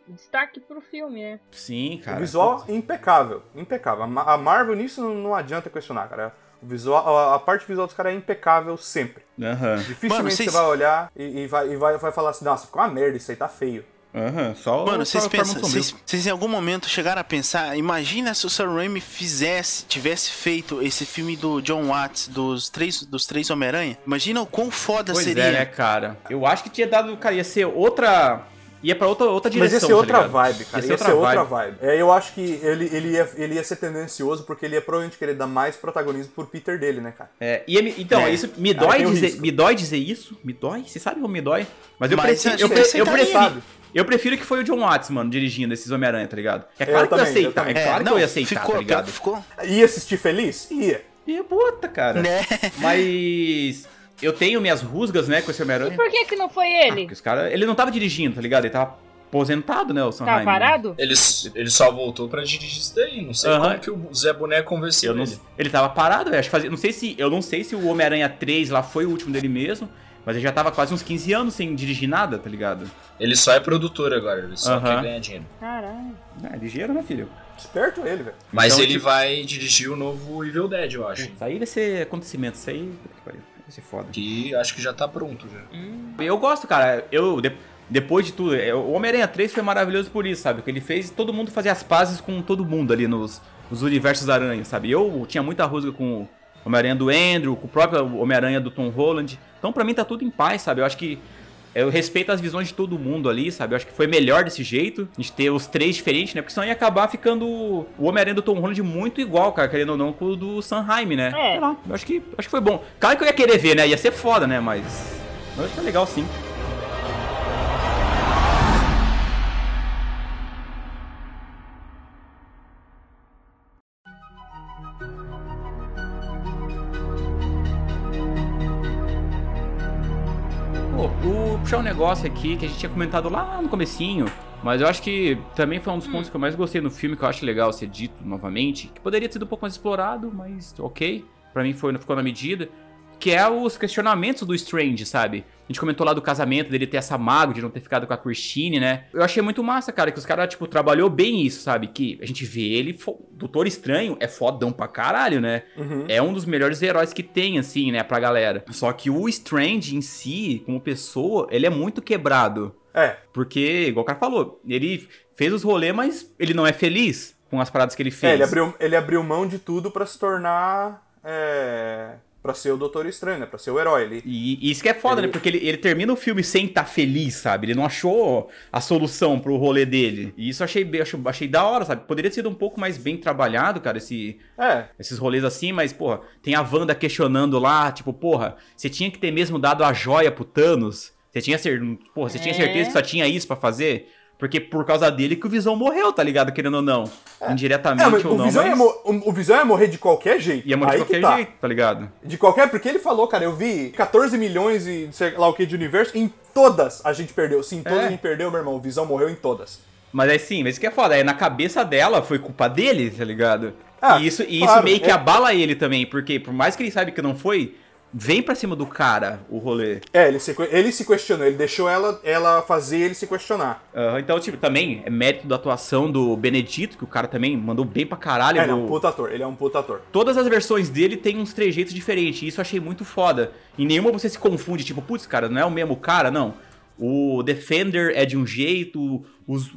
destaque pro filme, né? Sim, cara. o visual impecável, impecável. A Ma- A Marvel nisso não, não adianta questionar, cara. O visual, a, a parte visual dos caras é impecável sempre. Aham, Dificilmente Mano, vocês- você vai olhar e, e vai, e vai, vai falar assim, nossa, ficou uma merda, isso aí tá feio. aham. Só Mano, vocês pensam, vocês, vocês em algum momento chegaram a pensar, imagina se o Sam Raimi fizesse, tivesse feito esse filme do John Watts, dos três, dos três Homem-Aranha? Imagina o quão foda Pois seria. é, né, cara? Eu acho que tinha dado, cara, ia ser outra... Ia pra outra, outra direção, Mas ia ser tá outra ligado? vibe, cara. Ia, Ia ser outra vibe. É, eu acho que ele, ele, ia, ele ia ser tendencioso porque ele ia provavelmente querer dar mais protagonismo pro Peter dele, né, cara? É, e é- então, É. isso me dói, dizer, me dói dizer isso. Me dói? Você sabe como me dói? Mas eu, acho eu, que pre- eu prefiro. Eu prefiro que foi o John Watts, mano, dirigindo esses Homem-Aranha, tá ligado? É Eu claro que eu ia também, eu aceitar. É, claro que eu ia aceitar, ficou, tá ligado? que ficou. Ia assistir feliz? Ia. E puta, cara. Né? Mas eu tenho minhas rusgas, né, com esse Homem-Aranha. Por que que não foi Ah, ele? porque os cara, ele não tava dirigindo, tá ligado? Ele tava aposentado, né, o Sam Tá Raimi. parado? Ele, ele só voltou pra dirigir isso daí. Não sei Aham. como que o Zé Boneco convenceu não, ele. ele tava parado, velho. Acho que fazia, não sei se, eu não sei se o Homem-Aranha 3 lá foi o último dele mesmo, mas ele já tava quase uns 15 anos sem dirigir nada, tá ligado? Ele só é produtor agora, ele só Aham. quer ganhar dinheiro. Caralho. Ah, é ligeiro, né, filho? Esperto ele, velho. Mas Então, ele tipo- vai dirigir o novo Evil Dead, eu acho. Isso aí vai ser acontecimento, isso aí. Que Vai ser foda. Que acho que já tá pronto já. Eu gosto, cara. Eu, de- depois de tudo, o Homem-Aranha 3 foi maravilhoso por isso, sabe? Porque ele fez todo mundo fazer as pazes com todo mundo ali nos, nos universos aranha, sabe? Eu tinha muita rusga com o Homem-Aranha do Andrew, com o próprio Homem-Aranha do Tom Holland. Então, pra mim, tá tudo em paz, sabe? Eu acho que. Eu respeito as visões de todo mundo ali, sabe? Eu acho que foi melhor desse jeito, a gente ter os três diferentes, né? Porque senão ia acabar ficando o Homem-Aranha do Tom Holland muito igual, cara, querendo ou não, com o do Sanheim, né? É. Sei lá, eu acho que, acho que foi bom. Claro que eu ia querer ver, né? Ia ser foda, né? Mas. Eu acho que foi legal sim. Pô, vou puxar um negócio aqui que a gente tinha comentado lá no comecinho, mas eu acho que também foi um dos pontos que eu mais gostei no filme, que eu acho legal ser dito novamente, que poderia ter sido um pouco mais explorado, mas ok, pra mim foi, ficou na medida, que é os questionamentos do Strange, sabe? A gente comentou lá do casamento dele ter essa mago, de não ter ficado com a Christine, né? Eu achei muito massa, cara, que os caras, tipo, trabalhou bem isso, sabe? Que a gente vê ele, Doutor Estranho é fodão pra caralho, né? Uhum. é um dos melhores heróis que tem, assim, né, pra galera. Só que o Strange em si, como pessoa, ele é muito quebrado. É, Porque, igual o cara falou, ele fez os rolês, mas ele não é feliz com as paradas que ele é, fez. ele, abriu, ele abriu mão de tudo pra se tornar. É, pra ser o Doutor Estranho, né? Pra ser o herói. Ele, E, e isso que é foda, Ele- né? Porque ele, ele termina o filme sem estar feliz, sabe? Ele não achou a solução pro rolê dele. E isso eu achei, bem- achei, achei da hora, sabe? Poderia ter sido um pouco mais bem trabalhado, cara, esse, é, esses rolês assim, mas, porra, tem a Wanda questionando lá, tipo, porra, você tinha que ter mesmo dado a joia pro Thanos? Você tinha, cer porra, você tinha É. certeza que só tinha isso pra fazer? Porque por causa dele que o Visão morreu, tá ligado? Querendo ou não. Indiretamente É, ou o, não, Visão mas o, Visão ia morrer de qualquer jeito. ia morrer de Aí que qualquer tá. jeito, tá ligado? De qualquer, porque ele falou, cara, eu vi 14 milhões e sei lá o que de universo, em todas a gente perdeu. Sim, todas É. a gente perdeu, meu irmão. O Visão morreu em todas. Mas aí sim, mas isso que é foda. Aí na cabeça dela foi culpa dele, tá ligado? Ah, e isso, e claro, isso meio que é. abala ele também, porque por mais que ele saiba que não foi, vem pra cima do cara o rolê. É, ele se, ele se questionou, ele deixou ela, ela fazer ele se questionar. Aham, então, tipo, também é mérito da atuação do Benedito, que o cara também mandou bem pra caralho. É, ele é um puta ator, ele é um puta ator. Todas as versões dele tem uns trejeitos diferentes, e isso eu achei muito foda. Em nenhuma você se confunde, tipo, putz, cara, não é o mesmo cara, não. O Defender é de um jeito, os-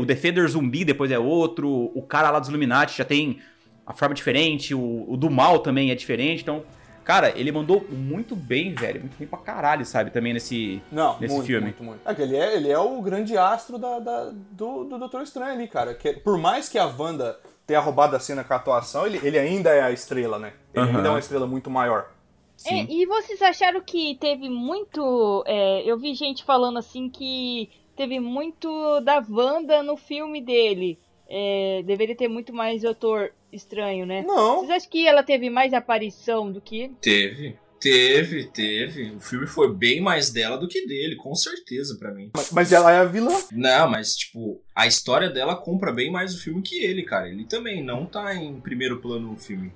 o Defender zumbi depois é outro, o cara lá dos Illuminati já tem a forma diferente, o, o do mal também é diferente, então, cara, ele mandou muito bem, velho, muito bem pra caralho, sabe, também nesse, Não, nesse muito, filme. muito, muito. É que ele é, ele é o grande astro da, da- do, do Doutor Estranho ali, cara. Que, por mais que a Wanda tenha roubado a cena com a atuação, ele, ele ainda é a estrela, né? Ele Aham. ainda é uma estrela muito maior. Sim. É, e vocês acharam que teve muito. é, eu vi gente falando assim que teve muito da Wanda no filme dele. É, deveria ter muito mais Doutor Estranho, né? Não. Vocês acham que ela teve mais aparição do que ele? Teve. Teve, teve. O filme foi bem mais dela do que dele, com certeza, pra mim. Mas, mas ela é a vilã. Não, mas, tipo, a história dela compra bem mais o filme que ele, cara. Ele também não tá em primeiro plano no filme.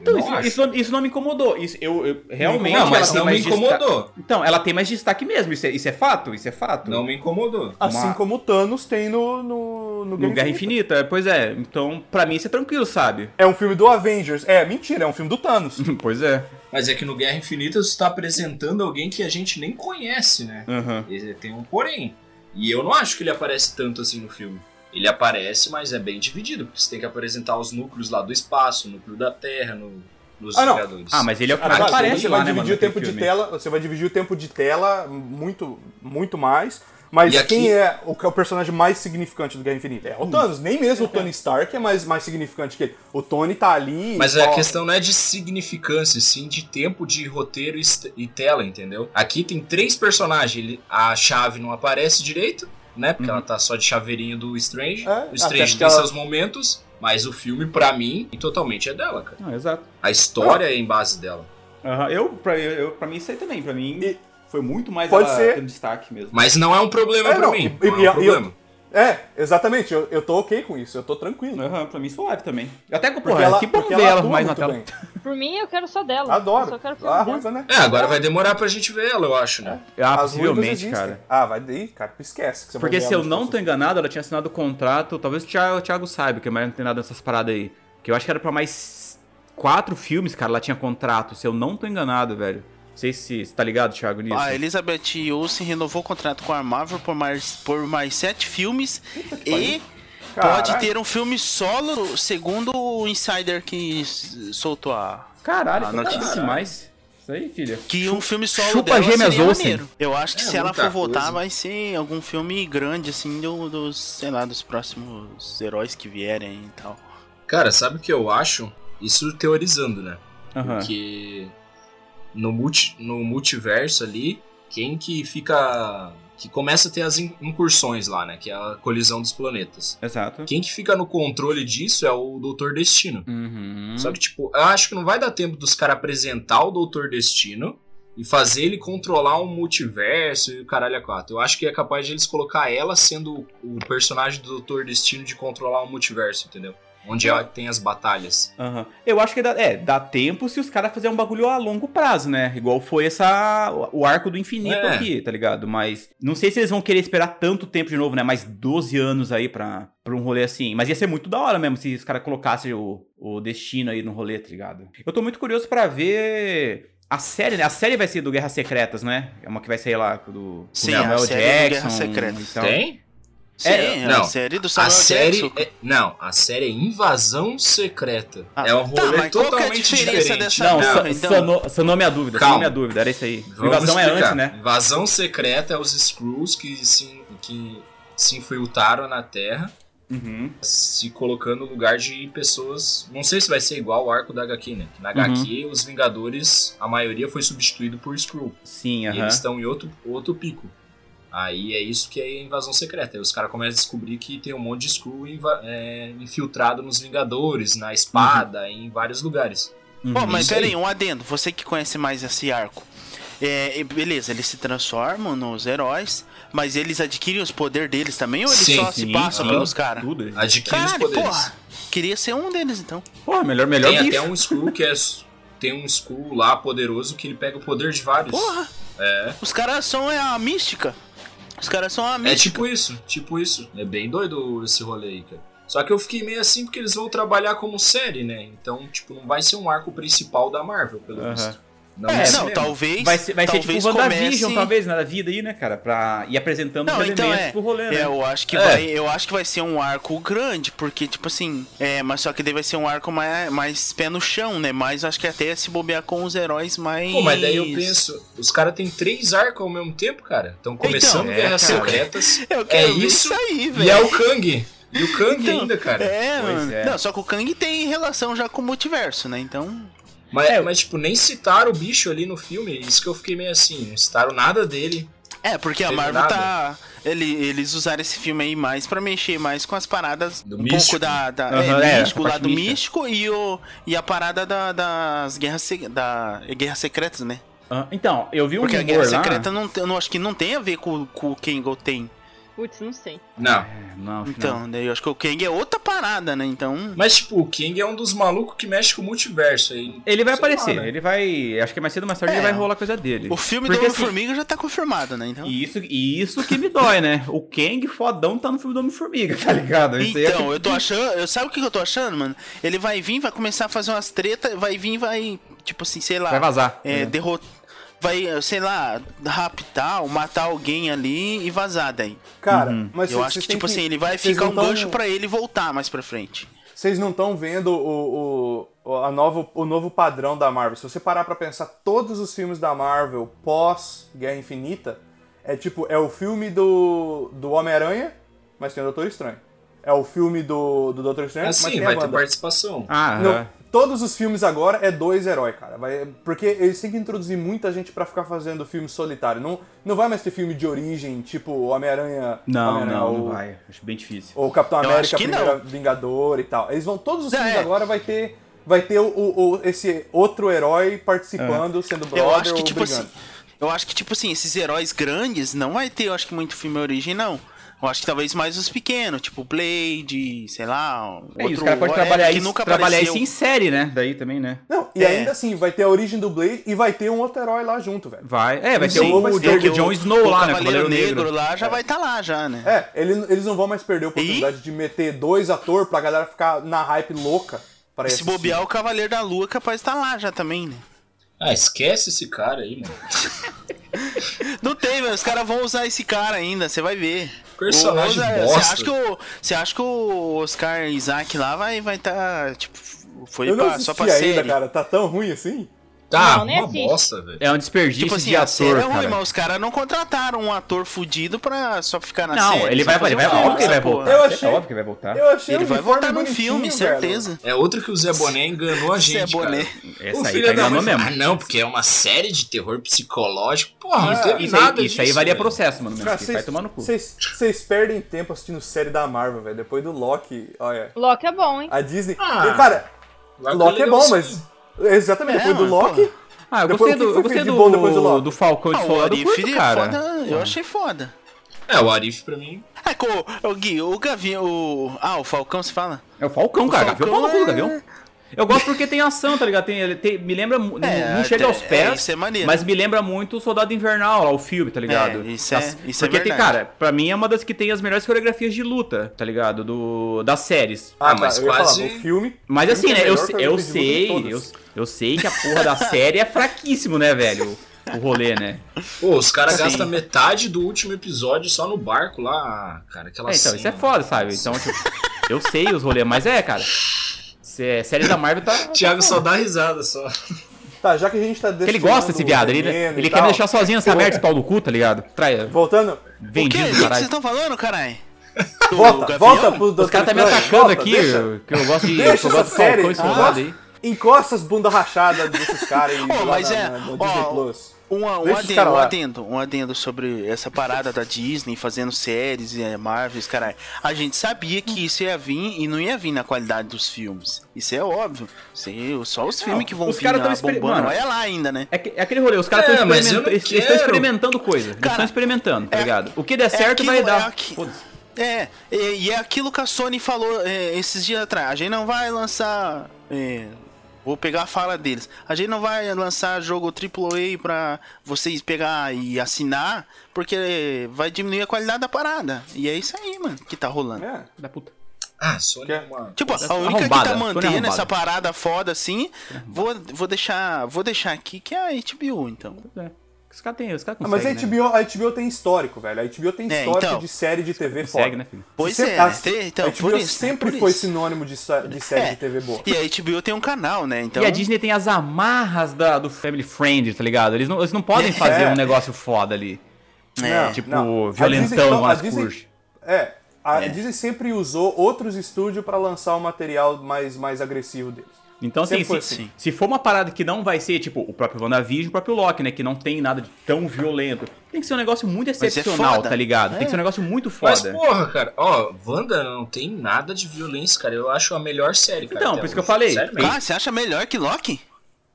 Então, isso, isso, isso não me incomodou. Isso, eu, eu- realmente. não, mas não me destaque- incomodou. Então, ela tem mais destaque mesmo. Isso é, isso é fato? Isso é fato. Não me incomodou. Assim Uma- como o Thanos tem no, no, no, No Guerra Infinita. Pois é. Então, pra mim, isso é tranquilo, sabe? É um filme do Avengers. É, mentira, é um filme do Thanos. pois é. Mas é que no Guerra Infinita você tá apresentando alguém que a gente nem conhece, né? Esse Tem um porém. E eu não acho que ele aparece tanto assim no filme. Ele aparece, mas é bem dividido, porque você tem que apresentar os núcleos lá do espaço, o núcleo da Terra, no, nos Ah. Vingadores. Ah, mas ele é o que Ah, mais aparece você lá, vai né, dividir mano? o tempo de tela, você vai dividir o tempo de tela muito, muito mais. Mas E aqui- quem é o, é o personagem mais significante do Guerra Infinita? É o Thanos. Nem mesmo o Tony Stark é mais, mais significante que ele. O Tony tá ali. Mas a questão não é de significância, sim de tempo de roteiro e e tela, entendeu? Aqui tem três personagens. Ele, a chave não aparece direito, né? Porque Uhum. ela tá só de chaveirinho do Strange. É, o Strange tem ela- seus momentos, mas o filme, pra mim, totalmente é dela, cara. Ah, exato. A história é em base dela. Aham, Eu, pra, eu, pra mim, isso aí também. Pra mim, E- foi muito mais Pode ela ser. tendo destaque mesmo. Mas não é um problema É, pra não, mim. e- não e- é um e problema. É, exatamente. Eu, eu tô ok com isso. Eu tô tranquilo. Aham, pra mim, suave também. Até que, Porque porra, ela, que bom ver ela mais na tela. bem. Por mim, eu quero só dela. Eu Adoro. só quero filme A ruiva, né? É, agora vai demorar pra gente ver ela, eu acho, né? Ah, As ruivas possivelmente, cara. Ah, vai daí, cara. Esquece. que você vai Porque se eu não tô enganado, ela tinha assinado o contrato, talvez o Thiago, o Thiago saiba, que mais não tem nada nessas paradas aí. Que eu acho que era pra mais quatro filmes, cara, ela tinha contrato, se eu não tô enganado, velho. Não sei se você tá ligado, Thiago, nisso. A Elizabeth Olsen renovou o contrato com a Marvel por mais, por mais sete filmes e pode Caralho. ter um filme solo, segundo o insider que soltou a. Caralho, que notícia. demais. Isso aí, filha. Que um filme solo chupa dela gêmeas seria Olsen. maneiro. Eu acho que É, se ela for voltar, coisa. vai ser algum filme grande, assim, do- dos, sei lá, dos próximos heróis que vierem e tal. Cara, sabe o que eu acho? Isso teorizando, né? Aham. Porque no, multi, no multiverso ali, quem que fica. que começa a ter as in- incursões lá, né? Que é a colisão dos planetas. Exato. Quem que fica no controle disso é o Doutor Destino. Uhum. Só que, tipo, eu acho que não vai dar tempo dos caras apresentar o Doutor Destino e fazer ele controlar um multiverso e o caralho a quatro. Eu acho que é capaz de eles colocar ela sendo o personagem do Doutor Destino de controlar um multiverso, entendeu? Onde ela tem as batalhas. Aham. Eu acho que dá, é, dá tempo se os caras fizerem um bagulho a longo prazo, né? Igual foi essa o arco do infinito É. aqui, tá ligado? Mas não sei se eles vão querer esperar tanto tempo de novo, né? Mais 12 anos aí pra, pra um rolê assim. Mas ia ser muito da hora mesmo se os caras colocassem o, o destino aí no rolê, tá ligado? Eu tô muito curioso pra ver a série, né? A série vai ser do Guerras Secretas, né? É uma que vai sair lá do Sim, Samuel a série do Jackson Guerras Secretas. Tem? Sim, É, a não. série do A série. Jackson. É, não, a série é Invasão Secreta. Ah, é um tá, rolê mas qual que é a totalmente diferença diferente. dessa- Não, Não, então- sanou minha dúvida, Calma. sanou minha dúvida, era isso aí. Vamos Invasão é explicar. antes, né? Invasão secreta é os Skrulls que se, que se infiltraram na Terra, Uhum. se colocando no lugar de pessoas. Não sei se vai ser igual o arco da HQ, né? Que Na Uhum. HQ, os Vingadores, a maioria foi substituído por Skrull. Sim, E aham. eles estão em outro, outro pico. Aí é isso que é invasão secreta. Aí os caras começam a descobrir que tem um monte de Skrull é, infiltrado nos Vingadores, na espada, em vários lugares. Uhum. Pô, mas Isso pera aí. aí, um adendo. Você que conhece mais esse arco. É, beleza, eles se transformam nos heróis, mas eles adquirem os poderes deles também ou eles Sim, só se passam aham. pelos caras? Tudo. Adquire os poderes. porra! Queria ser um deles então. Porra, melhor, melhor Tem bicho. até um Skrull que é. Tem um Skrull lá poderoso que ele pega o poder de vários. Porra! É. Os caras são a mística. Os caras são a É tipo isso, tipo isso. É bem doido esse rolê aí, cara. Só que eu fiquei meio assim porque eles vão trabalhar como série, né? Então, tipo, não vai ser um arco principal da Marvel, pelo Aham. visto. Não, É, não, talvez. Vai ser, vai ser tipo talvez WandaVision, comece- talvez, na vida aí, né, cara? Pra ir apresentando Não, os então elementos é. pro rolê, É, né? eu acho que É. vai, eu acho que vai ser um arco grande, porque tipo assim, é, mas só que daí vai ser um arco mais, mais pé no chão, né? Mas acho que até se bobear com os heróis mais Pô, mas daí eu penso, os caras têm três arcos ao mesmo tempo, cara. Estão começando Então, é, Guerras cara. Secretas. Eu quero ver isso, aí, velho. E é o Kang. E o Kang Então, ainda, cara. É, Pois mano. é. Não, só que o Kang tem relação já com o multiverso, né? Então, Mas, É. mas, tipo, nem citaram o bicho ali no filme. Isso que eu fiquei meio assim. Não citaram nada dele. É, porque a Marvel nada. tá. ele- eles usaram esse filme aí mais pra mexer mais com as paradas. Do um místico. pouco da. da Aham, é, é, místico, lá do místico e, o, e a parada da- das guerras, da, guerras secretas, né? Ah, então, eu vi um Porque a guerra lá. secreta não, tem- eu não acho que não tem a ver com, com o Kang tem. Putz, não sei. Não. É, Não, Então, daí eu acho que o Kang é outra parada, né? Então. Mas, tipo, o King é um dos malucos que mexe com o multiverso aí. Ele vai Sei lá, aparecer, né? ele vai. Acho que mais cedo ou mais tarde É. ele vai rolar coisa dele. O filme Porque, do assim, Homem-Formiga já tá confirmado, né? Então. E isso, e isso que me dói, né? O Kang fodão tá no filme do Homem-Formiga, tá ligado? Isso aí é Então, que- eu tô achando. Eu, sabe o que eu tô achando, mano? Ele vai vir, vai começar a fazer umas tretas, vai vir, vai. Tipo assim, sei lá. Vai vazar. É, né? derrotar. Vai, sei lá, raptar ou matar alguém ali e vazar daí. Cara, Uhum. mas eu cês- acho cês que, tipo assim, ele vai ficar um tão- gancho pra ele voltar mais pra frente. Vocês não estão vendo o, o, a novo, o novo padrão da Marvel. Se você parar pra pensar, todos os filmes da Marvel pós Guerra Infinita é tipo, é o filme do, do Homem-Aranha, mas tem o Doutor Estranho. É o filme do, do Doutor Estranho, mas Assim, tem vai a ter participação. Ah, Não, é. Todos os filmes agora é dois heróis, cara. Vai- porque eles têm que introduzir muita gente pra ficar fazendo filme solitário. Não, não vai mais ter filme de origem, tipo Homem-Aranha. Não, Homem-Aranha, não, ou, não vai. Acho bem difícil. Ou Capitão Eu América, Primeira não. Vingador e tal. Eles vão. Todos os É. filmes agora vai ter. Vai ter o, o- o- esse outro herói participando, sendo brother eu acho que, ou tipo brigando. assim. Eu acho que, tipo assim, esses heróis grandes não vai ter, eu acho que muito filme origem, não. Eu acho que talvez mais os pequenos, tipo Blade, sei lá. É, e outro os caras podem whatever trabalhar, que isso, nunca trabalhar apareceu. isso em série, né? Daí também, né? Não, e É. ainda assim, vai ter a origem do Blade e vai ter um outro herói lá junto, velho. Vai. É, vai ter Sim, o, mas o, tem o que Jon o- Snow o lá, né? Cavaleiro Cavaleiro Negro, Negro. lá já vai estar lá, já, né? É, ele- eles não vão mais perder a oportunidade de meter dois atores pra galera ficar na hype louca para Se bobear, o Cavaleiro da Lua é capaz de estar lá já também, né? Ah, esquece esse cara aí, mano. Não tem, os caras vão usar esse cara ainda, você vai ver. Personagem. Você acha que o, você acha que o Oscar Isaac lá vai vai tá, tipo, foi pra, só pra ainda, série? cara. Tá tão ruim assim? Tá, Não, uma assiste. bosta, velho. É um desperdício Tipo assim, de ator, é ruim, cara. mas os caras não contrataram um ator fudido pra só ficar na Não, série. ele só vai, ele vai, um filme, óbvio que ele vai voltar. Eu É achei- óbvio que ele vai voltar. Eu achei Ele vai voltar no bonitinho, filme, velho. certeza. É outro que o Zé Boné enganou a gente, Zé Boné. cara. Essa o aí filho tá da mãe mesmo. Ah, não, porque é uma série de terror psicológico. Porra, não Isso, teve isso aí, nada isso aí disso, valia velho. processo, mano. Cara, vai tomar no cu. Vocês perdem tempo assistindo série da Marvel, velho. Depois do Loki, olha. Loki é bom, hein? A Disney. Ah, cara, Loki é bom, legalzinho. mas. Exatamente, É, depois do mano, Loki. pô. Ah, eu Depois, gostei o do, eu gostei de do, bom depois do Loki? do Falcão de Ah, o Arif curto, é cara. foda, eu achei foda. É, o Arif pra mim. É, com o, o Gui, o Gavinho, o... Ah, o Falcão, você fala? É o Falcão, cara. Gavião, Falcão do é- Gavião. Eu gosto porque tem ação, tá ligado? Tem, ele tem- me lembra. É, não chega é, aos pés. é, isso é maneiro. Mas me lembra muito o Soldado Invernal, lá, o filme, tá ligado? É, isso é- As- isso é Porque tem, cara, pra mim é uma das que tem as melhores coreografias de luta, tá ligado? Do, das séries. Ah, mas eu ia falar, quase- o filme. Mas o assim, filme né? Eu, se- eu de sei, eu, eu sei que a porra da série é fraquíssimo, né, velho? O rolê, né? Pô, os caras gastam metade do último episódio só no barco lá, Ah, cara. Aquela É, então, cena. isso é foda, sabe? Então, tipo, eu sei os rolês, mas é, cara. Sé- Série da Marvel tá. Thiago só dá risada só. Tá, já que a gente tá Porque ele gosta desse viado, ele, ele quer me deixar sozinho nessa merda, esse pau do cu, tá ligado? Trai, Voltando, O quê? O vendido, que vocês caralho. estão falando, caralho? Volta, volta pro Dr. Os caras tá me atacando volta, aqui, deixa. que eu gosto de. Deixa eu gosto essa de Falcão série. e soldado aí. Encosta as bunda rachadas desses caras aí Ô, lá mas na, é, na- no ó, Disney Plus. Uma- um, os adendo, um adendo, um adendo sobre essa parada da Disney fazendo séries e é, Marvels, caralho. A gente sabia que isso ia vir e não ia vir na qualidade dos filmes. Isso é óbvio. Aí, só os filmes que vão os vir caras lá tão exper- bombando. mano, Olha lá ainda, né? É, é aquele rolê, os caras É, estão não quero. experimentando coisa. Eles Cara, estão experimentando, tá é- ligado? O que der é certo aquilo- vai é dar. aqui-. É, e, e é aquilo que a Sony falou é, esses dias atrás. A gente não vai lançar. É, vou pegar a fala deles. A gente não vai lançar jogo AAA pra vocês pegar e assinar, porque vai diminuir a qualidade da parada. E é isso aí, mano, que tá rolando. É. Da puta. Ah, Sony Que- é uma. Tipo, a única Arrombada, que tá Sony mantendo essa parada foda assim, vou, vou deixar, vou deixar aqui que é a HBO, então. É. Os caras têm, os caras Ah, mas a conseguem, né? HBO, a HBO tem histórico, velho. A HBO tem É, histórico então. de série de TV foda. Consegue, né, filho? Pois Sempre- é, a- né? Tem- então, a HBO por isso, sempre por foi isso. sinônimo de, de série É. de TV boa. E a HBO tem um canal, né? Então, E a Disney tem as amarras da, do Family Friend, tá ligado? Eles não, eles não podem fazer É. um negócio foda ali. É, Tipo, não. Violentão nas curte. É, a É. Disney sempre usou outros estúdios pra lançar o material mais, mais agressivo deles. Então, assim, se, assim. se for uma parada que não vai ser, tipo, o próprio WandaVision, o próprio Loki, né? Que não tem nada de tão violento. Tem que ser um negócio muito excepcional, tá ligado? Tem É. que ser um negócio muito Mas, foda. porra, cara, ó, Wanda não tem nada de violência, cara. Eu acho a melhor série, cara. Então, por isso que eu hoje. falei. Sério mesmo. Cara, você acha melhor que Loki?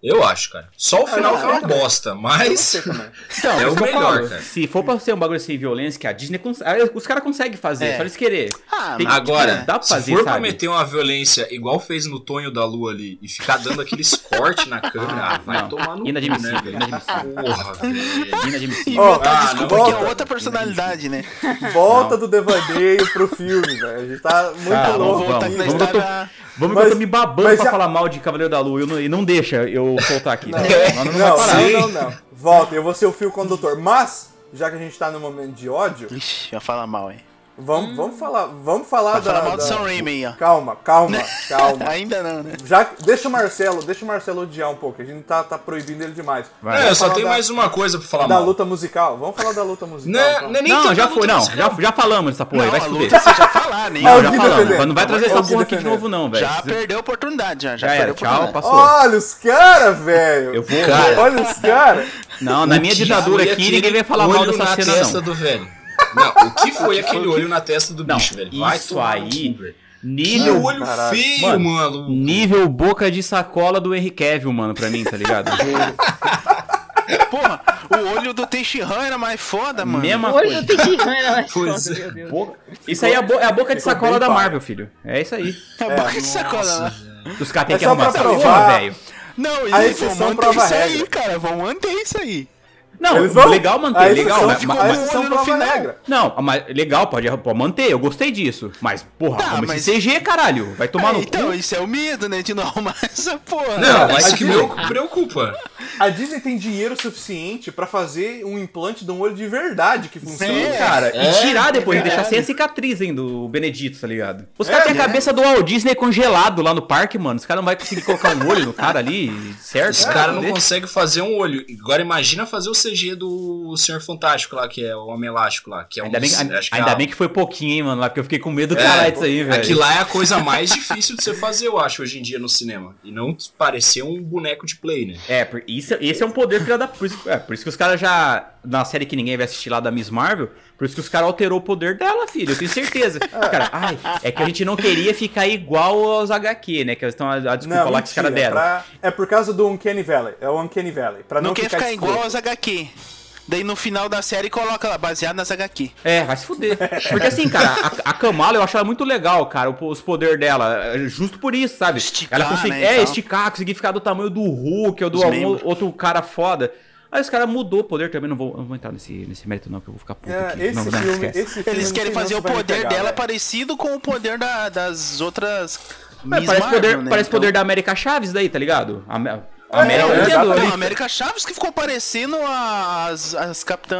Eu acho, cara. Só o final eu que é uma bosta, Eu não mas. Então, É o melhor, falo, cara. Se for pra ser um bagulho sem violência, que a Disney consegue. Os caras conseguem fazer, É. só eles querer. Ah, Tem- Agora, dá pra se fazer, for sabe? pra meter uma violência igual fez no Tonho da Lua ali e ficar dando aqueles cortes na câmera, ah, vai Não, tomar no inadmissível, né, velho? inadmissível. Porra, velho. Inadmissível. Ó, Inventar Ah, desculpa não. que é Volta. outra personalidade, né? Volta do devaneio pro filme, velho. A gente tá muito Tá, Vamos louco. vamos, voltar aqui na vamos, vamos, história. Vamos Mas- eu tô me babando mas pra já- falar mal de Cavaleiro da Lua e não, e não deixa eu soltar aqui. Não, não não, não, não, não. Volta, eu vou ser o fio condutor. Mas, já que a gente tá no momento de ódio, Ixi, ia falar mal, hein? Vamos, vamos falar, vamos falar Vai da. falar mal do da- Sam Raimi aí, ó. Calma, calma, calma. Ainda não, né? Já, deixa o Marcelo, deixa o Marcelo odiar um pouco. A gente tá, tá proibindo ele demais. Vai. É, só da- mais uma coisa pra falar Da mal. luta musical. Vamos falar da luta musical. Não, então. não é nem Não, já foi, não. musical. Já, já falamos dessa porra aí, Não, vai a se fuder. você já falar, nem. Não, já falamos. não vai trazer É essa porra aqui de novo, não, velho. Já perdeu a oportunidade, já. Já, Já era, perdeu tchau, passou. Olha os caras, velho. Eu vou. Cara, Olha os caras. Não, na minha ditadura aqui, ninguém vai falar mal dessa na cena, não. do velho. Não, o que foi aquele olho na testa do Não, bicho, velho? Vai isso aí- cu, velho. Que Nível, olho Caralho. feio, Mano, mano. nível boca de sacola do Henry Cavill, mano, pra mim, tá ligado? Porra, o olho do Tenshinhan era mais foda, mano. Mesma O olho coisa. do Tenshinhan era mais Pois foda, é. meu Deus. Boca- Isso aí é a, bo- é a boca de Ficou sacola da pai. Marvel, filho. É isso aí. A boca de sacola lá. Os caras têm É que arrumar essa porra, velho. Não, e exceção vão manter isso aí, cara. Vão manter isso aí. Não, Eles vão- legal manter, legal. exceção Mas, ficou- mas- no final. regra. não, mas legal, pode, pode manter, eu gostei disso. Mas, porra, Tá, mas- esse CG, caralho. Vai tomar É, no então, cu. isso é o medo, né? De não arrumar essa porra. Não, vai isso que me preocupa. A Disney tem dinheiro suficiente pra fazer um implante de um olho de verdade que funciona. É. Cara, É, e tirar depois, é deixar sem a cicatriz, hein, do Benedito, tá ligado? Os É, caras têm a né? cabeça do Walt Disney congelado lá no parque, mano. Os caras não vão conseguir colocar um olho no cara ali, certo? Os caras não conseguem fazer um olho. Agora imagina fazer o CG do Senhor Fantástico lá, que é o Homem Elástico lá, que é um Ainda bem, ainda acho que é a- bem que foi pouquinho, hein, mano, lá, porque eu fiquei com medo do É, caralho disso aí, velho. Aquilo lá é a coisa mais difícil de você fazer, eu acho, hoje em dia no cinema. E não parecer um boneco de play, né? É, por- isso, esse é um poder filha da. Por isso, é, por isso que os caras já. Na série que ninguém vai assistir lá da Miss Marvel, por isso que os caras alterou o poder dela, filho. Eu tenho certeza. cara, ai, é que a gente não queria ficar igual aos HQ, né? Que eles estão a, a desculpa Não, lá que os caras mentira, deram. pra- É por causa do Uncanny Valley. É o Uncanny Valley. Pra não, Não, quer ficar, ficar igual aos HQ. Daí no final da série coloca lá, baseado nas HQ. É, vai se fuder. Porque assim, cara, a, a Kamala eu acho ela muito legal, cara, os poderes dela. é Justo por isso, sabe? Esticar, ela consegue, né, é, esticar, conseguir ficar do tamanho do Hulk ou do algum outro cara foda. Aí os caras mudou o poder também, não vou, não vou entrar nesse, nesse mérito não, que eu vou ficar puto É, aqui. esse, não, não, filme, esse filme Eles querem fazer o poder pegar, dela velho. parecido com o poder da- das outras. É, Miss parece Marvel, poder, né? parece Então- poder da América Chaves daí, tá ligado? A, a É, América é, ali. Não, América Chaves que ficou parecendo as, as Capitã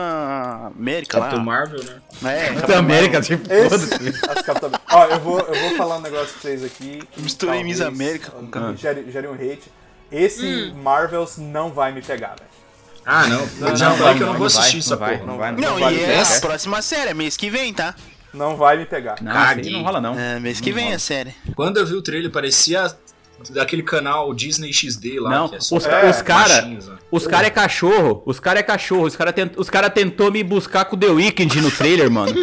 América Capitão lá. Marvel, né? É, Capitã América, tipo, foda-se. Capitã- Ó, eu vou, eu vou falar um negócio pra vocês aqui. Misturei Miss América com Capitã. gere, um hate. Esse Marvels não vai me pegar, velho. Ah, não. Eu já Não, falei vai, que eu não não vou assistir não essa vai, porra. não vai, Não, vai e é pegar. a próxima série, é mês que vem, tá? Não vai me pegar. Não, não rola não. É, mês que Não vem rola. a série. Quando eu vi o trailer, parecia daquele canal Disney XD lá. Não, que é só os, É, os cara, machinhos, né? os cara é cachorro, os cara é cachorro, os cara, tent, os cara tentou me buscar com The Weeknd no trailer, mano.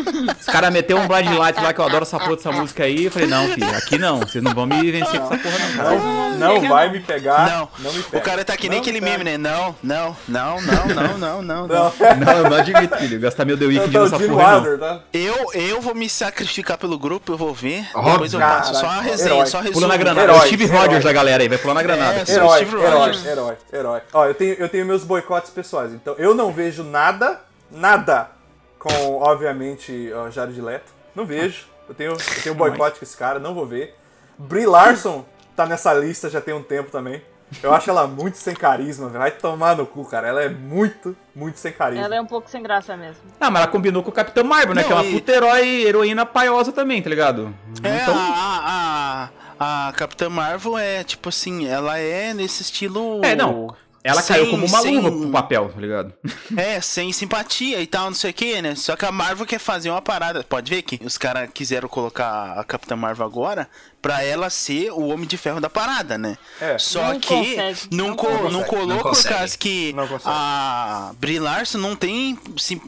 Os cara meteu um Blind Light lá que eu adoro essa porra dessa música aí, eu falei, não, filho, aqui não, vocês não vão me vencer com essa porra não. Não, não vai me pegar. Não, Não, me o pega. cara tá que nem Não aquele meme, né? Não, não, não, não, não, não, não, não. Não, Não, eu não admito, filho, gastar meu The não, Weeknd o nessa porra não. Wilder, tá? Eu, eu vou me sacrificar pelo grupo, eu vou ver. Depois eu faço só a Caralho, resenha, herói. só resumo. Pula na granada, Herói, o Steve herói. Rogers da galera aí, vai pular na granada. É, Herói, Steve herói, Rogers. herói, herói. Ó, eu tenho, eu tenho meus boicotes pessoais. Então, eu não vejo nada, nada com, obviamente, ó, Jared Leto. Não vejo. Eu tenho, eu tenho boicote com esse cara, não vou ver. Brie Larson tá nessa lista já tem um tempo também. Eu acho ela muito sem carisma, velho. Vai tomar no cu, cara. Ela é muito, muito sem carisma. Ela é um pouco sem graça mesmo. Ah, mas ela combinou com o Capitão Marvel, né, Não, que é uma e- puta herói, heroína paiosa também, tá ligado? É, Então, a, a, a Capitã Marvel é, tipo assim, ela é nesse estilo... É, não. Ela sem- caiu como uma sem- luva pro papel, tá ligado? É, sem simpatia e tal, não sei o que, né? Só que a Marvel quer fazer uma parada. Pode ver que os caras quiseram colocar a Capitã Marvel agora pra ela ser o Homem de Ferro da parada, né? É. Só Não que consegue, não, não co- consegue. não colou Não por causa que a Brie Larson não tem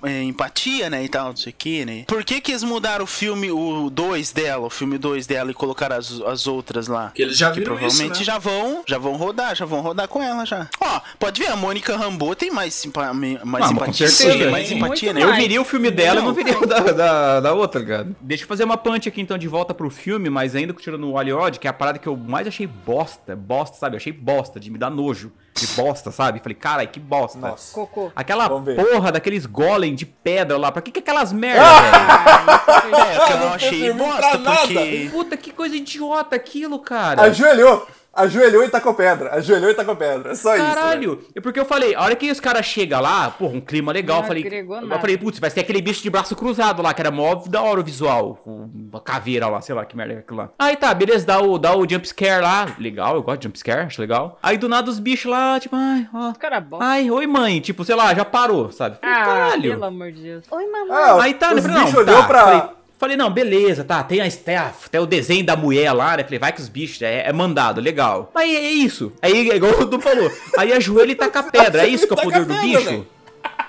é, empatia, né, e tal, não sei o que, né? Por que que eles mudaram o filme, o 2 dela, o filme 2 dela e colocaram as, as outras lá? Porque eles já Que viram isso, provavelmente né? já vão, já vão rodar, já vão rodar com ela já. Ó, pode ver, a Mônica Rambeau tem mais, simpa, mais Ah, mas com empatia, certeza. mais empatia, né? Eu viria o filme dela e não Não. viria o da, da, da outra, ligado? Deixa eu fazer uma punch aqui então de volta pro filme, mas ainda continuando no Hollywood, que é a parada que eu mais achei bosta, bosta, sabe? Eu achei bosta, de me dar nojo. De bosta, sabe? Falei, carai, que bosta. Nossa. Cocô. Aquela porra daqueles golem de pedra lá, pra que que aquelas merda, Ah! velho? É, que eu Não achei serviu pra bosta, nada. porque... Puta, que coisa idiota aquilo, cara. Ajoelhou! Ajoelhou e tacou pedra. Ajoelhou e tacou pedra. É só isso. velho. Caralho, é porque eu falei, a hora que os caras chegam lá, porra, um clima legal, Não eu falei, eu falei, putz, vai ser aquele bicho de braço cruzado lá, que era mó da hora o visual, com uma caveira lá, sei lá que merda é aquilo lá. Aí tá, beleza, dá o, dá o jump scare lá, legal, eu gosto de jump scare, acho legal. Aí do nada os bichos lá, tipo, ai, ó, Cara bom. ai, oi mãe, tipo, sei lá, já parou, sabe? Falei, Ah, caralho. pelo amor de Deus. Oi, mamãe. Ah, Aí tá, né? os bichos olhou tá. pra. Falei, falei, não, beleza, tá. Tem, a, tem a- até o desenho da mulher lá, né? Falei, vai que os bichos, é, é mandado, legal. Mas é isso. Aí, é igual o Du falou, aí ajoelha e taca a pedra. É isso que é o poder do bicho?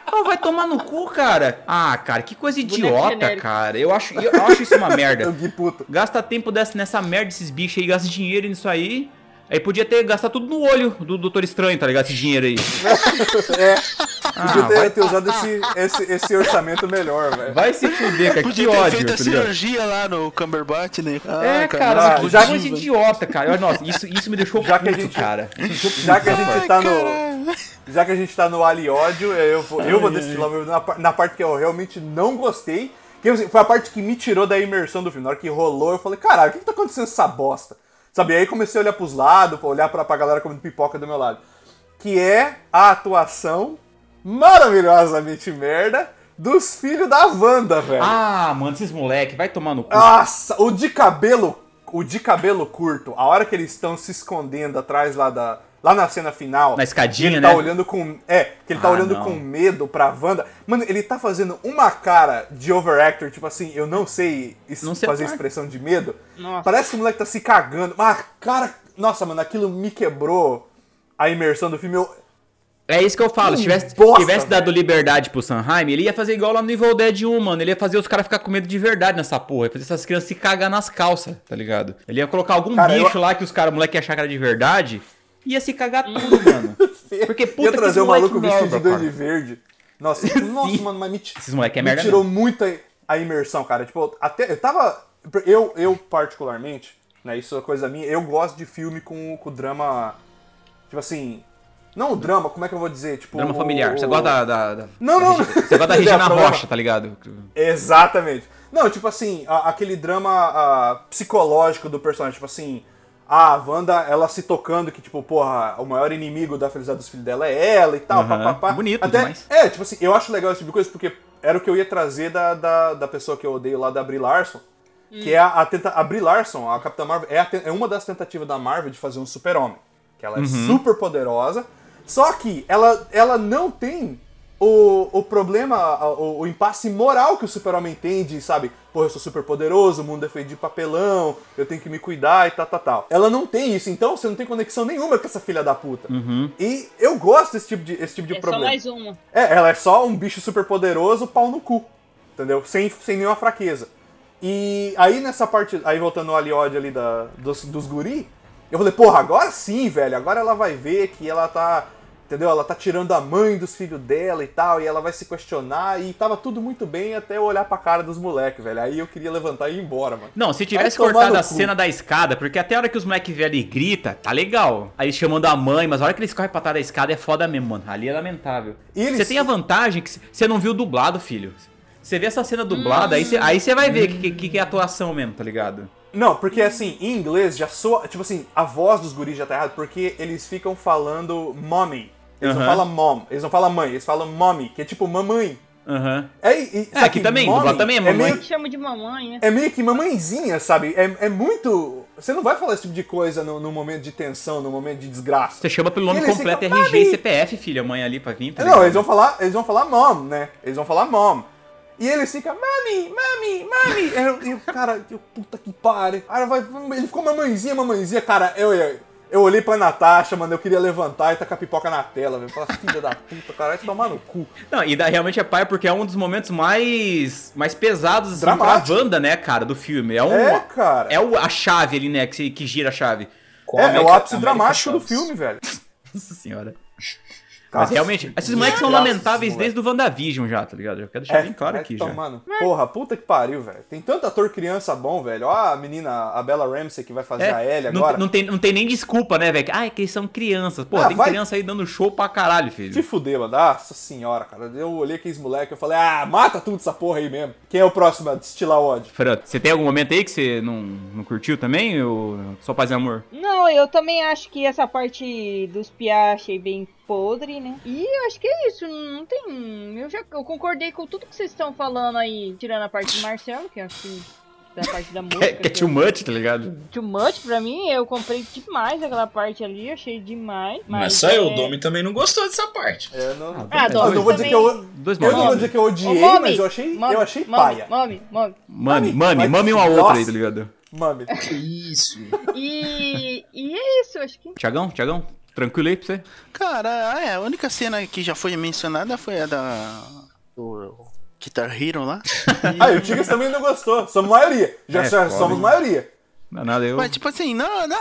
Ah, vai tomar no cu, cara. Ah, cara, que coisa idiota, cara. Eu acho, eu acho isso uma merda. Gasta tempo dessa, nessa merda desses bichos aí, gasta dinheiro nisso aí. Aí podia ter gastado tudo no olho do Doutor Estranho, tá ligado? Esse dinheiro aí. É. Ah, Podia ter, vai, ter usado esse, esse, esse orçamento melhor, velho. vai se fuder, cara. Que Podia ter ódio, feito a tá cirurgia lá no Cumberbatch, né? É, Ah, cara, Ah, que já- coisa idiota, cara. Nossa, isso, isso me deixou Já que a puto, gente- cara. Isso puto, Já que a gente tá no. Já que a gente tá no Ali e ódio, eu vou, eu vou destilar meu na, na parte que eu realmente não gostei. Que foi a parte que me tirou da imersão do filme. Na hora que rolou, eu falei, caralho, o que, que tá acontecendo essa bosta? Sabe? E aí comecei a olhar pros lados, pra olhar pra, pra galera comendo pipoca do meu lado. Que é a atuação maravilhosamente merda dos filhos da Wanda, velho. Ah, mano, esses moleque, vai tomar no cu. Nossa, o de cabelo, o de cabelo curto, a hora que eles estão se escondendo atrás lá da lá na cena final, Na escadinha, ele tá né? olhando com, é, que ele tá Ah, olhando não. com medo pra Wanda. Mano, ele tá fazendo uma cara de overactor, tipo assim, eu não sei Não sei fazer expressão de medo. Nossa. Parece que o moleque tá se cagando. Mas cara, nossa, mano, aquilo me quebrou a imersão do filme. Eu, É isso que eu falo. Se tivesse, bosta, tivesse dado velho. liberdade pro Sanheim, ele ia fazer igual lá no Evil Dead 1, mano. Ele ia fazer os caras ficar com medo de verdade nessa porra. Ia fazer essas crianças se cagar nas calças, tá ligado? Ele ia colocar algum Cara, bicho eu- lá que os caras, moleque, ia achar que era de verdade. Ia se cagar tudo, mano. Porque puta ia que trazer esse o maluco vestido de cara. verde. Nossa, nossa, mano, mas me, Esses moleque é me merda tirou mesmo. muito a, a imersão, cara. Tipo, até eu tava. Eu, eu particularmente, né, isso é coisa minha, eu gosto de filme com, com drama. Tipo assim. Não o drama, como é que eu vou dizer? Tipo, Drama o- familiar. Você o- gosta da. da, da- Não, da não. Regi- Você gosta da Regina. Rocha, tá ligado? Exatamente. Não, tipo assim, a- aquele drama ah, psicológico do personagem, tipo assim, a Wanda, ela se tocando que, tipo, porra, o maior inimigo da felicidade dos filhos dela é ela e tal, Aham. papapá. Bonito Até, demais. É, tipo assim, eu acho legal esse tipo de coisa, porque era o que eu ia trazer da, da, da pessoa que eu odeio lá, da Brie Larson, que é a, a, tenta, a Brie Larson, a Capitã Marvel, é, a é uma das tentativas da Marvel de fazer um super-homem. Que ela é Uhum. super poderosa, só que ela, ela não tem o, o problema, o, o impasse moral que o super-homem tem de, sabe, pô, eu sou super poderoso, o mundo é feito de papelão, eu tenho que me cuidar e tal, tal, tal. Ela não tem isso, então você não tem conexão nenhuma com essa filha da puta. Uhum. E eu gosto desse tipo de, esse tipo de É só problema. mais uma. É, ela é só um bicho super poderoso, pau no cu. Entendeu? Sem, sem nenhuma fraqueza. E aí nessa parte, aí voltando ao Aliod ali da, dos, dos guri, eu falei, porra, agora sim, velho, agora ela vai ver que ela tá, entendeu? Ela tá tirando a mãe dos filhos dela e tal, e ela vai se questionar, e tava tudo muito bem até eu olhar pra cara dos moleques, velho. Aí eu queria levantar e ir embora, mano. Não, se tivesse cortado a cu. cena da escada, porque até a hora que os moleques vêm ali e grita, tá legal. Aí chamando a mãe, mas a hora que eles correm pra trás da escada é foda mesmo, mano. Ali é lamentável. Eles- Você tem a vantagem que você não viu dublado, filho. Você vê essa cena dublada, aí você aí você vai ver o que, que, que é atuação mesmo, tá ligado? Não, porque assim, em inglês já soa. Tipo assim, a voz dos guris já tá errada, porque eles ficam falando mommy. Eles não falam mom, eles não falam mãe, eles falam mommy, que é tipo mamãe. Aham. É, e, É, aqui que também, dublado também é mamãe. meio, Chama de mamãe, né? é meio que mamãezinha, sabe? É, é muito. Você não vai falar esse tipo de coisa no, no momento de tensão, no momento de desgraça. Você chama pelo nome completo ficam, RG e. CPF, filha, mãe ali pra vir, tá Não, eles vão falar, eles vão falar mom, né? Eles vão falar mom. E ele fica, mami, mami, mami. Eu, eu, cara, eu, puta que pare. Aí vai, ele ficou mamãezinha, mamãezinha. Cara, eu, eu, eu olhei pra Natasha, mano, eu queria levantar e tacar pipoca na tela, velho. Falar, filha da puta, cara, vai tomar no cu. Não, e da, realmente é pai porque é um dos momentos mais mais pesados assim, pra Dramático. Wanda, né, cara, do filme. É, um, É, cara. é o, a chave ali, né, que, que gira a chave. É, é o América- ápice América dramático do Chaves. filme, velho. Nossa senhora. Mas realmente, esses moleques são lamentáveis moleque. desde o WandaVision já, tá ligado? Eu quero deixar bem claro aqui já. tomar no- Porra, puta que pariu, velho. Tem tanto ator criança bom, velho. Ó a menina, a Bella Ramsey, que vai fazer É, a Ellie não, agora. não tem, não tem nem desculpa, né, velho? Ah, é que eles são crianças. Pô, Ah, tem vai- criança aí dando show pra caralho, filho. Te fudeu, mano. Nossa senhora, cara. Eu olhei aqueles moleques e falei, ah, mata tudo essa porra aí mesmo. Quem é o próximo a destilar ódio? Fran, você tem algum momento aí que você não, não curtiu também? Ou só paz e amor? Não, eu também acho que essa parte dos piá achei bem podre, né? E eu acho que é isso, não tem. Eu já eu concordei com tudo que vocês estão falando aí, tirando a parte do Marcelo, que eu acho que da parte da música. Que, que é too much, tá ligado? Too much pra mim, eu comprei demais aquela parte ali, achei demais. Mas, Mas só eu, é... o Domi também não gostou dessa parte. É, não... Ah, dois, Dom, eu não vou dizer que eu, dois eu não vou dizer que eu Ô, odiei, mami, mas eu achei, mami, eu achei mami, paia. Mami, mami. Mami, Mami, mami, uma outra Nossa. aí, tá ligado? Mami. Isso. E, e é isso, acho que. Tiagão, Tiagão, tranquilo aí pra você? Cara, é, a única cena que já foi mencionada foi a da. do Guitar Hero lá. Ah, e o Tigres também não gostou. Somos maioria. Já, É, já somos maioria. Não, é nada, eu. Mas tipo assim, não, não,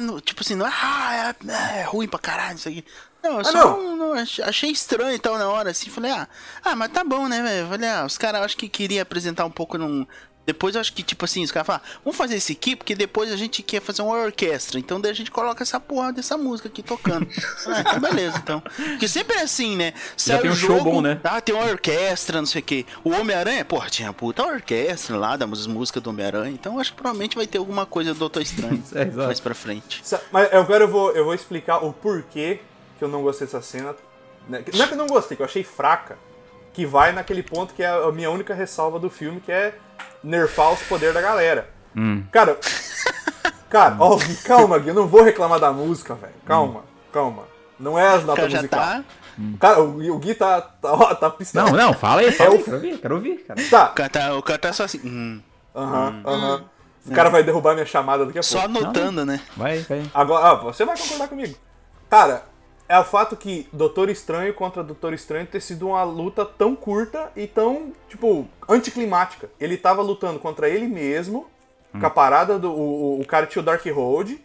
não, tipo assim, não, ah, é, é ruim pra caralho isso aqui. Não, eu Ah, só não. não- não, ach- achei estranho então na hora, assim, falei, ah, ah mas tá bom, né, velho? Falei, ah, os caras acho que queria apresentar um pouco num. Depois eu acho que, tipo assim, os caras falaram, vamos fazer esse aqui, porque depois a gente quer fazer uma orquestra. Então daí a gente coloca essa porra dessa música aqui tocando. ah, então beleza, então. Porque sempre é assim, né? Sai tem o um show jogo, bom, né? Ah, tem uma orquestra, não sei o quê. O Homem-Aranha, porra, tinha puta orquestra lá, das músicas do Homem-Aranha. Então acho que provavelmente vai ter alguma coisa do Doutor Estranho É, exato. mais pra frente. Mas eu agora eu vou, eu vou explicar o porquê que eu não gostei dessa cena. né? Não é que eu não gostei, que eu achei fraca. Que vai naquele ponto que é a minha única ressalva do filme, que é nerfar os poderes da galera. Hum. Cara, cara, ó, Gui, calma, Gui, eu não vou reclamar da música, velho. Calma, calma. Não é as notas musicais. tá. Cara, o, Gui- o Gui tá, tá, ó, tá pistando. Não, não, fala aí, fala É aí, o- quero ouvir, quero ouvir, cara. Tá, O cara tá, o cara tá só assim. hum, aham, aham. O cara vai derrubar minha chamada daqui a só pouco. anotando, né? Vai, vai. Agora, ah, você vai concordar comigo. Cara, é o fato que Doutor Estranho contra Doutor Estranho ter sido uma luta tão curta e tão, tipo, anticlimática. Ele tava lutando contra ele mesmo, com a parada do. O, o cara tinha o Dark Road.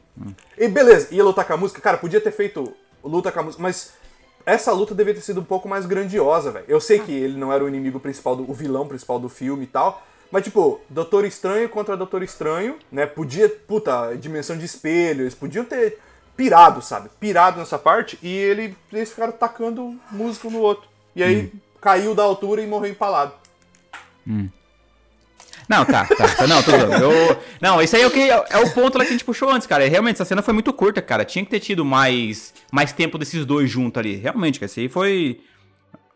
E beleza, ia lutar com a música. Cara, podia ter feito luta com a música, mas essa luta devia ter sido um pouco mais grandiosa, velho. Eu sei que ele não era o inimigo principal, do, o vilão principal do filme e tal. Mas, tipo, Doutor Estranho contra Doutor Estranho, né? Podia, puta, dimensão de espelho, eles podiam ter pirado, sabe? Pirado nessa parte. E ele, eles ficaram tacando música um no outro. E aí caiu da altura e morreu empalado. Não, tá, tá, tá, não, tô. Eu- Não, isso aí é o, que, é o ponto lá que a gente puxou antes, cara. Realmente, essa cena foi muito curta, cara. Tinha que ter tido mais, mais tempo desses dois juntos ali. Realmente, cara, isso aí foi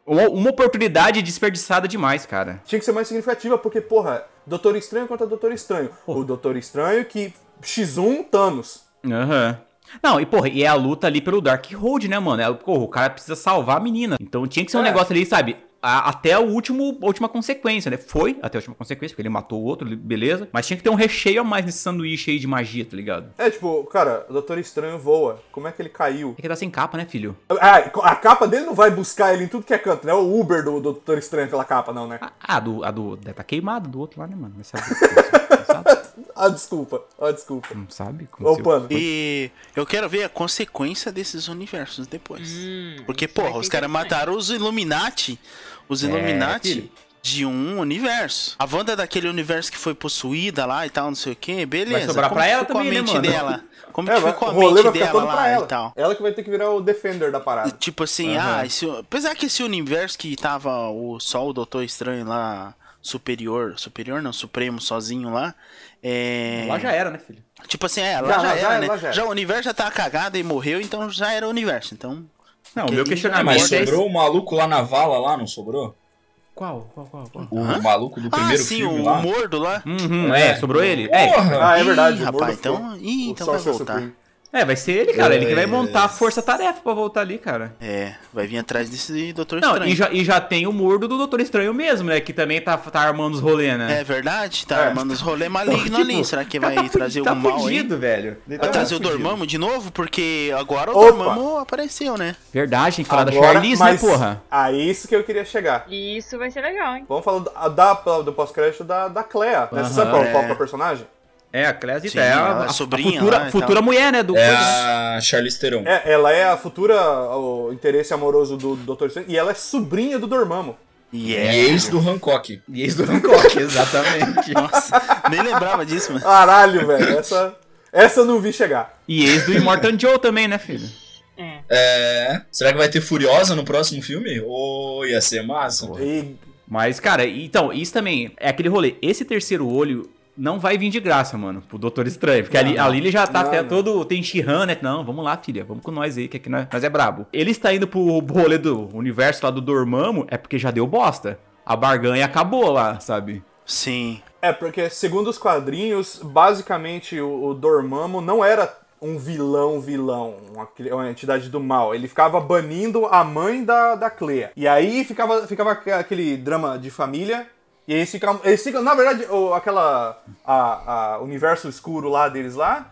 uma, uma oportunidade desperdiçada demais, cara. Tinha que ser mais significativa, porque, porra, Doutor Estranho contra Doutor Estranho. O Doutor Estranho que X1 Thanos. Aham. Não, e porra, e é a luta ali pelo Dark Road, né, mano? É, porra, o cara precisa salvar a menina. Então tinha que ser um É. negócio ali, sabe? a- até o último, a última consequência, né? Foi até a última consequência, porque ele matou o outro, beleza. Mas tinha que ter um recheio a mais nesse sanduíche aí de magia, tá ligado? É tipo, cara, o Doutor Estranho voa. Como é que ele caiu? É que tá sem capa, né, filho? Ah, a capa dele não vai buscar ele em tudo que é canto, né? O Uber do Doutor Estranho, aquela capa, não, né? Ah, a do, a do. Tá queimado do outro lá, né, mano? Mas sabe? Ah, desculpa. Ah, desculpa. Não sabe? Ó o pano. E eu quero ver a consequência desses universos depois. Hum, Porque, porra, os caras mataram os Illuminati. Os É, Illuminati filho. de um universo. A Wanda é daquele universo que foi possuída lá e tal, não sei o que. Beleza. Vai sobrar Como pra que ela ficou também, a né, mente mano? dela? Como É, que ficou a mente dela lá ela. e tal? Ela que vai ter que virar o Defender da parada. Tipo assim, Aham. ah, esse, apesar que esse universo que tava o só o Doutor Estranho lá, superior, superior não, supremo sozinho lá, é... Lá já era, né, filho? Tipo assim, é, lá Já, já, lá já era, era, né? lá já Já, era. o universo já tá cagado e morreu, então já era o universo, então... Não, meu ele- Ah, questionamento mas é. sobrou o maluco lá na vala lá, não sobrou? Qual? Qual, qual, qual? O Hã? maluco do primeiro ah, sim, filme o lá. mordo lá. Uhum, É. é, sobrou ele? É. Porra! Ah, é Ih, verdade. o rapaz, então- ih, então vai voltar. É, vai ser ele, cara. Ele que vai É. montar a força-tarefa pra voltar ali, cara. É, vai vir atrás desse Doutor Não, Estranho. e já, e já tem o murdo do Doutor Estranho mesmo, né? Que também tá, tá armando os rolê, né? É verdade, tá É. armando os rolês malignos Tipo, ali. Será que o cara vai tá fu- trazer tá o mal aí? fudido, velho. Ele Vai tá trazer o fudido. Dormammu de novo? Porque agora o Opa. Dormammu apareceu, né? Verdade, tem que falar da Agora, Charlize, mas né, porra? A isso que eu queria chegar. Isso vai ser legal, hein? Vamos falar da, da- do pós-crédito da, da Clea. Né? Você sabe qual, qual É. que é o personagem? É, a Clésia Sim, é a, ela é a- a sobrinha futura, lá futura mulher, né? Do É a Charlize Theron. É, ela é a futura o interesse amoroso do Dr. Strange e ela é sobrinha do Dormammu. E E é. ex do Hancock. E ex do Hancock, exatamente. Nossa, nem lembrava disso, mano. Caralho, velho. Essa, essa eu não vi chegar. E ex do Immortan Joe também, né, filho? É. É. Será que vai ter Furiosa no próximo filme? Ô, ia ser massa. E Mas, cara, então, isso também é aquele rolê. Esse terceiro olho não vai vir de graça, mano, pro Doutor Estranho. Porque ali, ali ele já tá Não, até não. todo. Tem Shihan, né? Não, vamos lá, filha. Vamos com nós aí, que aqui nós, nós é brabo. Ele está indo pro rolê do universo lá do Dormammu, é porque já deu bosta. A barganha acabou lá, sabe? Sim. É, porque segundo os quadrinhos, basicamente o, o Dormammu não era um vilão vilão, uma, uma entidade do mal. Ele ficava banindo a mãe da, da Clea. E aí ficava, ficava aquele drama de família. E aí eles ficam, eles ficam na verdade, o, aquela a, a universo escuro lá deles lá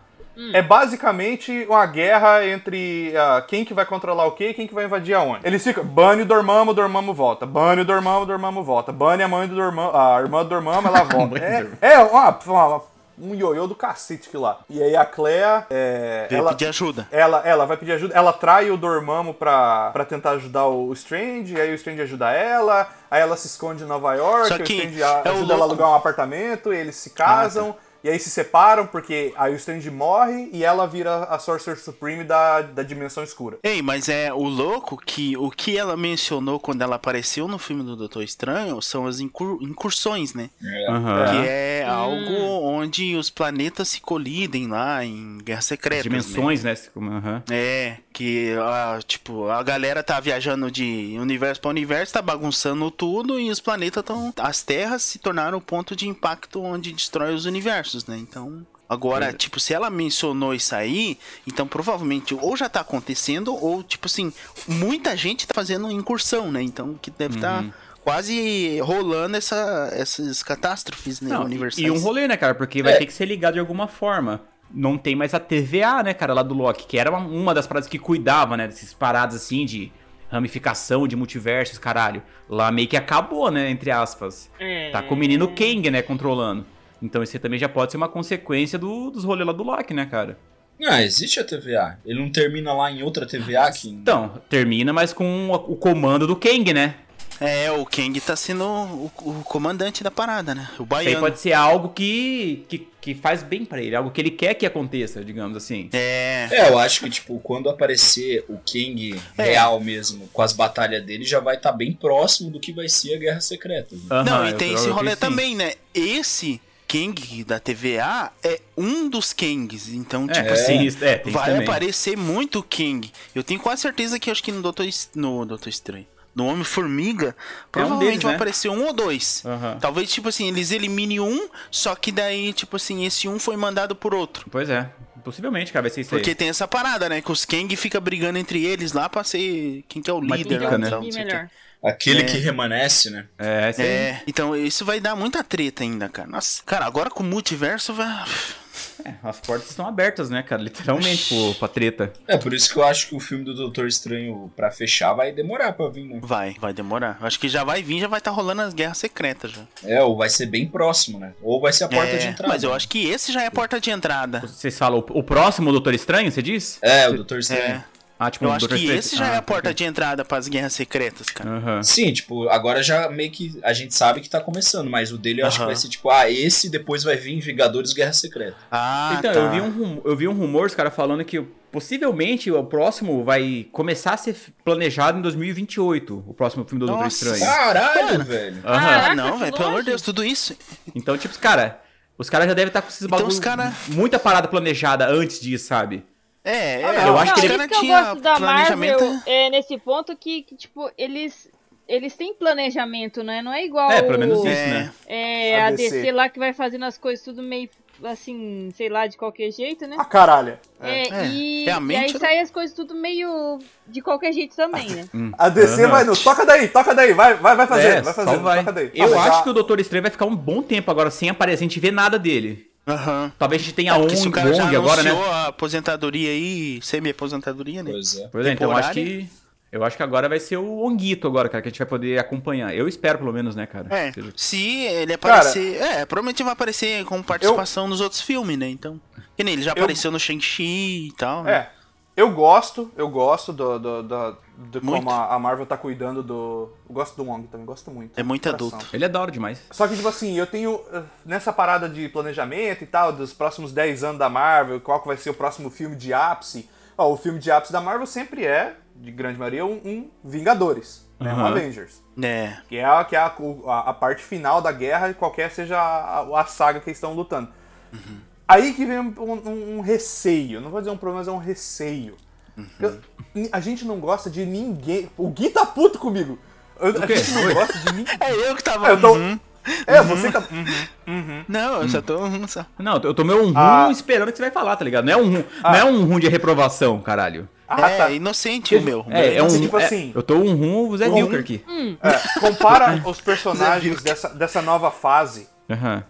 é basicamente uma guerra entre ah, quem que vai controlar o quê e quem que vai invadir aonde. Eles ficam, bane o Dormammu, Dormammu volta. Bane o Dormammu, Dormammu volta. Bane a mãe do Dormammu, a irmã do Dormammu, ela volta. é, é uma, uma- um ioiô do cacete que lá. E aí a Clea, é, ela, pedir ajuda. ela, ela vai pedir ajuda, ela trai o Dormammu pra, pra tentar ajudar o Strange, aí o Strange ajuda ela, aí ela se esconde em Nova York, Só o que Strange a- é o ajuda ela a alugar um apartamento, e eles se casam, e aí se separam, porque aí o Strange morre e ela vira a Sorcerer Supreme da, da Dimensão Escura. Ei, mas é o louco que o que ela mencionou quando ela apareceu no filme do Doutor Estranho são as incur- incursões, né? Aham. Que é algo onde os planetas se colidem lá em Guerra Secreta. Dimensões, né? Aham. É, que a, tipo, a galera tá viajando de universo pra universo, tá bagunçando tudo e os planetas estão. As terras se tornaram o ponto de impacto onde destrói os universos, né? Então. Agora, é. tipo, se ela mencionou isso aí, então provavelmente ou já tá acontecendo, ou, tipo assim, muita gente tá fazendo incursão, né? Então, que deve estar Uhum. quase rolando essa, essas catástrofes né, Não, universais. e um rolê, né, cara? Porque vai É. ter que ser ligado de alguma forma. Não tem mais a TVA, né, cara, lá do Loki, que era uma, uma das paradas que cuidava, né, desses paradas assim de ramificação de multiversos, caralho. Lá meio que acabou, né, entre aspas. É. Tá com o menino Kang, né, controlando. Então isso aí também já pode ser uma consequência do- dos rolês lá do Loki, né, cara? Ah, existe a TVA. Ele não termina lá em outra TVA que. Então, termina, mas com o, o comando do Kang, né? É, o Kang tá sendo o, o comandante da parada, né? O Isso aí baiano. pode ser algo que, que, que faz bem pra ele, algo que ele quer que aconteça, digamos assim. É. É, eu acho que, tipo, quando aparecer o Kang É. real mesmo, com as batalhas dele, já vai estar bem próximo do que vai ser a Guerra Secreta. né? Aham, Não, e tem esse rolê sim. também, né? Esse Kang da TVA é um dos Kangs. Então, É, tipo é, assim, isso, é, vai aparecer muito Kang. Eu tenho quase certeza que acho que no Doutor, no Doutor Estranho, no Homem-Formiga, provavelmente deles, vai né? aparecer um ou dois. Aham. Talvez, tipo assim, eles eliminem um, só que daí, tipo assim, esse um foi mandado por outro. Pois é, possivelmente, cara, vai ser isso Porque aí. tem essa parada, né? Que os Kang fica brigando entre eles lá pra ser quem que é o Uma líder pica, lá. né? tal, não E sei o quê. melhor. Aquele É. que remanesce, né? É. É, então isso vai dar muita treta ainda, cara. Nossa, cara, agora com o multiverso vai. É, as portas estão abertas, né, cara? Literalmente, pô, pra treta. É, por isso que eu acho que o filme do Doutor Estranho, pra fechar, vai demorar pra vir, né? Vai, vai demorar. Acho que já vai vir, já vai estar rolando as guerras secretas já. É, ou vai ser bem próximo, né? Ou vai ser a porta É, de entrada. Mas eu né? acho que esse já é a porta de entrada. Vocês falam o, o próximo Doutor Estranho, você diz? É, o Doutor Estranho. É, Ah, tipo, eu acho que Estranho- esse já Ah, é a porta ok. de entrada para as guerras secretas, cara. Aham. Sim, tipo, agora já meio que a gente sabe que tá começando, mas o dele eu acho que vai ser tipo, ah, esse depois vai vir Vingadores Guerra Secreta. Ah, Então, tá. eu, vi um, rum- eu vi um rumor, os caras falando que possivelmente o próximo vai começar a ser planejado em 2028, o próximo filme do Doutor. Estranho. Caralho, Mano. velho. Aham. Ah, Caraca, não, velho, pelo amor de. Deus, tudo isso. Então, tipo, cara, os caras já devem estar com esses Então, bagulho, os cara- muita parada planejada antes disso, sabe? É, Ah, é, eu acho que ele- cara que eu tinha gosto da planejamento. Marvel é nesse ponto que, que, tipo, eles. Eles têm planejamento, né? Não é igual É, pelo menos o- isso, É. né? é, A a DC. DC lá que vai fazendo as coisas tudo meio assim, sei lá, de qualquer jeito, né? Ah, caralho. É, É, e, realmente e aí sai as coisas tudo meio de qualquer jeito também, né? Hum. A DC Aham. vai no. Toca daí, toca daí, vai, vai, vai fazer, É, vai só fazer, vai. toca daí. Eu Ah, acho já- que o Doutor Estranho vai ficar um bom tempo agora sem aparecer, a gente vê nada dele. Aham. Talvez a gente tenha É, um se o cara já agora, né? a aposentadoria aí, semi-aposentadoria, né? Pois é. Pois é, então eu acho que. Eu acho que agora vai ser o Onguito agora, cara, que a gente vai poder acompanhar. Eu espero, pelo menos, né, cara? É, Seja- se ele aparecer. é, provavelmente vai aparecer com participação nos outros filmes, né? Então. Que nem ele já Eu- apareceu no Shang-Chi e tal. né? É. Eu gosto, eu gosto do, do, do, de Muito. como a a Marvel tá cuidando do. Eu gosto do Wong também, gosto muito. É muito adulto. Ele é da hora demais. Só que, tipo assim, eu tenho. uh, Nessa parada de planejamento e tal, dos próximos 10 anos da Marvel, qual que vai ser o próximo filme de ápice. Ó, o filme de ápice da Marvel sempre é, de grande maioria, um, um Vingadores, né? Um. Avengers. É. Que é, a, que é a, a- a parte final da guerra, qualquer seja a, a saga que eles estão lutando. Aí que vem um, um- um receio. Não vou dizer um problema, mas é um receio. Eu- a gente não gosta de ninguém. O Gui tá puto comigo. Eu- a gente não Oi? gosta de ninguém. É eu que tava. É, eu tô- Uhum. É, você tá. Não, eu só tô. uhum, só. Não, eu tomei um rum Ah. esperando que você vai falar, tá ligado? Não é um rum, não é um rum de reprovação, caralho. Ah, é, tá. inocente o meu. É, é um. Tipo é- assim, eu tô um rum Zé um aqui. É, compara os personagens dessa, dessa nova fase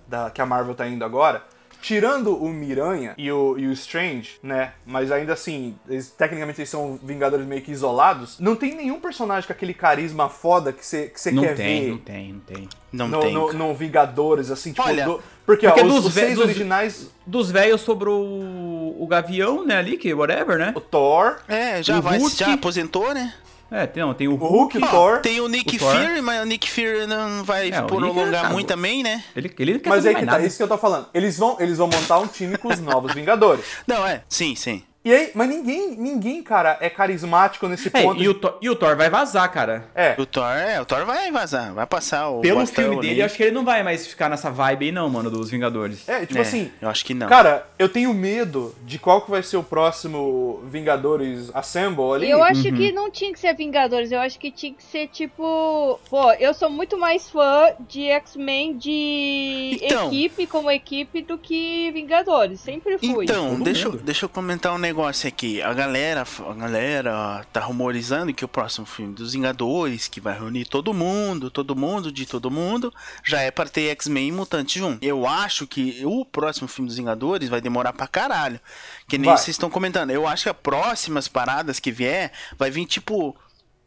da, que a Marvel tá indo agora. Tirando o Miranha e o, e o Strange, né? Mas ainda assim, eles, tecnicamente eles são Vingadores meio que isolados. Não tem nenhum personagem com aquele carisma foda que você que você Não quer tem, ver não tem, não tem. Não no, tem. no, no Vingadores, assim, tipo. Olha, do- porque, porque ó, os, dos os ve- seis dos- originais, Dos velhos sobrou o, o Gavião, né, ali, que whatever, né? o Thor, É, já O vai. Hulk- Já aposentou, né? É, tem, não, tem o Hulk, Hulk. Thor. Tem o Nick o Thor. Fury, mas o Nick Fury não vai É, prolongar muito também, né? Ele, ele não quer Mas mais que tá, nada. isso que eu tô falando. Eles vão, eles vão montar um time com os novos Vingadores. Não, é. Sim, sim. E aí, mas ninguém, ninguém, cara, é carismático nesse É, ponto. e, o Thor, e o Thor vai vazar, cara. É, O Thor, é, o Thor vai vazar, vai passar o Pelo bastão filme ali. dele, eu acho que ele não vai mais ficar nessa vibe aí, não, mano, dos Vingadores. é, tipo É, assim, eu acho que não. Cara, eu tenho medo de qual que vai ser o próximo Vingadores Assemble ali. Eu acho que não tinha que ser Vingadores, eu acho que tinha que ser tipo. Pô, eu sou muito mais fã de X-Men de Então. equipe como equipe do que Vingadores. Sempre fui. Então, deixa, deixa eu comentar um negócio aqui. A galera, a galera tá rumorizando que o próximo filme dos Vingadores, que vai reunir todo mundo, todo mundo de todo mundo, já é para ter X-Men e Mutante junto. Eu acho que o próximo filme dos Vingadores vai demorar pra caralho. Que nem Vai. vocês estão comentando. Eu acho que as próximas paradas que vier vai vir tipo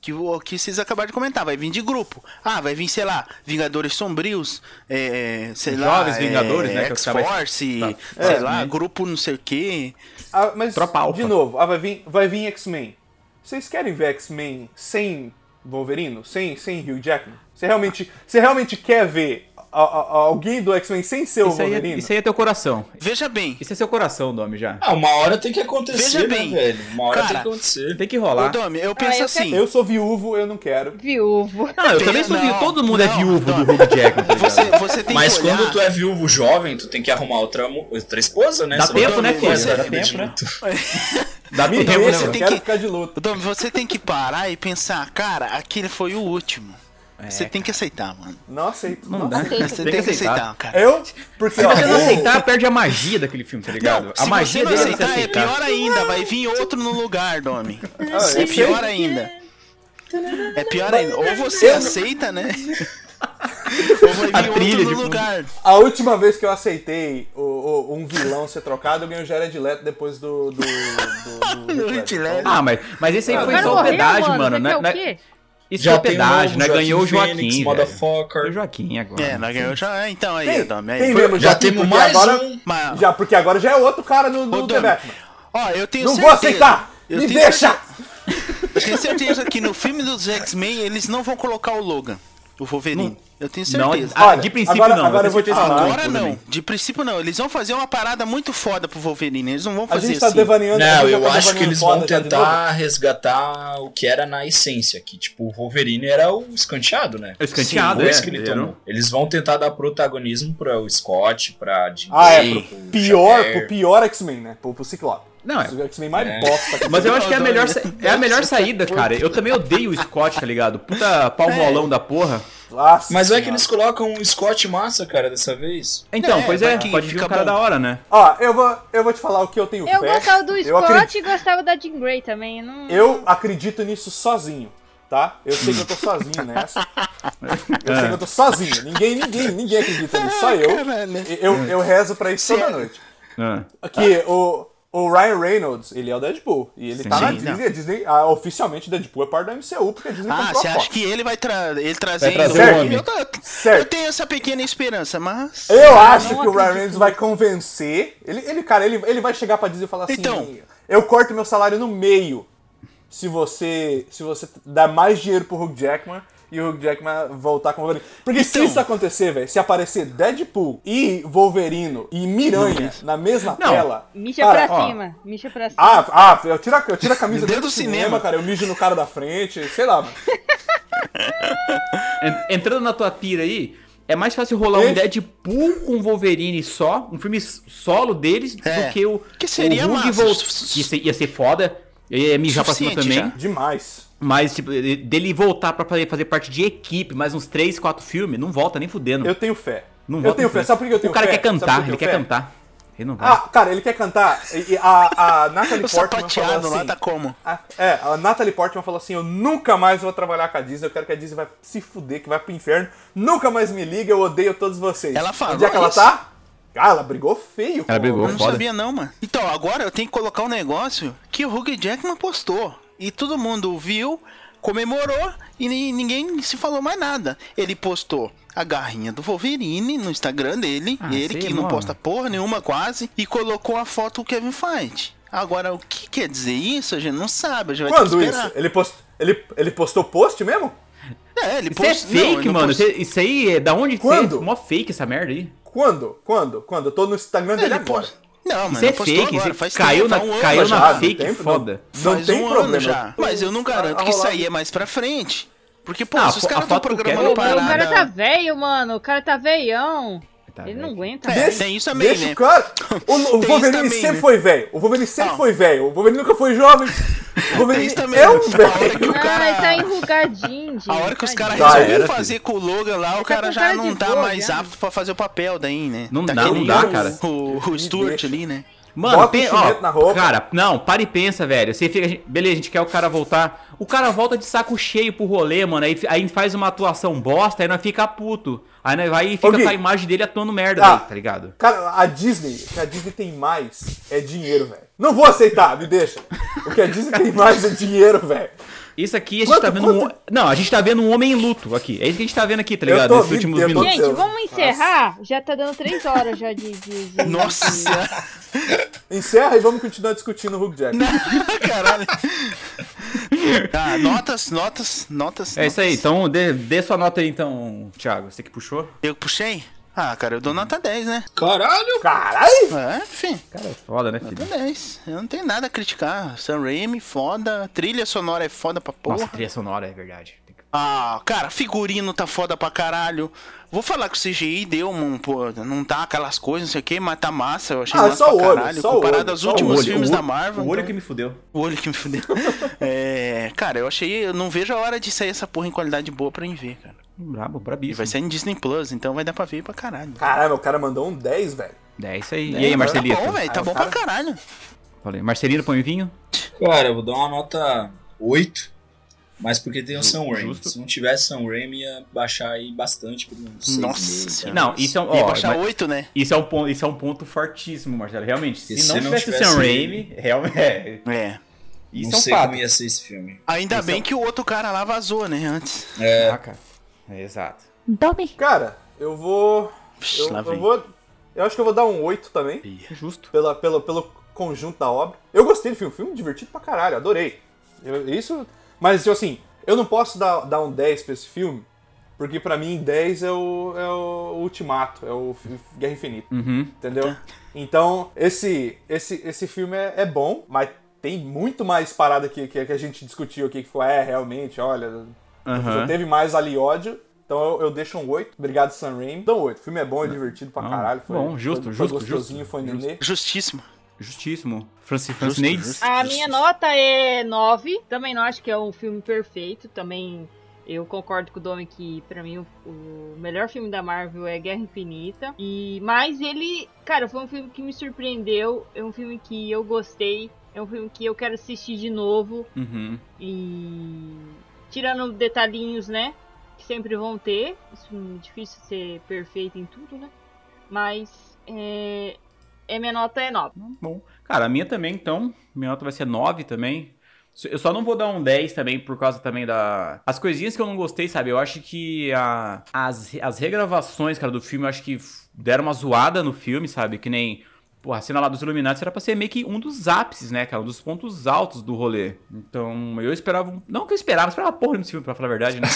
que o que vocês acabaram de comentar, vai vir de grupo. Ah, vai vir, sei lá, Vingadores Sombrios, é, sei lá, Jovens Vingadores, né, que os caras- X-Force, Tá. sei É, lá, né? grupo não sei o quê. Ah, mas, Tropa Alpha. de novo, ah, vai vir, vai vir X-Men. Vocês querem ver X-Men sem Wolverine? Sem, sem Hugh Jackman? Você realmente, você realmente quer ver a- a- alguém do X-Men sem ser o Isso aí, é, Wolverine? isso aí é teu coração. Veja bem, Isso é seu coração, Domi, já. Ah, uma hora tem que acontecer, Veja né, bem, velho? Uma hora cara, tem que acontecer. Tem que ô rolar. Domi, eu penso Ah, eu assim. Eu sou viúvo, eu não quero. Viúvo. Não, eu Tem- também sou não, viúvo. Todo mundo é não, viúvo não. do Hugh Jackman. tá? Você, você tem Mas que olhar... quando tu é viúvo jovem, tu tem que arrumar outra, outra esposa, né? Dá Você tempo, né, filho? Dá tempo, né? tempo, deixa, né, você eu mano? tem que- ficar de luto. Domi, você tem que parar e pensar, cara, aquele foi o último. É, você tem que aceitar, mano. Não aceito. Não Não, dá. aceito. Você Tem tem, que que aceitar. aceitar, cara. Eu? Porque Se ó, você não eu- aceitar, perde a magia daquele filme, tá ligado? Não, a se magia você não dele é aceitar, é aceitar. pior ainda, vai vir outro no lugar, Domi. Ah, eu É sei. pior ainda. É pior ainda. Ou você aceita, né? Ou vai A vir trilha outro de no fundo. lugar. A última vez que eu aceitei o, o- um vilão ser trocado, eu ganhei o Jared Leto depois do. do, do, do, do. Ah, mas, mas esse aí Ah, foi só morreu, pedágio, mano. Você né? Isso Já pedágio, novo né? Ganhou o Joaquim. Phoenix, motherfucker. O Joaquim agora. É, nós ganhamos já. Então aí, Tem, tem mesmo, Já Joaquim, temos mais agora, um. Mas, Já, porque agora já é outro cara no, no The. Ó, eu tenho Não certeza. vou aceitar! Eu Me deixa! Eu tenho certeza que no filme dos X-Men eles não vão colocar o Logan, o Wolverine. Eu tenho Não, certeza. ah, Olha, de princípio agora- não. agora eu vou te falar. que Agora não, de princípio não. Eles vão fazer uma parada muito foda pro Wolverine. Eles não vão A fazer gente tá assim. devaneando. a Não, já eu tá acho que eles vão de tentar resgatar o que era na essência, que tipo, o Wolverine era o escanteado, né? O escanteado, Sim, é, que ele tomou. Eles vão tentar dar protagonismo para o Scott, pra novo. Ah, é, pro pro pior, Xavier. pro pior X-Men, né? Pro, pro Ciclope. Não, é. O X-Men mais É. bosta. Mas eu acho que é a melhor, é a melhor saída, cara. Eu também odeio o Scott, tá ligado? Puta pau molão da porra. Nossa Mas vai que eles colocam um Scott massa, cara, dessa vez. Então, É, pois é, que pode vir fica um cara bom. da hora, né? Ó, eu vou, eu vou te falar o que eu tenho Eu fé. gostava do eu Scott acredito- e gostava da Jean Grey também. eu Não... Eu acredito nisso sozinho, tá? Eu sei que eu tô sozinho nessa. Eu sei que eu tô sozinho. Ninguém, ninguém, ninguém acredita nisso, só eu. Eu, eu rezo pra isso toda noite. Ah. Aqui, o, o Ryan Reynolds, ele é o Deadpool. E ele Sim. tá na Disney. A Disney ah, oficialmente, Deadpool é parte da MCU, porque a Disney Ah, você a acha que ele vai tra ele trazendo trazer o homem. Eu, eu tenho essa pequena esperança, mas. Eu acho não que o Ryan Reynolds vai convencer. Ele, ele cara, ele, ele vai chegar pra Disney e falar assim: Então. Eu corto meu salário no meio se você se você dar mais dinheiro pro Hugh Jackman e o Hugh Jackman voltar com o Wolverine. Porque se Então. isso acontecer, velho, se aparecer Deadpool e Wolverino e Miranha na mesma Não. tela. Mixa cara, pra ó. cima. Mixa pra cima. Ah, ah, eu tiro, a- eu tiro a camisa Dentro do do cinema, cinema. cara. Eu mijo no cara da frente, sei lá, mano. En- Entrando na tua pira aí, é mais fácil rolar um Ei. Deadpool com Wolverine só, um filme solo deles, É. do que o. Que seria o Hugh massa. volt- que ia ser, ia ser foda. Eu ia mijar pra cima Suficiente também. já. Demais. Mas, tipo, de- dele voltar pra fazer, fazer parte de equipe, mais uns 3, 4 filmes, não volta nem fudendo. Eu tenho fé. Não eu volta tenho fé. Sabe por que eu tenho O cara fé? quer cantar, ele quer fé? cantar. Ele não vai. Ah, cara, ele quer cantar. E, a, a Natalie Portman falou assim, lá tá como? a- é, a Natalie Portman falou assim: Eu nunca mais vou trabalhar com a Disney. Eu quero que a Disney vai se fuder, que vai pro inferno. Nunca mais me liga, eu odeio todos vocês. Ela falou Onde é que ela isso? tá? Ah, ela brigou feio. Ela com- brigou. Eu não foda. sabia não, mano. Então, agora eu tenho que colocar um negócio que o Hugh Jackman postou. E todo mundo viu, comemorou e ni- ninguém se falou mais nada. Ele postou a garrinha do Wolverine no Instagram dele, Ah, ele sei, que não mano. posta porra nenhuma quase, e colocou a foto do Kevin Feige. Agora, o que quer dizer isso, a gente não sabe, a gente vai ter Quando que isso? esperar. Ele, post... ele, ele postou post mesmo? É, ele Isso é postou. não, fake, ele não mano. postou- Isso, isso aí é da onde que Quando? você é? Mó fake essa merda aí. Quando? Quando? Quando? Eu tô no Instagram dele Ele agora. postou. Não, mas Isso é não fake, agora, isso faz caiu tempo, na, um ano caiu já. na não fake tem- foda. Não Faz tem um problema. ano já. Mas eu não garanto que isso aí é mais pra frente. Porque, pô, Ah, se os caras estão programando quero- Pô, mas o cara parada... tá velho, mano. O cara tá veião. Tá, Ele não aguenta. É, Deixa, tem isso também, deixa né? o cara. O, o Tem isso Wolverine também, sempre né? foi velho. O Wolverine sempre Não. foi velho. O Wolverine nunca foi jovem. O Wolverine também. é A um hora que velho. o Ah, cara... tá enrugadinho, gente. A hora que os caras Já resolveram era, fazer com o Logan lá, o tá cara com já cara não tá boa, mais apto pra fazer o papel daí, né? Não dá, Daquele não dá, cara. O, o Stuart ali, né? Mano, Bota pen- ó, na roupa. cara, não, para e pensa, velho. Você fica, a gente- beleza, a gente quer o cara voltar. O cara volta de saco cheio pro rolê, mano. Aí, aí faz uma atuação bosta, aí nós fica puto. Aí nós vai e fica com a imagem dele atuando merda, Ah. velho, tá ligado? Cara, a Disney, o que a Disney tem mais é dinheiro, velho. Não vou aceitar, me deixa. O que a Disney tem mais é dinheiro, velho. Isso aqui a gente Quanto- tá vendo um. Não, a gente tá vendo um homem em luto aqui. É isso que a gente tá vendo aqui, tá ligado? Nesses últimos eu minutos. Gente, vamos encerrar? Já tá dando três horas já de. de, de- Nossa. Encerra e vamos continuar discutindo o Hugh Jackman. Caralho. Tá, notas, notas, notas. É isso aí, notas. então dê, dê sua nota aí então, Thiago. Você que puxou? Eu puxei? Ah, cara, eu dou nota 10, né? Caralho! Caralho! É, enfim. Cara, é foda, né, Nota filho? 10. Eu não tenho nada a criticar. Sam Raimi, foda. Trilha sonora é foda pra porra. Nossa, trilha sonora, é verdade. Ah, cara, figurino tá foda pra caralho. Vou falar que o CGI deu um, pô, não tá aquelas coisas, não sei o que, mas tá massa, eu achei Ah, massa só pra o olho, caralho. comparado olho, aos últimos olho, filmes da Marvel. O olho então- que me fudeu. O olho que me fudeu. é, cara, eu achei, eu não vejo a hora de sair essa porra em qualidade boa pra mim ver, cara. Brabo, E brabíssimo. vai ser em Disney Plus, então vai dar pra ver pra caralho. Caralho, o cara mandou um 10, velho. É isso aí. É, e aí, mas Marcelito? Tá bom, velho, tá Ah, bom cara- pra caralho. Falei, Marcelino, põe vinho? Cara, eu vou dar uma nota 8, mas porque tem o Sam Raimi. Se não tivesse Sam Raimi, ia baixar aí bastante por uns Nossa meses, senhora. Não, isso é um. Ia Ó, baixar mas- 8, né? isso, é um ponto, isso é um ponto fortíssimo, Marcelo. Realmente, se E se não não tivesse o tivesse Sam Raimi, realmente. É, É. isso não é um sei fato. como ia ser esse filme. Ainda Isso bem é- que o outro cara lá vazou, né, antes. É, Ah, cara. É, exato. Cara, eu vou. Psh, Eu, lá eu vou. Eu acho que eu vou dar um 8 também. Justo. Pela, pelo, pelo conjunto da obra. Eu gostei do filme, filme divertido pra caralho, adorei. Eu- isso. Mas, tipo assim, eu não posso dar, dar um 10 pra esse filme, porque pra mim 10 é o, é o Ultimato, é o Guerra Infinita. Uhum. Entendeu? Então, esse, esse, esse filme é, é bom, mas tem muito mais parada que, que, que a gente discutiu aqui, que foi, é, realmente, olha, Já teve mais ali ódio. Então eu, eu deixo um 8. Obrigado, Sam Raimi. Então 8. O filme é bom, é divertido pra caralho. Foi, bom, justo, foi, justo, foi gostosinho, justo, foi nenê. Justíssimo. Justíssimo. Francis justo. A minha nota é 9. Também não acho que é um filme perfeito. Também Eu concordo com o Domi que, pra mim, o, o melhor filme da Marvel é Guerra Infinita. E, mas ele, cara, foi um filme que me surpreendeu. É um filme que eu gostei. É um filme que eu quero assistir de novo. Uhum. E. Tirando detalhinhos, né? Que sempre vão ter. Isso é difícil ser perfeito em tudo, né? Mas. É, é minha nota é 9. Bom. Cara, a minha também, então. Minha nota vai ser 9 também. Eu só não vou dar um 10 também por causa também da. As coisinhas que eu não gostei, sabe? Eu acho que a... as, as regravações, cara, do filme, eu acho que deram uma zoada no filme, sabe? Que nem. Pô, a cena lá dos Illuminati era pra ser meio que um dos ápices, né, cara? Um dos pontos altos do rolê. Então, eu esperava. Não que eu esperava, eu esperava porra nesse filme, pra falar a verdade, né?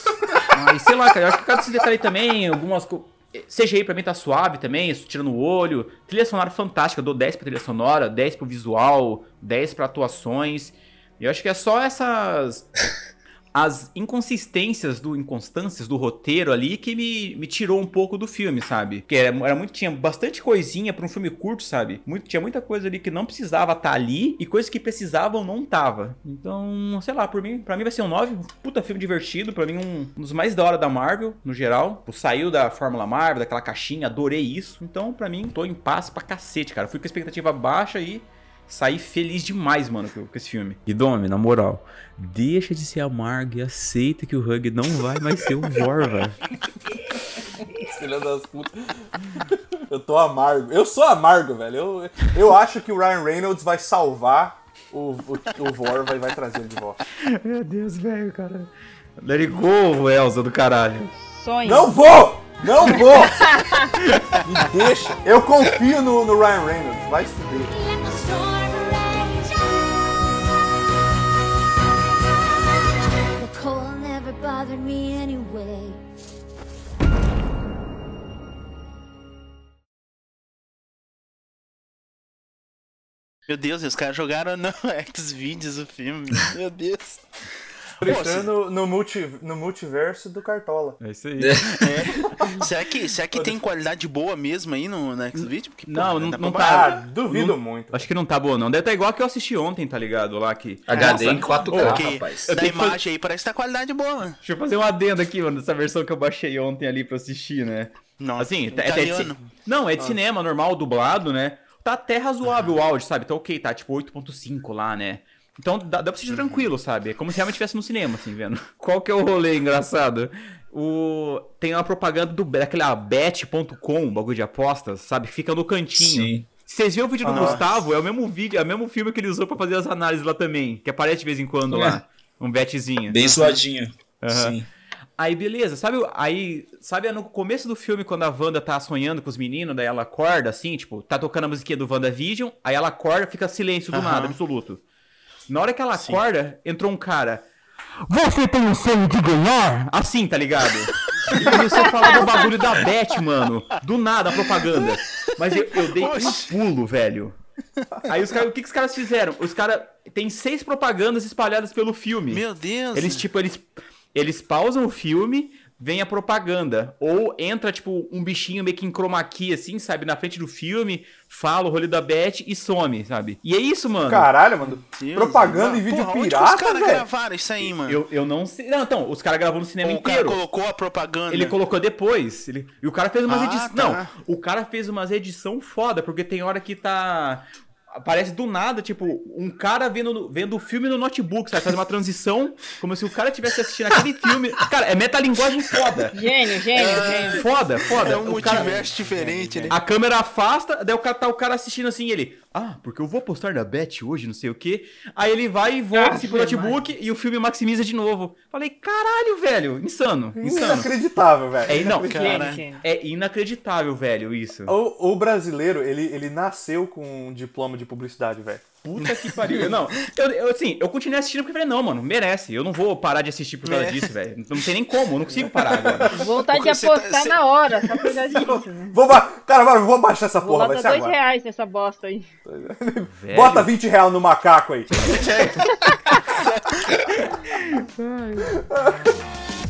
Mas sei lá, cara, eu acho que cada desse detalhe também, algumas coisas. CGI pra mim tá suave também, isso tirando o olho. Trilha sonora fantástica, eu dou 10 pra trilha sonora, 10 pro visual, 10 pra atuações. Eu acho que é só essas. As inconsistências do. inconstâncias do roteiro ali que me, me tirou um pouco do filme, sabe? Porque era, era muito. Tinha bastante coisinha pra um filme curto, sabe? Muito, tinha muita coisa ali que não precisava estar tá ali e coisas que precisavam não tava. Então, sei lá, por mim, pra mim vai ser um 9, um puta filme divertido, pra mim um, um dos mais da hora da Marvel, no geral. Saiu da Fórmula Marvel, daquela caixinha, adorei isso. Então, pra mim, tô em paz pra cacete, cara. Fui com a expectativa baixa e saí feliz demais, mano, com, com esse filme. E Domi, na moral, deixa de ser amargo e aceita que o Hug não vai mais ser o Vor, velho. Filha das putas. Eu tô amargo. Eu sou amargo, velho. Eu, eu acho que o Ryan Reynolds vai salvar o, o, o Vor, vai, vai trazer ele de volta. Meu Deus, velho, cara. Let it go, Elza do caralho. Sonho. Não vou! Não vou! Me deixa. Eu confio no, no Ryan Reynolds. Vai se fuder. Bothered me anyway. Meu Deus, os caras jogaram no Xvideos o filme. Meu Deus. Entrando no, multi, no multiverso do Cartola. É isso aí. É. será que, será que tem qualidade boa mesmo aí no, no Xvideo? Porque, não, não, não tá. Ah, duvido não, muito. Acho que não tá boa, não. Deve estar tá igual que eu assisti ontem, tá ligado? Lá que. HD em 4K, okay. rapaz. Da imagem fazer... aí parece que tá qualidade boa, mano. Deixa eu fazer um adendo aqui, mano, dessa versão que eu baixei ontem ali pra assistir, né? Não, assim, é, é de, não, é de ah. cinema normal, dublado, né? Tá até razoável o áudio, sabe? Tá ok, tá tipo 8.5 lá, né? Então dá, dá pra assistir uhum. tranquilo, sabe? É como se realmente estivesse no cinema, assim, vendo. Qual que é o rolê engraçado? O... Tem uma propaganda do daquela bet.com, bagulho de apostas, sabe? Fica no cantinho. Sim. Vocês viram o vídeo do Nossa. Gustavo? É o mesmo vídeo, é o mesmo filme que ele usou para fazer as análises lá também. Que aparece de vez em quando é. lá. Um betzinho. Bem suadinho. Uhum. Sim. Aí, beleza, sabe, aí, sabe no começo do filme, quando a Wanda tá sonhando com os meninos, daí ela acorda, assim, tipo, tá tocando a musiquinha do WandaVision, aí ela acorda, fica silêncio do uhum. nada, absoluto. Na hora que ela Sim. acorda, entrou um cara. Você tem o sonho de ganhar? Assim, tá ligado? E começou a falar do bagulho da Beth, mano. Do nada, a propaganda. Mas eu, eu dei Oxi. um pulo, velho. Aí os caras, o que, que os caras fizeram? Os caras tem seis propagandas espalhadas pelo filme. Meu Deus. Eles tipo eles eles pausam o filme, vem a propaganda. Ou entra, tipo, um bichinho meio que em chroma key, assim, sabe? Na frente do filme, fala o rolê da Beth e some, sabe? E é isso, mano. Caralho, mano. Deus propaganda Deus. em vídeo Porra, pirata, os caras gravaram isso aí, mano? Eu, eu não sei. Não, então, os caras gravaram no cinema Ou inteiro. O cara colocou a propaganda. Ele colocou depois. Ele... E o cara fez umas ah, edições. Tá. Não, o cara fez umas edição foda, porque tem hora que tá Aparece do nada, tipo, um cara vendo, vendo o filme no notebook, sabe? Fazer uma transição, como se o cara estivesse assistindo aquele filme. Cara, é metalinguagem foda. Gênio, gênio, é, gênio. Foda, foda. É um multiverso cara, diferente, né? A câmera afasta, daí o cara tá o cara assistindo assim, ele. Ah, porque eu vou postar na Bet hoje, não sei o quê. Aí ele vai e volta assim pro notebook e o filme maximiza de novo. Falei, caralho, velho, insano. insano. Inacreditável, velho. É, não, cara, é inacreditável, velho, isso. O, o brasileiro, ele, ele nasceu com um diploma de publicidade, velho. Puta que pariu. não, eu, eu, assim, eu continuei assistindo porque falei, não, mano, merece. Eu não vou parar de assistir por causa é. disso, velho. Não tem nem como, eu não consigo parar agora. Vontade de tá- apostar tá, na hora, só por causa disso. Vou ba... Cara, vou baixar essa porra, vai ser dois agora. reais nessa bosta aí. Velho. Bota 20 reais no macaco aí.